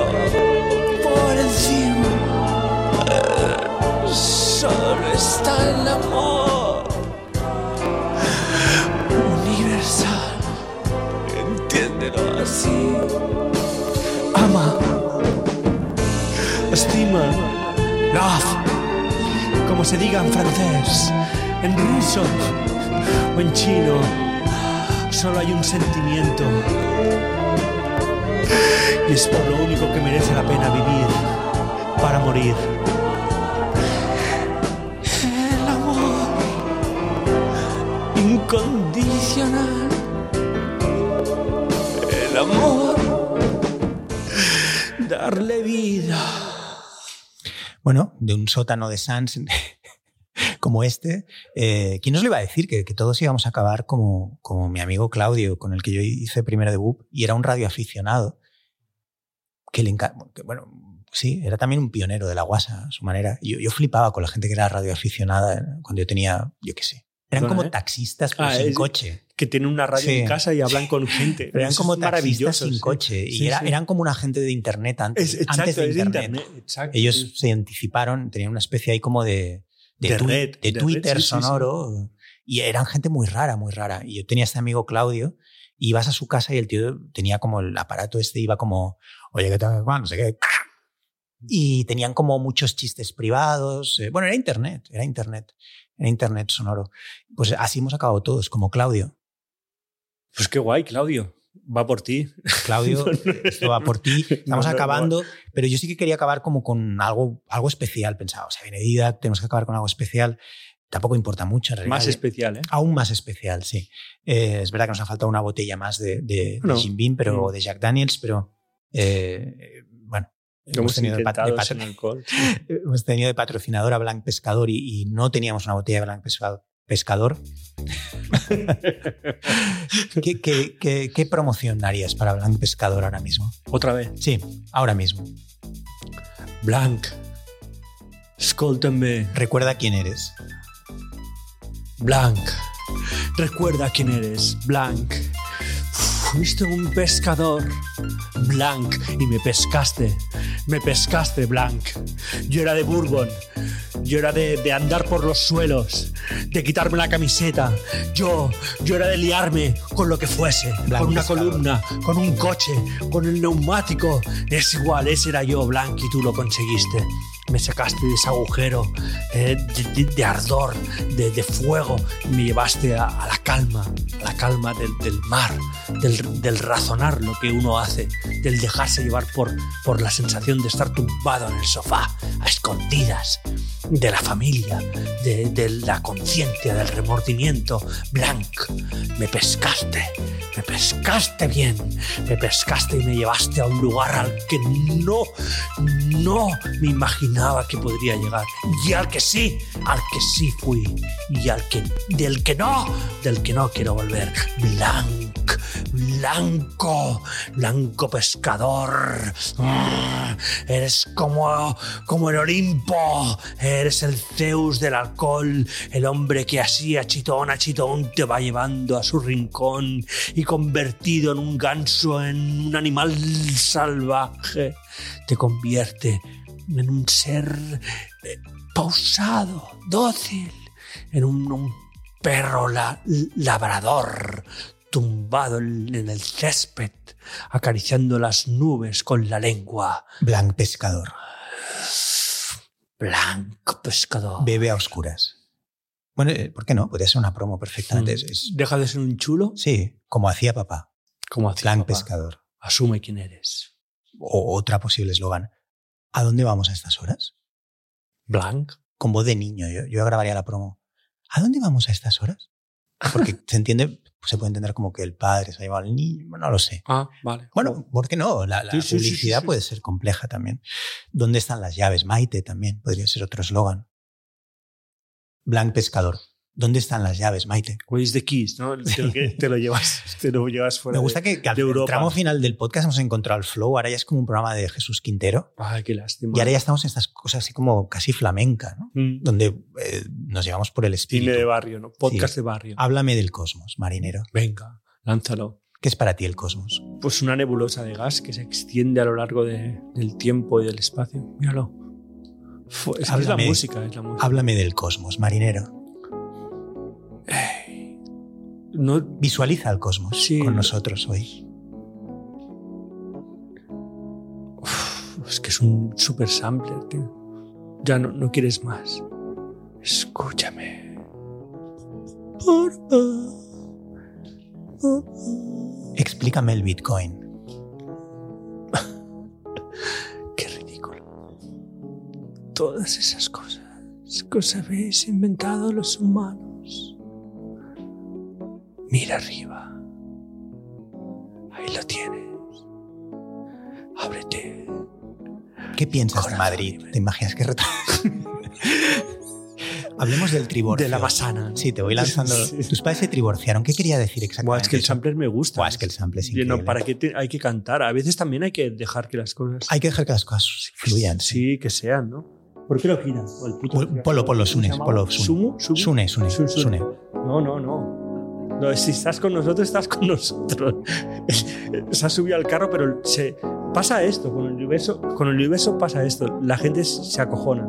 Por encima. Solo está el amor. Love. Como se diga en francés, en ruso o en chino, solo hay un sentimiento. Y es por lo único que merece la pena vivir, para morir. El amor incondicional. El amor. Darle vida. Bueno, de un sótano de Sans como este, eh, ¿quién nos lo iba a decir? Que, que todos íbamos a acabar como, como mi amigo Claudio, con el que yo hice primero de BUP, y era un radioaficionado que le encanta. Bueno, sí, era también un pionero de la guasa a su manera. Yo, yo flipaba con la gente que era radioaficionada cuando yo tenía, yo qué sé. Eran como ¿eh? taxistas, pero Ah, sin es- coche. Que tienen una radio Sí. en casa y hablan con gente. Eran como es taxistas maravilloso, sin sí. coche. Y Sí, era- eran como una gente de internet antes, Es, exacto, antes de internet. internet. exacto. Ellos se anticiparon, tenían una especie ahí como de, de, De twi- red, de de red, Twitter sí. sonoro. Y eran gente muy rara, muy rara. Y yo tenía este amigo Claudio, y ibas a su casa y el tío tenía como el aparato este, iba como, oye, ¿qué tal? Juan? No sé qué. Y tenían como muchos chistes privados. eh, Bueno, era internet, era internet, era internet sonoro. Pues así hemos acabado todos, como Claudio. Pues qué guay, Claudio. Va por ti. Claudio, esto va por ti. Estamos No, no, no. acabando, pero yo sí que quería acabar como con algo, algo especial. Pensaba, o sea, viene Didac, tenemos que acabar con algo especial. Tampoco importa mucho, en realidad. Más especial, ¿eh? Aún más especial, sí. Eh, es verdad que nos ha faltado una botella más de, de, de No. Jim Beam, pero, Mm. de Jack Daniels, pero eh, bueno. Hemos tenido de, hemos tenido patrocinador a Blanc Pescador y, y no teníamos una botella de Blanc Pesca- Pescador. ¿Qué, qué, qué, qué promoción harías para Blanc Pescador ahora mismo? Otra vez. Sí, ahora mismo. Blanc. Escúltame. Recuerda quién eres. Blanc. Recuerda quién eres. Blanc. Fuiste un pescador. Blanc. Y me pescaste. Me pescaste, Blanc. Yo era de Bourbon. yo era de, de andar por los suelos, de quitarme la camiseta. Yo, yo era de liarme con lo que fuese, Blanc con una pescador. columna, con un coche, con el neumático. Es igual, ese era yo, Blanc, y tú lo conseguiste. Me sacaste de ese agujero eh, de, ardor, de, fuego, me llevaste a, la calma, a la calma del, mar, del, del razonar lo que uno hace, del dejarse llevar por, por la sensación de estar tumbado en el sofá, a escondidas, de la familia, de la conciencia, del remordimiento. Blanc, me pescaste, me pescaste bien, me pescaste y me llevaste a un lugar al que no, no me imaginaba que podría llegar. Y al que sí, al que sí fui. Y al que, del que no, del que no quiero volver. Blanc, blanco, blanco pescador. Mm, Eres como, como el Olimpo. Eres el Zeus del alcohol, el hombre que así a chitón a chitón te va llevando a su rincón y convertido en un ganso, en un animal salvaje, te convierte en un ser eh, pausado, dócil, en un, un perro la- labrador tumbado en en el césped, acariciando las nubes con la lengua. Blanc pescador. Blanco pescador. Bebe a oscuras. Bueno, eh, ¿por qué no? Podría ser una promo perfectamente. Mm. Deja de ser un chulo sí, como hacía papá. como hace Blanc papá. pescador. Asume quién eres. O otra posible eslogan. ¿A dónde vamos a estas horas? Blanc. Con voz de niño, yo, yo grabaría la promo. ¿A dónde vamos a estas horas? Porque se entiende, se puede entender como que el padre se ha llevado al niño, no lo sé. Ah, vale. Bueno, ¿por qué no? La, la sí, sí, publicidad sí. puede ser compleja también. ¿Dónde están las llaves? Maite también podría ser otro eslogan. Blanc pescador. ¿Dónde están las llaves, Maite? Where's the keys, ¿no? Te lo, que- te lo llevas, te lo llevas fuera. Me gusta de- que, que al de Europa. tramo final del podcast hemos encontrado el flow. Ahora ya es como un programa de Jesús Quintero. Ay, qué lástima. Y ahora ya estamos en estas cosas así como casi flamenca, ¿no? Mm. Donde eh, nos llevamos por el espíritu. Cine de barrio, ¿no? Podcast Sí. de barrio. Háblame del cosmos, marinero. Venga, lánzalo. ¿Qué es para ti el cosmos? Pues una nebulosa de gas que se extiende a lo largo de- del tiempo y del espacio. Míralo. Fu- Es, la música, es la música. Háblame del cosmos, marinero. No, Visualiza el cosmos Sí. con nosotros hoy. es que es un super sampler, tío. Ya no, no quieres más. Escúchame. Explícame el Bitcoin. Qué ridículo. Todas esas cosas que os habéis inventado los humanos. Mira arriba. Ahí lo tienes. Ábrete. ¿Qué piensas de Corazón Madrid? libre. ¿Te imaginas que reto? Hablemos del triborcio. De la masana. Sí, te voy lanzando. Sí. Tus padres se divorciaron. ¿Qué quería decir exactamente? Buah, es que el sampler me gusta. Buah, es que el sample es increíble. no, ¿Para qué te- hay que cantar? A veces también hay que dejar que las cosas Hay que dejar que las cosas fluyan. sí. Sí, que sean, ¿no? ¿Por qué lo Pol- Polo, polo, ¿Cómo Sune, polo, Sune. ¿Sumo? ¿Sumo? Sune, Sune, Sun- Sune. Sune. No, no, no. No, si estás con nosotros, estás con nosotros. se ha subido al carro, pero se, pasa esto. Con el, universo, con el universo pasa esto. La gente se acojona.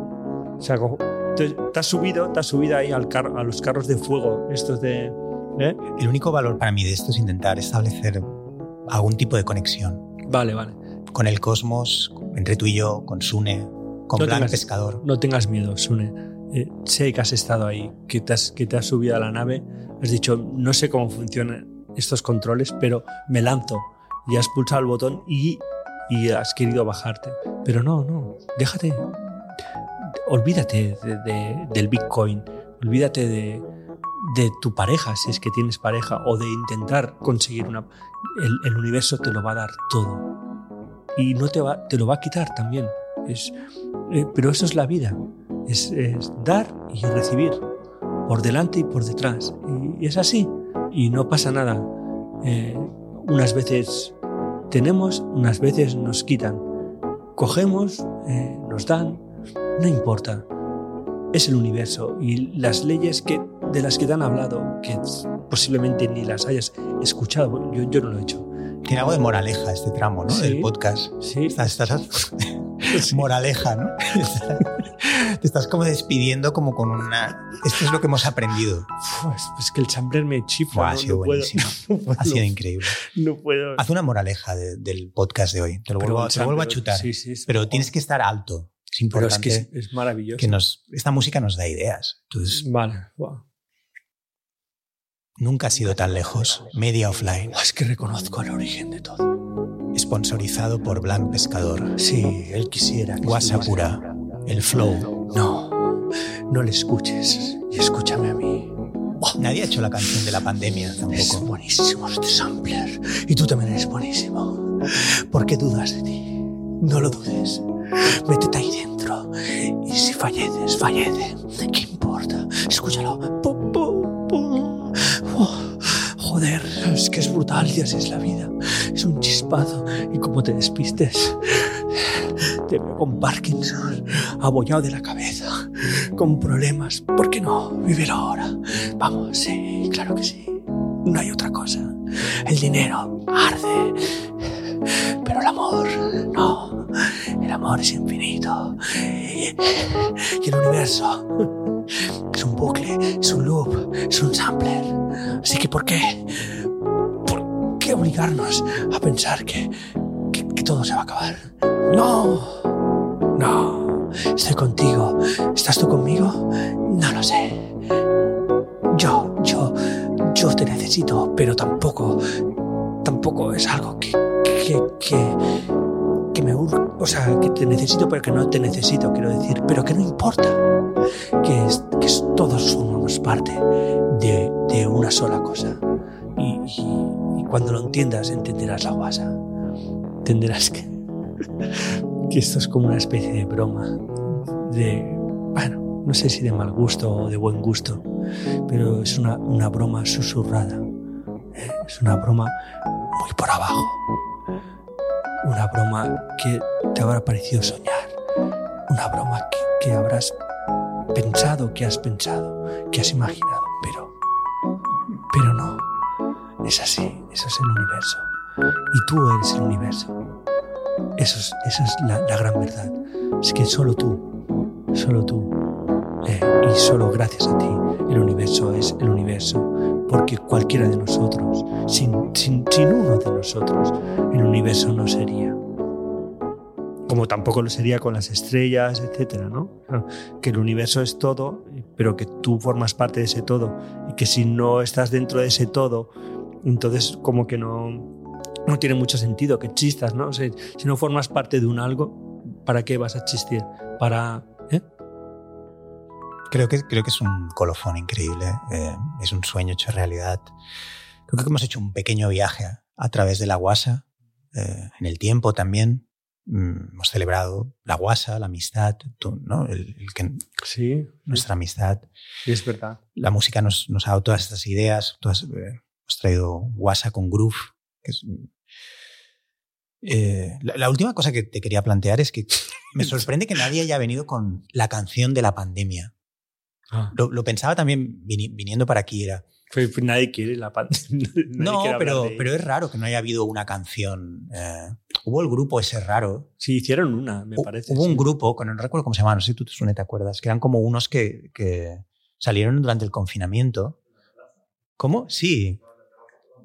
Se Entonces, te has subido, te has subido ahí al carro, a los carros de fuego, estos de. ¿eh? El único valor para mí de esto es intentar establecer algún tipo de conexión Vale, vale. con el cosmos, entre tú y yo, con Sune, con No tengas- Pescador. No tengas miedo, Sune. Eh, sé que has estado ahí, que te has, que te has subido a la nave, has dicho, no sé cómo funcionan estos controles, pero me lanzo. Y has pulsado el botón y, y has querido bajarte. Pero no, no, déjate. Olvídate de- de- del Bitcoin, olvídate de, de tu pareja, si es que tienes pareja, o de intentar conseguir una... El, el universo te lo va a dar todo. Y no te, va, te lo va a quitar también. Es, eh, pero eso es la vida. Es, es dar y recibir. Por delante y por detrás. Y, es así. Y no pasa nada. Eh, unas veces tenemos, unas veces nos quitan. Cogemos, eh, nos dan. No importa. Es el universo. Y las leyes que, de las que te han hablado, que posiblemente ni las hayas escuchado, yo, yo no lo he hecho. Tiene algo de moraleja este tramo, ¿no? Sí. Del podcast. Sí, Estás, estás- Sí. moraleja, ¿no? Te estás como despidiendo como con una... Esto es lo que hemos aprendido. Pues, pues que el sampler me chifla. Buah, ha sido no puedo, buenísimo. no puedo, Ha sido increíble. no puedo. Haz una moraleja de- del podcast de hoy. Te lo vuelvo, lo a chutar. sí, sí, pero tienes que estar alto. Es Pero es importante que es, es maravilloso. que nos, esta música nos da ideas. Entonces, Vale. buah. nunca ha sido tan lejos. Media Offline, Es que reconozco el origen de todo. Sponsorizado por Blanc Pescador. Sí, él quisiera. que Guasa estuviese- pura, el flow. No, no le escuches y escúchame a mí. Nadie ha hecho la canción de la pandemia Es tampoco. buenísimo este sampler. Y tú también eres buenísimo. ¿Por qué dudas de ti? No lo dudes. Métete ahí dentro. Y si falleces, fallece. ¿Qué importa? Escúchalo. Pum, pum, pum. Oh, joder, es que es brutal y así es la vida. Es un chispazo. Y como te despistes, te veo con Parkinson, abollado de la cabeza, con problemas. ¿Por qué no? Vívelo ahora. Vamos, sí, claro que sí. No hay otra cosa. El dinero arde, pero el amor no. El amor es infinito. Y el universo es un bucle, es un loop, es un sampler. Así que ¿por qué? ¿Por qué obligarnos a pensar que, que, todo se va a acabar? No. No. Estoy contigo. ¿Estás tú conmigo? No lo sé. Yo, yo, yo te necesito, pero tampoco, tampoco es algo que, que, que, me urge. O sea, que te necesito, pero que no te necesito, quiero decir. Pero que no importa. Que, es, que todos formamos parte de, de una sola cosa. Y cuando lo entiendas, entenderás la guasa. Entenderás que, que esto es como una especie de broma. De, bueno, no sé si de mal gusto o de buen gusto, pero es una, una broma susurrada. Eh, Es una broma muy por abajo. Una broma que te habrá parecido soñar. Una broma que, que habrás pensado, que has pensado, que has imaginado, Es así, eso es el universo. Y tú eres el universo. Eso es, esa es la, gran verdad. Es que solo tú, solo tú, eh, y solo gracias a ti, el universo es el universo. Porque cualquiera de nosotros, sin, sin, sin uno de nosotros, el universo no sería. Como tampoco lo sería con las estrellas, etcétera, ¿no? Que el universo es todo, pero que tú formas parte de ese todo. Y que si no estás dentro de ese todo, entonces como que no, no tiene mucho sentido que existas, ¿no? O sea, si no formas parte de un algo, ¿para qué vas a existir? Para... ¿eh? Creo que, creo que es un colofón increíble. eh, es un sueño hecho realidad. Creo que hemos hecho un pequeño viaje a, a través de la guasa, eh, en el tiempo también. Mm, hemos celebrado la guasa, la amistad, tú, ¿no? El- el que, Sí, nuestra amistad. sí, es verdad. La música nos, nos ha dado todas estas ideas. Todas, eh, hemos traído guasa con groove. Que es, eh, la, la última cosa que te quería plantear es que me sorprende que nadie haya venido con la canción de la pandemia. Ah. Lo, lo pensaba también vini- viniendo para aquí. Era, Pues, pues nadie quiere la pandemia. no, pero, pero es raro que no haya habido una canción. eh, hubo el grupo ese raro. Sí, hicieron una, me parece. hubo un sí. grupo, que no recuerdo cómo se llama, no sé si tú Sune, te acuerdas, que eran como unos que, que salieron durante el confinamiento. ¿Cómo? Sí.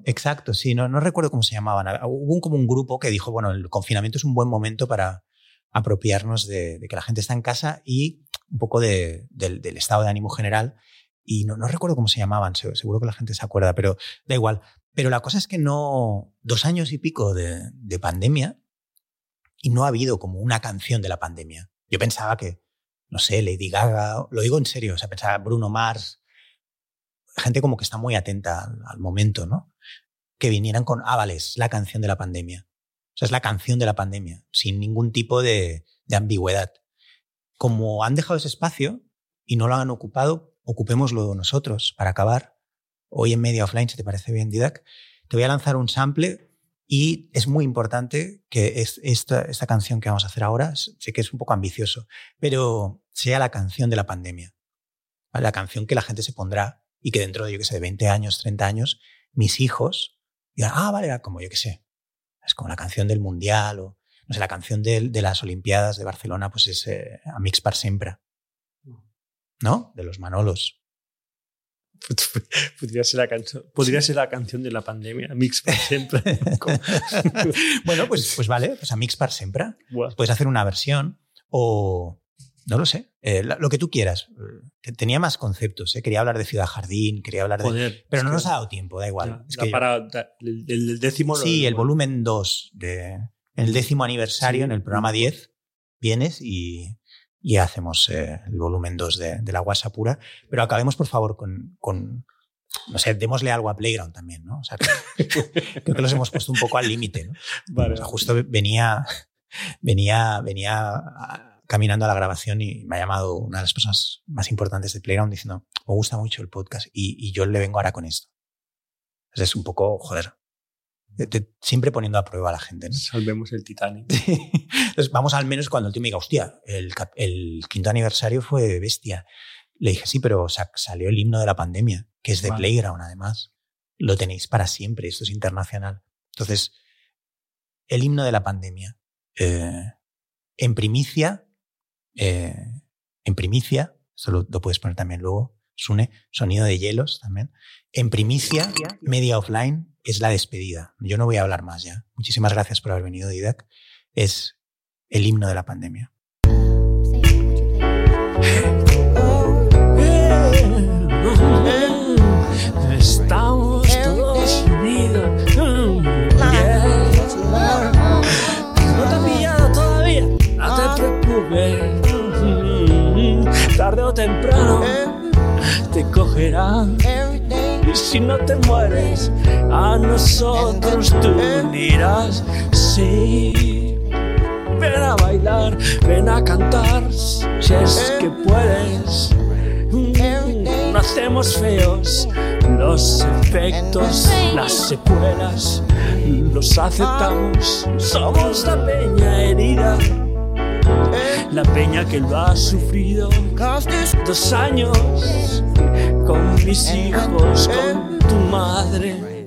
Exacto, sí, no, no recuerdo cómo se llamaban. Hubo un- como un grupo que dijo, bueno, el confinamiento es un buen momento para apropiarnos de, de que la gente está en casa y un poco de- del, del estado de ánimo general. Y no, no recuerdo cómo se llamaban, se- seguro que la gente se acuerda, pero da igual. Pero la cosa es que no, dos años y pico de, de pandemia y no ha habido como una canción de la pandemia. Yo pensaba que, no sé, Lady Gaga, lo digo en serio, o sea, pensaba Bruno Mars, gente como que está muy atenta al, al momento, ¿no? Que vinieran con, ah, vale, es la canción de la pandemia. O sea, es la canción de la pandemia, sin ningún tipo de, de ambigüedad. Como han dejado ese espacio y no lo han ocupado, ocupémoslo nosotros para acabar. Hoy en Media Offline, si te parece bien, Didac, te voy a lanzar un sample y es muy importante que es esta, esta canción que vamos a hacer ahora, sé que es un poco ambicioso, pero sea la canción de la pandemia. La canción que la gente se pondrá y que dentro de, yo que sé, de 20 años, 30 años, mis hijos digan, ah, vale, era como yo que sé, es como la canción del Mundial o, no sé, la canción de, de las Olimpiadas de Barcelona, pues es eh, Amics per sempre. ¿no? De los Manolos. Podría ser, la canción, podría ser la canción de la pandemia, Mix para siempre. bueno, pues, pues vale, pues a Mix para siempre. Puedes hacer una versión o no lo sé, eh, lo que tú quieras. Eh, Tenía más conceptos, ¿eh? quería hablar de Ciudad Jardín, quería hablar de... Joder, Pero es no nos ha dado tiempo, da igual. ya, Es que para, el, el décimo. lo- sí, el volumen 2 de en el décimo aniversario, Sí. en el programa 10, vienes y, y hacemos eh, el volumen 2 de, de la guasa pura. Pero acabemos, por favor, con, con- no sé, démosle algo a Playground también, ¿no? O sea, que- creo que los hemos puesto un poco al límite, ¿no? Vale, O sea, justo venía, venía, venía caminando a la grabación y me ha llamado una de las personas más importantes de Playground diciendo, me gusta mucho el podcast y, y yo le vengo ahora con esto. Entonces es un poco, joder, te- te- siempre poniendo a prueba a la gente. ¿no? Salvemos el Titanic. Entonces vamos al menos cuando el tío me diga, hostia, el, el quinto aniversario fue bestia. Le dije, sí, pero sa- salió el himno de la pandemia, que es de Vale. Playground además. Lo tenéis para siempre, esto es internacional. Entonces, el himno de la pandemia. eh, en primicia, eh, en primicia, eso lo, lo puedes poner también luego, Sune, sonido de hielos también. En primicia, media offline, es la despedida. Yo no voy a hablar más ya. Muchísimas gracias por haber venido, Didac. Es el himno de la pandemia. Estamos temprano te cogerá. Y si no te mueres, a nosotros tú dirás sí. Ven a bailar, ven a cantar, si es que puedes. Mm, No hacemos feos los efectos, las secuelas, los aceptamos. Somos la peña herida, la peña que lo ha sufrido. Dos años con mis hijos, con tu madre.